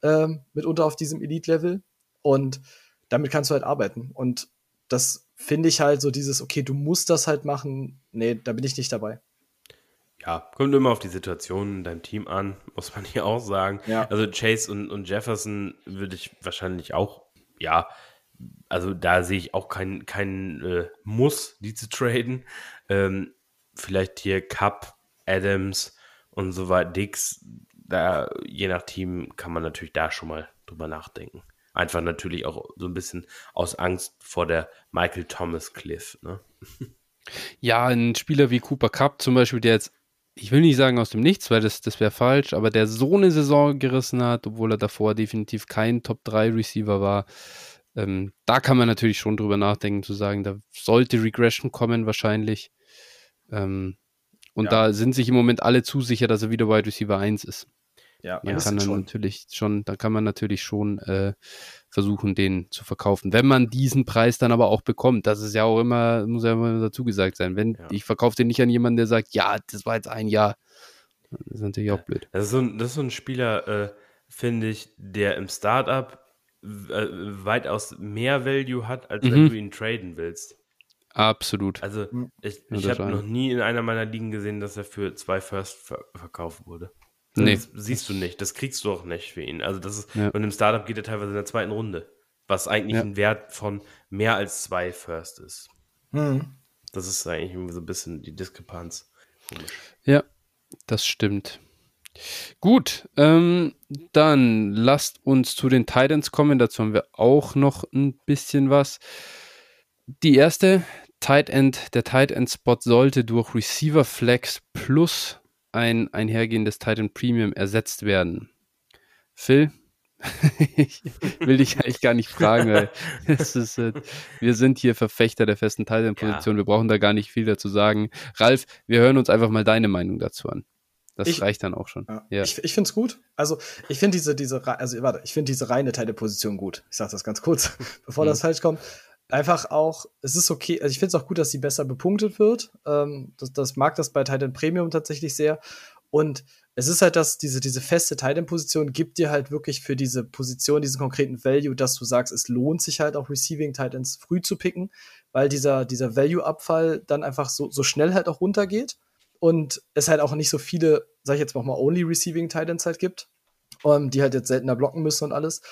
ähm, mitunter auf diesem Elite-Level. Und damit kannst du halt arbeiten. Und das finde ich halt so dieses, okay, du musst das halt machen. Nee, da bin ich nicht dabei. Ja, kommt immer auf die Situation in deinem Team an, muss man hier auch sagen. Ja. Also Chase und, und Jefferson würde ich wahrscheinlich auch, ja, also da sehe ich auch keinen kein, äh, Muss, die zu traden. Ähm, vielleicht hier Cup, Adams und so weiter, Dix, da, je nach Team kann man natürlich da schon mal drüber nachdenken. Einfach natürlich auch so ein bisschen aus Angst vor der Michael Thomas Cliff, ne? Ja, ein Spieler wie Cooper Cup zum Beispiel, der jetzt ich will nicht sagen aus dem Nichts, weil das, das wäre falsch, aber der so eine Saison gerissen hat, obwohl er davor definitiv kein Top-3-Receiver war, ähm, da kann man natürlich schon drüber nachdenken, zu sagen, da sollte Regression kommen wahrscheinlich. Ähm, und ja. da sind sich im Moment alle zu sicher, dass er wieder Wide Receiver 1 ist. Ja, man kann dann schon. natürlich schon, da kann man natürlich schon äh, versuchen, den zu verkaufen. Wenn man diesen Preis dann aber auch bekommt, das ist ja auch immer, muss ja immer dazu gesagt sein. Wenn ja. ich verkaufe den nicht an jemanden, der sagt, ja, das war jetzt ein Jahr. Das ist natürlich auch blöd. Das ist so ein, das ist so ein Spieler, äh, finde ich, der im Startup äh, weitaus mehr Value hat, als wenn Mhm. du ihn traden willst. Absolut. Also Mhm. ich, Ja, ich habe noch nie in einer meiner Ligen gesehen, dass er für zwei First ver verkauft wurde. Nee. Das siehst du nicht, das kriegst du auch nicht für ihn. Also das ist, Ja. und im Startup geht er teilweise in der zweiten Runde, was eigentlich Ja. ein Wert von mehr als zwei First ist. Hm. Das ist eigentlich irgendwie so ein bisschen die Diskrepanz. Ja, das stimmt. Gut, ähm, dann lasst uns zu den Titans kommen. Dazu haben wir auch noch ein bisschen was. Die erste, Tight End, der Tight End Spot sollte durch Receiver Flex plus ein einhergehendes Tight End Premium ersetzt werden. Phil, ich will dich eigentlich gar nicht fragen, weil ist, äh, wir sind hier Verfechter der festen Tight End Position. Wir brauchen da gar nicht viel dazu sagen. Ralf, wir hören uns einfach mal deine Meinung dazu an. Das Ich- reicht dann auch schon. Ja. Ja. Ich, ich finde es gut. Also, ich finde diese, diese, also, warte, ich finde diese reine Teileposition gut. Ich sage das ganz kurz, bevor Mhm. das falsch kommt. Einfach auch, es ist okay, also ich finde es auch gut, dass sie besser bepunktet wird. Ähm, das, das mag das bei Titan Premium tatsächlich sehr. Und es ist halt, dass diese, diese feste Titan-Position gibt dir halt wirklich für diese Position diesen konkreten Value, dass du sagst, es lohnt sich halt auch Receiving Titans früh zu picken, weil dieser, dieser Value-Abfall dann einfach so, so schnell halt auch runtergeht und es halt auch nicht so viele, sag ich jetzt mal, Only Receiving Titans halt gibt, ähm, die halt jetzt seltener blocken müssen und alles.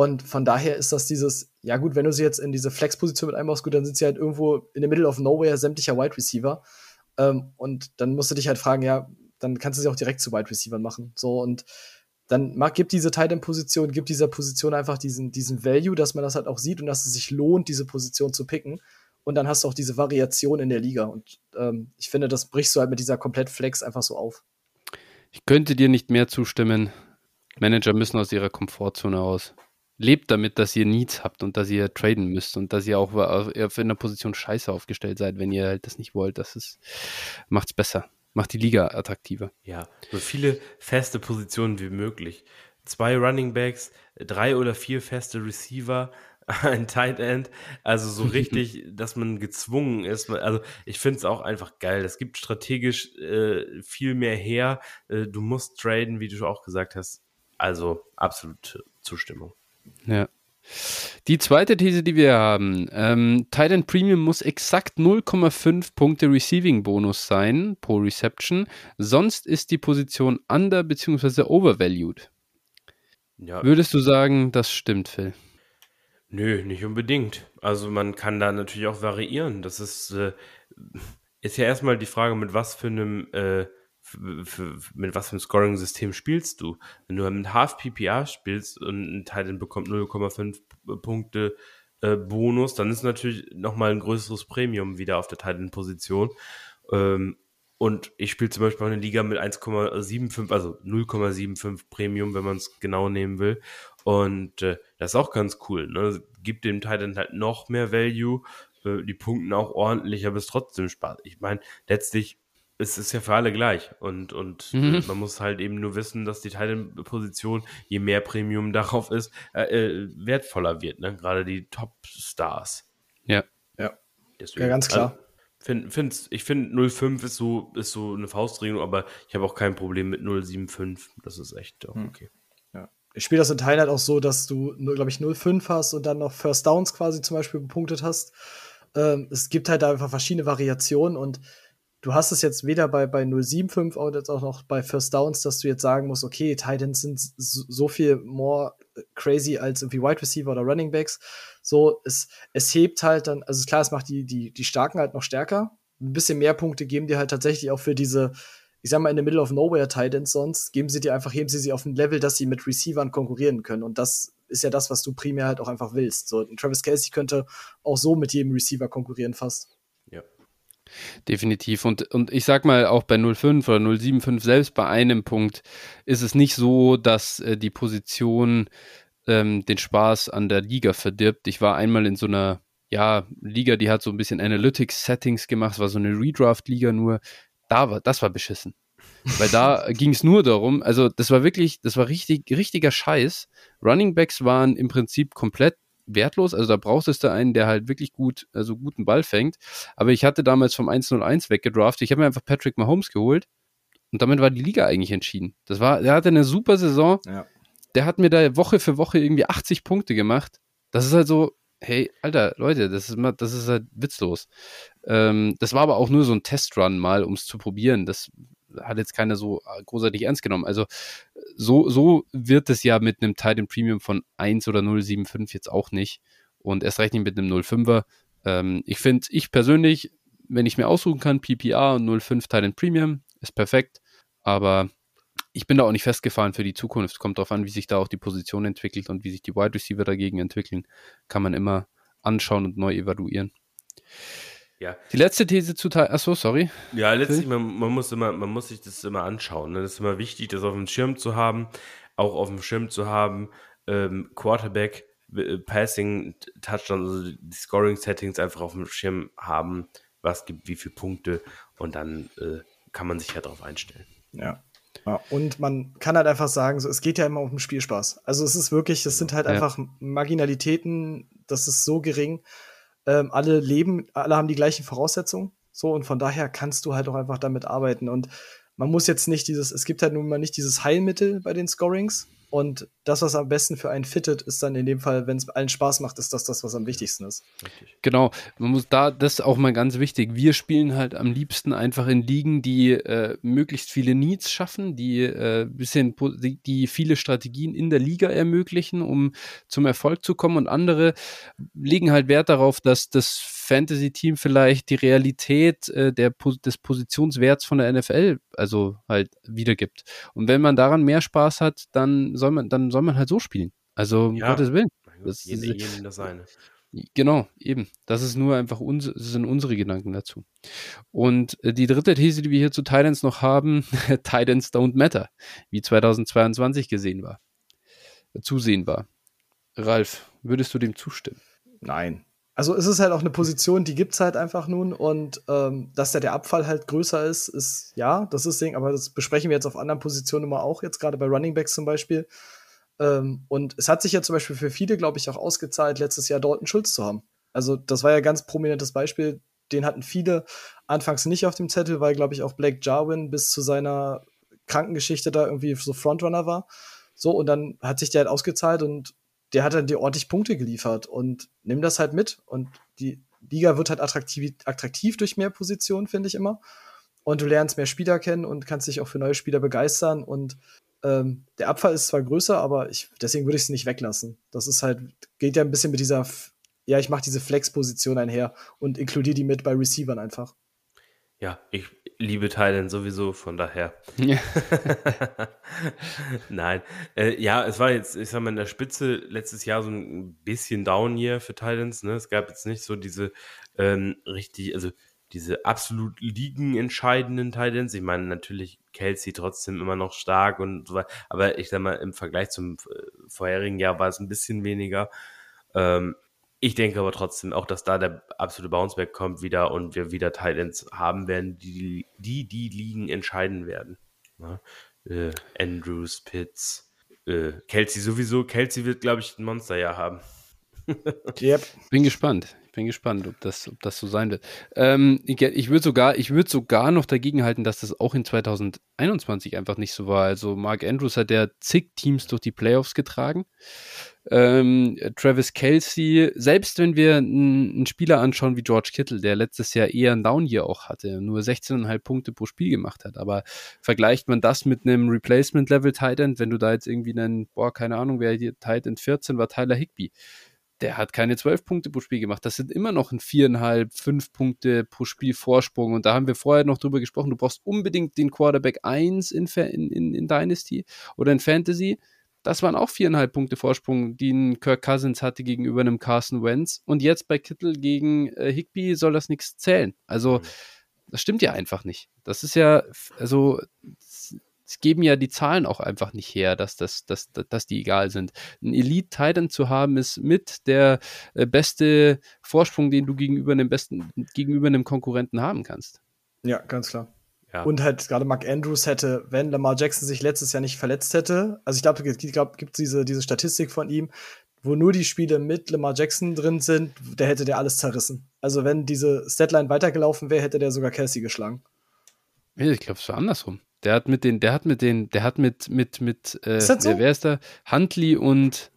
Und von daher ist das dieses, ja gut, wenn du sie jetzt in diese Flex-Position mit einbaust, gut, dann sind sie halt irgendwo in the middle of nowhere sämtlicher Wide Receiver. Ähm, und dann musst du dich halt fragen, ja, dann kannst du sie auch direkt zu Wide Receivern machen. So und dann mag, gibt diese Tight End Position, gibt dieser Position einfach diesen, diesen Value, dass man das halt auch sieht und dass es sich lohnt, diese Position zu picken. Und dann hast du auch diese Variation in der Liga. Und ähm, ich finde, das brichst du halt mit dieser komplett Flex einfach so auf. Ich könnte dir nicht mehr zustimmen. Manager müssen aus ihrer Komfortzone raus. Lebt damit, dass ihr Needs habt und dass ihr traden müsst und dass ihr auch auf auf einer Position scheiße aufgestellt seid, wenn ihr halt das nicht wollt. Das ist, macht's besser. Macht die Liga attraktiver. Ja, so viele feste Positionen wie möglich. Zwei Running Backs, drei oder vier feste Receiver, ein Tight End. Also so richtig, dass man gezwungen ist. Also ich finde es auch einfach geil. Es gibt strategisch äh, viel mehr her. Äh, du musst traden, wie du auch gesagt hast. Also absolute Zustimmung. Ja. Die zweite These, die wir haben, ähm, Titan Premium muss exakt 0,5 Punkte Receiving Bonus sein pro Reception, sonst ist die Position under bzw. overvalued. Ja, Würdest du sagen, das stimmt, Phil? Nö, nicht unbedingt. Also man kann da natürlich auch variieren. Das ist, äh, ist ja erstmal die Frage, mit was für einem, äh, für, mit was für einem Scoring-System spielst du. Wenn du mit Half PPR spielst und ein Titan bekommt 0,5 Punkte äh, Bonus, dann ist natürlich nochmal ein größeres Premium wieder auf der Titan-Position. Ähm, und ich spiele zum Beispiel auch eine Liga mit 1,75, also 0,75 Premium, wenn man es genau nehmen will. Und äh, das ist auch ganz cool. Ne? Gibt dem Titan halt noch mehr Value, äh, die punkten auch ordentlich, aber es ist trotzdem Spaß. Ich meine, letztlich ist es ja für alle gleich. Und, und Mhm. äh, man muss halt eben nur wissen, dass die Titan-Position, je mehr Premium darauf ist, äh, äh, wertvoller wird. Ne? Gerade die Top-Stars. Ja. Ja. Deswegen, Ja, ganz klar. Also, find, find's, ich finde 0,5 ist so, ist so eine Faustregelung, aber ich habe auch kein Problem mit 0,75. Das ist echt auch Hm. okay. Ich spiele das in Teilen halt auch so, dass du, glaube ich, 0,5 hast und dann noch First Downs quasi zum Beispiel bepunktet hast. Ähm, es gibt halt da einfach verschiedene Variationen und du hast es jetzt weder bei, bei 0,75 oder jetzt auch noch bei First Downs, dass du jetzt sagen musst, okay, Titans sind so, so viel more crazy als irgendwie Wide Receiver oder Running Backs. So, es, es hebt halt dann, also klar, es macht die, die, die Starken halt noch stärker. Ein bisschen mehr Punkte geben dir halt tatsächlich auch für diese, ich sag mal, in the middle of nowhere Titans sonst, geben sie dir einfach, heben sie sie auf ein Level, dass sie mit Receivern konkurrieren können. Und das ist ja das, was du primär halt auch einfach willst. So, Travis Kelsey könnte auch so mit jedem Receiver konkurrieren fast. Definitiv. Und, und ich sag mal, auch bei 05 oder 075, selbst bei einem Punkt, ist es nicht so, dass äh, die Position ähm, den Spaß an der Liga verdirbt. Ich war einmal in so einer, ja, Liga, die hat so ein bisschen Analytics-Settings gemacht, es war so eine Redraft-Liga nur. Da war, das war beschissen. Weil da ging es nur darum, also das war wirklich, das war richtig, richtiger Scheiß. Running Backs waren im Prinzip komplett wertlos. Also da brauchtest du einen, der halt wirklich gut, also guten Ball fängt. Aber ich hatte damals vom 101 weggedraftet. Ich habe mir einfach Patrick Mahomes geholt Und damit war die Liga eigentlich entschieden. Das war, er hatte eine super Saison. Ja. Der hat mir da Woche für Woche irgendwie 80 Punkte gemacht. Das ist halt so, hey, Alter, Leute, das ist mal, das ist halt witzlos. Ähm, das war aber auch nur so ein Testrun mal, um es zu probieren. Das hat jetzt keiner so äh, großartig ernst genommen. Also so, so wird es ja mit einem Titan Premium von 1 oder 0,75 jetzt auch nicht. Und erst recht nicht mit einem 0,5er. Ähm, ich finde, ich persönlich, wenn ich mir aussuchen kann, PPR und 0,5 Titan Premium ist perfekt. Aber ich bin da auch nicht festgefahren für die Zukunft. Kommt darauf an, wie sich da auch die Position entwickelt und wie sich die Wide Receiver dagegen entwickeln. Kann man immer anschauen und neu evaluieren. Ja. Die letzte These zu Teil. Achso, sorry. Ja, letztlich, man, man, muss immer, man muss sich das immer anschauen. Ne? Das ist immer wichtig, das auf dem Schirm zu haben, auch auf dem Schirm zu haben. Ähm, Quarterback, äh, Passing, Touchdown, also die Scoring-Settings einfach auf dem Schirm haben, was gibt wie viele Punkte und dann äh, kann man sich ja darauf einstellen. Ja. ja. Und man kann halt einfach sagen, so, es geht ja immer um den Spielspaß. Also es ist wirklich, es sind halt ja. einfach Marginalitäten, das ist so gering ähm, alle leben, alle haben die gleichen Voraussetzungen. So, und von daher kannst du halt auch einfach damit arbeiten. Und man muss jetzt nicht dieses, es gibt halt nun mal nicht dieses Heilmittel bei den Scorings. Und das, was am besten für einen fittet, ist dann in dem Fall, wenn es allen Spaß macht, ist das das, was am wichtigsten ist. Genau, man muss da, das ist auch mal ganz wichtig. Wir spielen halt am liebsten einfach in Ligen, die äh, möglichst viele Needs schaffen, die äh, bisschen, die, die viele Strategien in der Liga ermöglichen, um zum Erfolg zu kommen. Und andere legen halt Wert darauf, dass das Fantasy-Team vielleicht die Realität äh, der, des Positionswerts von der NFL also halt wiedergibt. Und wenn man daran mehr Spaß hat, dann soll man, dann soll man halt so spielen. Also um ja. Gottes Willen. Das, jede, jedem das seine. Genau, eben. Das ist nur einfach uns, das sind unsere Gedanken dazu. Und äh, die dritte These, die wir hier zu Titans noch haben, Titans don't matter, wie 2022 gesehen war, zusehen war. Ralf, würdest du dem zustimmen? Nein also es ist halt auch eine Position, die gibt es halt einfach nun und ähm, dass da der Abfall halt größer ist, ist ja, das ist Ding, aber das besprechen wir jetzt auf anderen Positionen immer auch, jetzt gerade bei Running Backs zum Beispiel. Ähm, und es hat sich ja zum Beispiel für viele, glaube ich, auch ausgezahlt, letztes Jahr Dalton Schulz zu haben. Also das war ja ganz prominentes Beispiel, den hatten viele anfangs nicht auf dem Zettel, weil, glaube ich, auch Blake Jarwin bis zu seiner Krankengeschichte da irgendwie so Frontrunner war. So, und dann hat sich der halt ausgezahlt und der hat dann dir ordentlich Punkte geliefert und nimm das halt mit. Und die Liga wird halt attraktiv, attraktiv durch mehr Positionen, finde ich immer. Und du lernst mehr Spieler kennen und kannst dich auch für neue Spieler begeistern. Und ähm, der Abfall ist zwar größer, aber ich, deswegen würde ich es nicht weglassen. Das ist halt, geht ja ein bisschen mit dieser, ja, ich mache diese Flex-Position einher und inkludiere die mit bei Receivern einfach. Ja, ich liebe Thailand sowieso, von daher. Ja. Nein. Äh, ja, es war jetzt, ich sag mal, in der Spitze letztes Jahr so ein bisschen down hier für Thailands. Ne? Es gab jetzt nicht so diese ähm, richtig, also diese absolut ligenentscheidenden Titans. Ich meine, natürlich Kelsey trotzdem immer noch stark und so weiter. Aber ich sag mal, im Vergleich zum äh, vorherigen Jahr war es ein bisschen weniger. Ähm, ich denke aber trotzdem auch, dass da der absolute Bounceback kommt wieder und wir wieder Titans haben werden, die die, die Ligen entscheiden werden. Ne? Äh, Andrews, Pitts, äh, Kelsey sowieso. Kelsey wird, glaube ich, ein Monsterjahr haben. yep. Bin gespannt. Bin gespannt, ob das, ob das so sein wird. Ähm, ich, ich würde sogar, ich würde sogar noch dagegen halten, dass das auch in 2021 einfach nicht so war. Also Mark Andrews hat ja zig Teams durch die Playoffs getragen. Ähm, Travis Kelsey, selbst wenn wir einen Spieler anschauen wie George Kittle, der letztes Jahr eher ein Down-Year auch hatte, nur 16,5 Punkte pro Spiel gemacht hat, aber vergleicht man das mit einem Replacement-Level-Tight End, wenn du da jetzt irgendwie einen, boah, keine Ahnung, wer hier Tight End 14 war, Tyler Higby der hat keine zwölf Punkte pro Spiel gemacht. Das sind immer noch ein viereinhalb, fünf Punkte pro Spiel Vorsprung. Und da haben wir vorher noch drüber gesprochen. Du brauchst unbedingt den Quarterback 1 in, in, in Dynasty oder in Fantasy. Das waren auch viereinhalb Punkte Vorsprung, die ein Kirk Cousins hatte gegenüber einem Carson Wentz. Und jetzt bei Kittel gegen äh, Higby soll das nichts zählen. Also, mhm. das stimmt ja einfach nicht. Das ist ja, also, es geben ja die Zahlen auch einfach nicht her, dass, das, dass, dass die egal sind. Ein Elite-Titan zu haben, ist mit der äh, beste Vorsprung, den du gegenüber einem besten, gegenüber einem Konkurrenten haben kannst. Ja, ganz klar. Ja. Und halt gerade Mark Andrews hätte, wenn Lamar Jackson sich letztes Jahr nicht verletzt hätte, also ich glaube, es glaub, gibt diese, diese Statistik von ihm, wo nur die Spiele mit Lamar Jackson drin sind, der hätte der alles zerrissen. Also wenn diese Statline weitergelaufen wäre, hätte der sogar Kelsey geschlagen. Ich glaube, es war andersrum. Der hat mit den, der hat mit den, der hat mit, mit, mit, äh, ist so? wer ist da? Huntley und,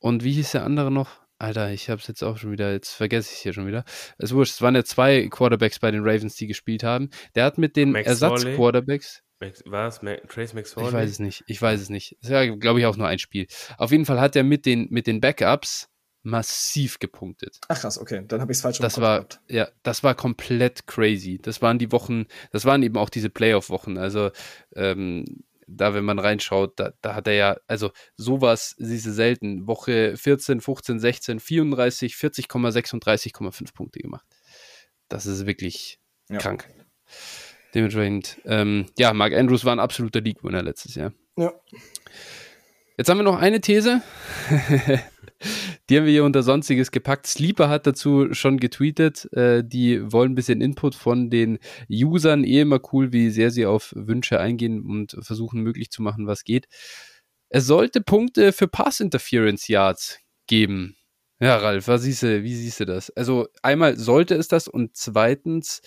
und wie hieß der andere noch? Alter, ich hab's jetzt auch schon wieder, jetzt vergesse ich es hier schon wieder. Es wurscht, es waren ja zwei Quarterbacks bei den Ravens, die gespielt haben. Der hat mit den Ersatz-Quarterbacks. Was? Trace McSorley? Ich weiß es nicht. Ich weiß es nicht. Das ist ja, glaube ich, auch nur ein Spiel. Auf jeden Fall hat er mit den, mit den Backups massiv gepunktet. Ach krass, okay, dann habe ich es falsch Das war gehabt. ja, das war komplett crazy. Das waren die Wochen, das waren eben auch diese Playoff-Wochen. Also ähm, da, wenn man reinschaut, da, da hat er ja, also sowas siehst du selten. Woche 14, 15, 16, 34, 40,36,5 Punkte gemacht. Das ist wirklich ja. krank. Dementsprechend, ähm, ja, Mark Andrews war ein absoluter League-Winner letztes Jahr. Ja. Jetzt haben wir noch eine These. Die haben wir hier unter Sonstiges gepackt. Sleeper hat dazu schon getweetet. Äh, die wollen ein bisschen Input von den Usern. Eh immer cool, wie sehr sie auf Wünsche eingehen und versuchen möglich zu machen, was geht. Es sollte Punkte für Pass Interference Yards geben. Ja, Ralf, was siehst du, wie siehst du das? Also einmal sollte es das und zweitens,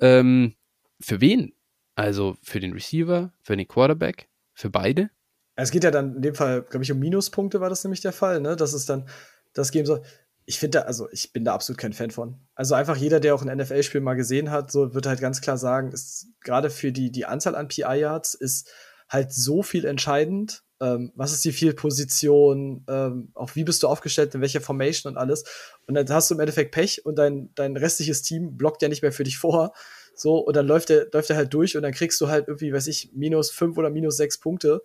ähm, für wen? Also für den Receiver, für den Quarterback, für beide? Es geht ja dann in dem Fall, glaube ich, um Minuspunkte war das nämlich der Fall, ne? Das ist dann das geben soll. Ich finde, also ich bin da absolut kein Fan von. Also einfach jeder, der auch ein NFL-Spiel mal gesehen hat, so wird halt ganz klar sagen, ist gerade für die, die Anzahl an PI-Yards ist halt so viel entscheidend. Ähm, was ist die Field-Position? Ähm, auch wie bist du aufgestellt, in welcher Formation und alles. Und dann hast du im Endeffekt Pech und dein, dein restliches Team blockt ja nicht mehr für dich vor. So, und dann läuft der, läuft der halt durch und dann kriegst du halt irgendwie, weiß ich, minus fünf oder minus sechs Punkte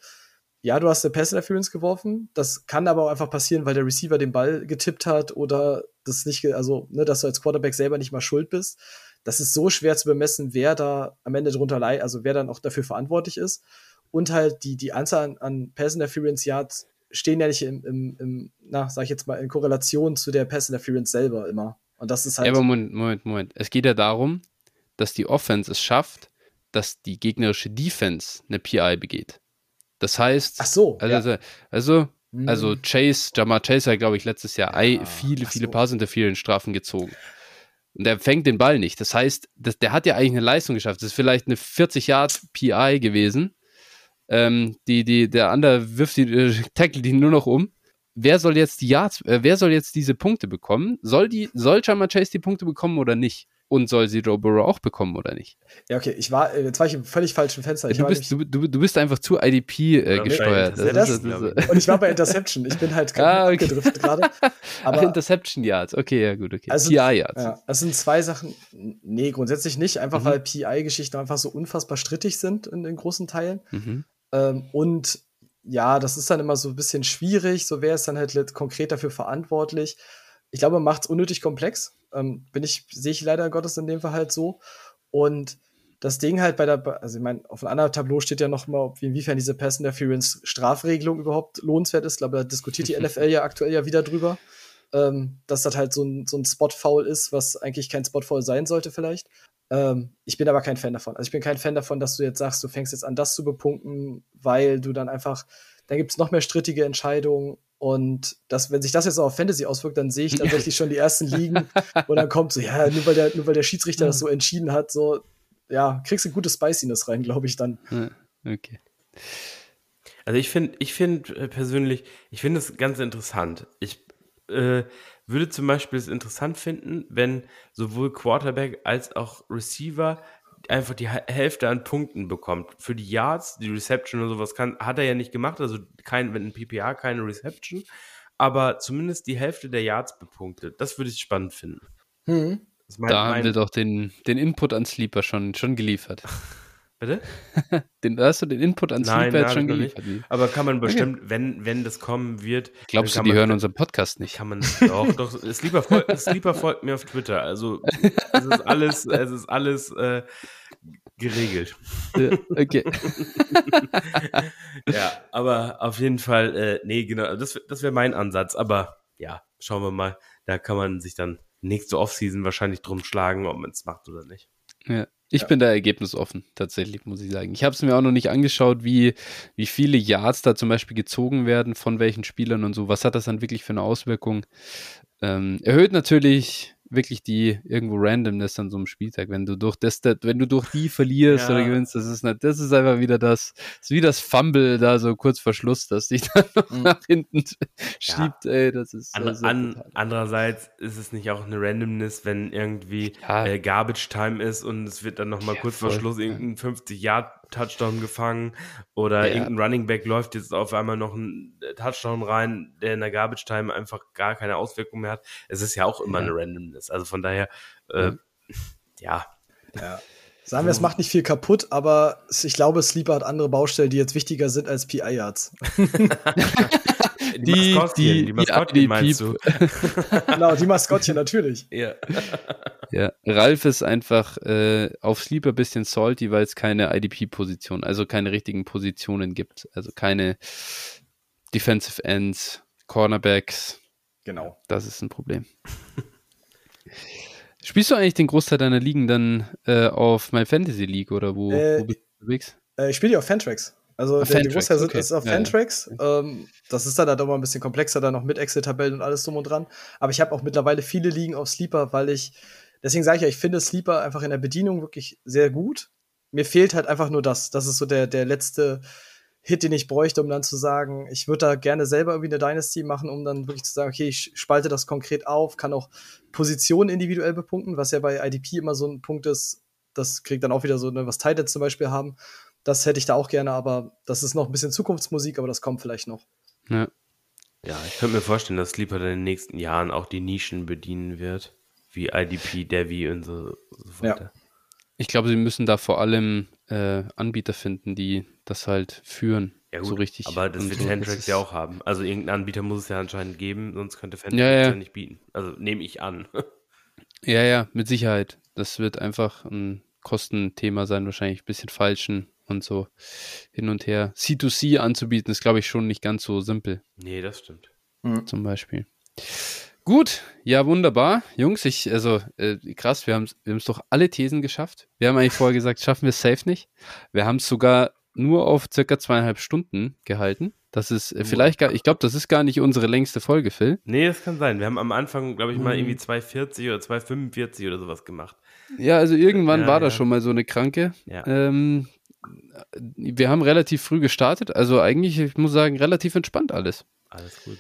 ja, du hast eine Pass Interference geworfen. Das kann aber auch einfach passieren, weil der Receiver den Ball getippt hat oder das nicht, also, ne, dass du als Quarterback selber nicht mal schuld bist. Das ist so schwer zu bemessen, wer da am Ende drunter leidet, also wer dann auch dafür verantwortlich ist. Und halt die, die Anzahl an, an Pass Interference Yards stehen ja nicht im, im, im, na, sag ich jetzt mal, in Korrelation zu der Pass Interference selber immer. Und das ist halt. Ja, aber Moment, Moment, Moment. Es geht ja darum, dass die Offense es schafft, dass die gegnerische Defense eine PI begeht. Das heißt, so, also, ja. also, mhm. also Chase, Jamar Chase hat, glaube ich, letztes Jahr ja. viele, viele so. Pass Interference Strafen gezogen. Und der fängt den Ball nicht. Das heißt, das, der hat ja eigentlich eine Leistung geschafft. Das ist vielleicht eine 40 Yard PI gewesen. Ähm, die, die, der andere wirft die, äh, tackle die nur noch um. Wer soll jetzt die Yards, äh, wer soll jetzt diese Punkte bekommen? Soll die, soll Jamar Chase die Punkte bekommen oder nicht? Und soll sie Joe Burrow auch bekommen oder nicht? Ja, okay, ich war, äh, jetzt war ich im völlig falschen Fenster. Ich du, bist, du, du, du bist einfach zu IDP äh, gesteuert. Das, das, das, und ich war bei Interception. Ich bin halt ah, okay. abgedriftet gerade. Aber Ach, Interception Yards. Okay, ja gut, okay. Also, PI Yards. Ja, das sind zwei Sachen. Nee, grundsätzlich nicht. Einfach mhm. weil PI-Geschichten einfach so unfassbar strittig sind in den großen Teilen. Mhm. Ähm, und ja, das ist dann immer so ein bisschen schwierig. So wer ist dann halt konkret dafür verantwortlich? Ich glaube, man macht es unnötig komplex. Ähm, bin ich, sehe ich leider Gottes in dem Fall halt so. Und das Ding halt bei der, also ich meine, auf einem anderen Tableau steht ja noch mal, inwiefern diese Pass Interference Strafregelung überhaupt lohnenswert ist. Ich glaube, da diskutiert die NFL ja aktuell ja wieder drüber, ähm, dass das halt so ein, so ein Spot-Foul ist, was eigentlich kein Spot-Foul sein sollte vielleicht. Ähm, ich bin aber kein Fan davon. Also ich bin kein Fan davon, dass du jetzt sagst, du fängst jetzt an, das zu bepunkten, weil du dann einfach, dann gibt es noch mehr strittige Entscheidungen und das, wenn sich das jetzt auch auf Fantasy auswirkt, dann sehe ich tatsächlich schon die ersten Ligen, wo dann kommt so, ja, nur weil der, nur weil der Schiedsrichter das so entschieden hat, so, ja, kriegst du gute Spiciness rein, glaube ich dann. Okay. Also ich finde, ich finde äh, persönlich, ich finde es ganz interessant. Ich äh, würde zum Beispiel es interessant finden, wenn sowohl Quarterback als auch Receiver einfach die Hälfte an Punkten bekommt. Für die Yards, die Reception und sowas kann, hat er ja nicht gemacht, also kein, wenn ein PPA keine Reception, aber zumindest die Hälfte der Yards bepunktet. Das würde ich spannend finden. Hm. Mein, da haben wir doch den, den Input an Sleeper schon, schon geliefert. Bitte? den, hast du den Input an Sleeper jetzt schon geliefert? Nicht. Aber kann man bestimmt, okay. wenn, wenn das kommen wird. Glaubst du, die hören unseren Podcast nicht? Kann man doch, doch. Sleeper, folgt, Sleeper folgt mir auf Twitter. Also es ist alles, es ist alles äh, geregelt. Ja, okay. ja, aber auf jeden Fall, äh, nee, genau, das, das wäre mein Ansatz. Aber ja, schauen wir mal. Da kann man sich dann nächste Offseason wahrscheinlich drum schlagen, ob man es macht oder nicht. Ja. Ich ja. bin da ergebnisoffen, tatsächlich, muss ich sagen. Ich habe es mir auch noch nicht angeschaut, wie, wie viele Yards da zum Beispiel gezogen werden, von welchen Spielern und so. Was hat das dann wirklich für eine Auswirkung? Ähm, erhöht natürlich wirklich die irgendwo Randomness an so einem Spieltag. Wenn du durch das, wenn du durch die verlierst Ja. oder gewinnst, das ist nicht, das ist einfach wieder das, das ist wie das Fumble da so kurz vor Schluss, das dich dann noch Mhm. nach hinten schiebt, ey, das ist An, das an, andererseits ist es nicht auch eine Randomness, wenn irgendwie Ja. äh, Garbage Time ist und es wird dann nochmal Ja, kurz vor voll. Schluss irgendein 50-Yard-Touchdown gefangen oder Ja. irgendein Running Back läuft jetzt auf einmal noch ein äh, Touchdown rein, der in der Garbage Time einfach gar keine Auswirkung mehr hat. Es ist ja auch immer Ja. eine Randomness. Also von daher, äh, ja. Ja. Sagen wir, es macht nicht viel kaputt, aber ich glaube, Sleeper hat andere Baustellen, die jetzt wichtiger sind als PI-Yards. Die- Maskottchen, die- die die Maskottchen meinst du? genau, die Maskottchen natürlich. Ja. Ja, Ralf ist einfach äh, auf Sleeper bisschen salty, weil es keine IDP-Position, also keine richtigen Positionen gibt. Also keine Defensive Ends, Cornerbacks. Genau. Das ist ein Problem. Spielst du eigentlich den Großteil deiner Ligen dann äh, auf My Fantasy League oder wo, Äh, wo bist du unterwegs? Äh, ich spiele die auf Fantrax. Also Auf der, die Fantrax, Großteil sind okay. ist auf Ja, ja. Fantrax. Ähm, das ist dann halt auch mal ein bisschen komplexer, dann noch mit Excel-Tabellen und alles drum und dran. Aber ich habe auch mittlerweile viele Ligen auf Sleeper, weil ich, deswegen sage ich ja, ich finde Sleeper einfach in der Bedienung wirklich sehr gut. Mir fehlt halt einfach nur das. Das ist so der, der letzte Hit, den ich bräuchte, um dann zu sagen, ich würde da gerne selber irgendwie eine Dynasty machen, um dann wirklich zu sagen, okay, ich spalte das konkret auf, kann auch Positionen individuell bepunkten, was ja bei IDP immer so ein Punkt ist, das kriegt dann auch wieder so, ne, was Titans zum Beispiel haben. Das hätte ich da auch gerne, aber das ist noch ein bisschen Zukunftsmusik, aber das kommt vielleicht noch. Ja. Ja, ich könnte mir vorstellen, dass Sleeper in den nächsten Jahren auch die Nischen bedienen wird, wie IDP, Devi und so, so Ja. weiter. Ich glaube, sie müssen da vor allem äh, Anbieter finden, die das halt führen. Ja, gut, so richtig. aber das wird. Fantrax ja auch haben. Also irgendein Anbieter muss es ja anscheinend geben, sonst könnte Fantrax Ja, ja, ja. nicht bieten. Also nehme ich an. Ja, ja, mit Sicherheit. Das wird einfach ein Kostenthema sein, wahrscheinlich ein bisschen falschen und so hin und her. C2C anzubieten, ist, glaube ich, schon nicht ganz so simpel, nee, das stimmt. zum Beispiel. Gut, ja, wunderbar. Jungs, ich, also äh, krass, wir haben wir es doch alle Thesen geschafft. Wir haben eigentlich vorher gesagt, schaffen wir es safe nicht. Wir haben es sogar nur auf circa zweieinhalb Stunden gehalten. Das ist äh, vielleicht gar, ich glaube, das ist gar nicht unsere längste Folge, Phil. Nee, das kann sein. Wir haben am Anfang, glaube ich, mal Mhm. irgendwie 240 oder 245 oder sowas gemacht. Ja, also irgendwann Ja, war da ja. schon mal so eine Kranke. Ja. Ähm, wir haben relativ früh gestartet, also eigentlich, ich muss sagen, relativ entspannt alles. Alles gut.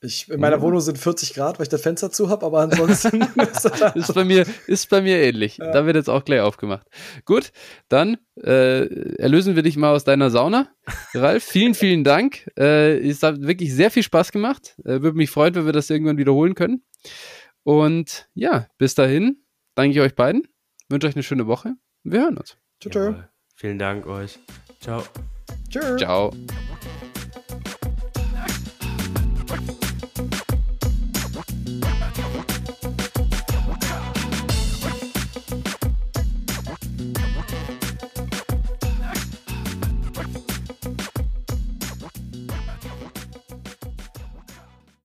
Ich, in meiner Ja. Wohnung sind 40 Grad, weil ich das Fenster zu habe, aber ansonsten ist Ist bei mir, ist bei mir ähnlich. Ja. Da wird jetzt auch gleich aufgemacht. Gut, dann äh, erlösen wir dich mal aus deiner Sauna. Ralf, vielen, vielen Dank. Äh, es hat wirklich sehr viel Spaß gemacht. Äh, Würde mich freuen, wenn wir das irgendwann wiederholen können. Und ja, bis dahin danke ich euch beiden. Wünsche euch eine schöne Woche. Wir hören uns. Jawohl. Vielen Dank euch. Ciao. Tschö. Ciao.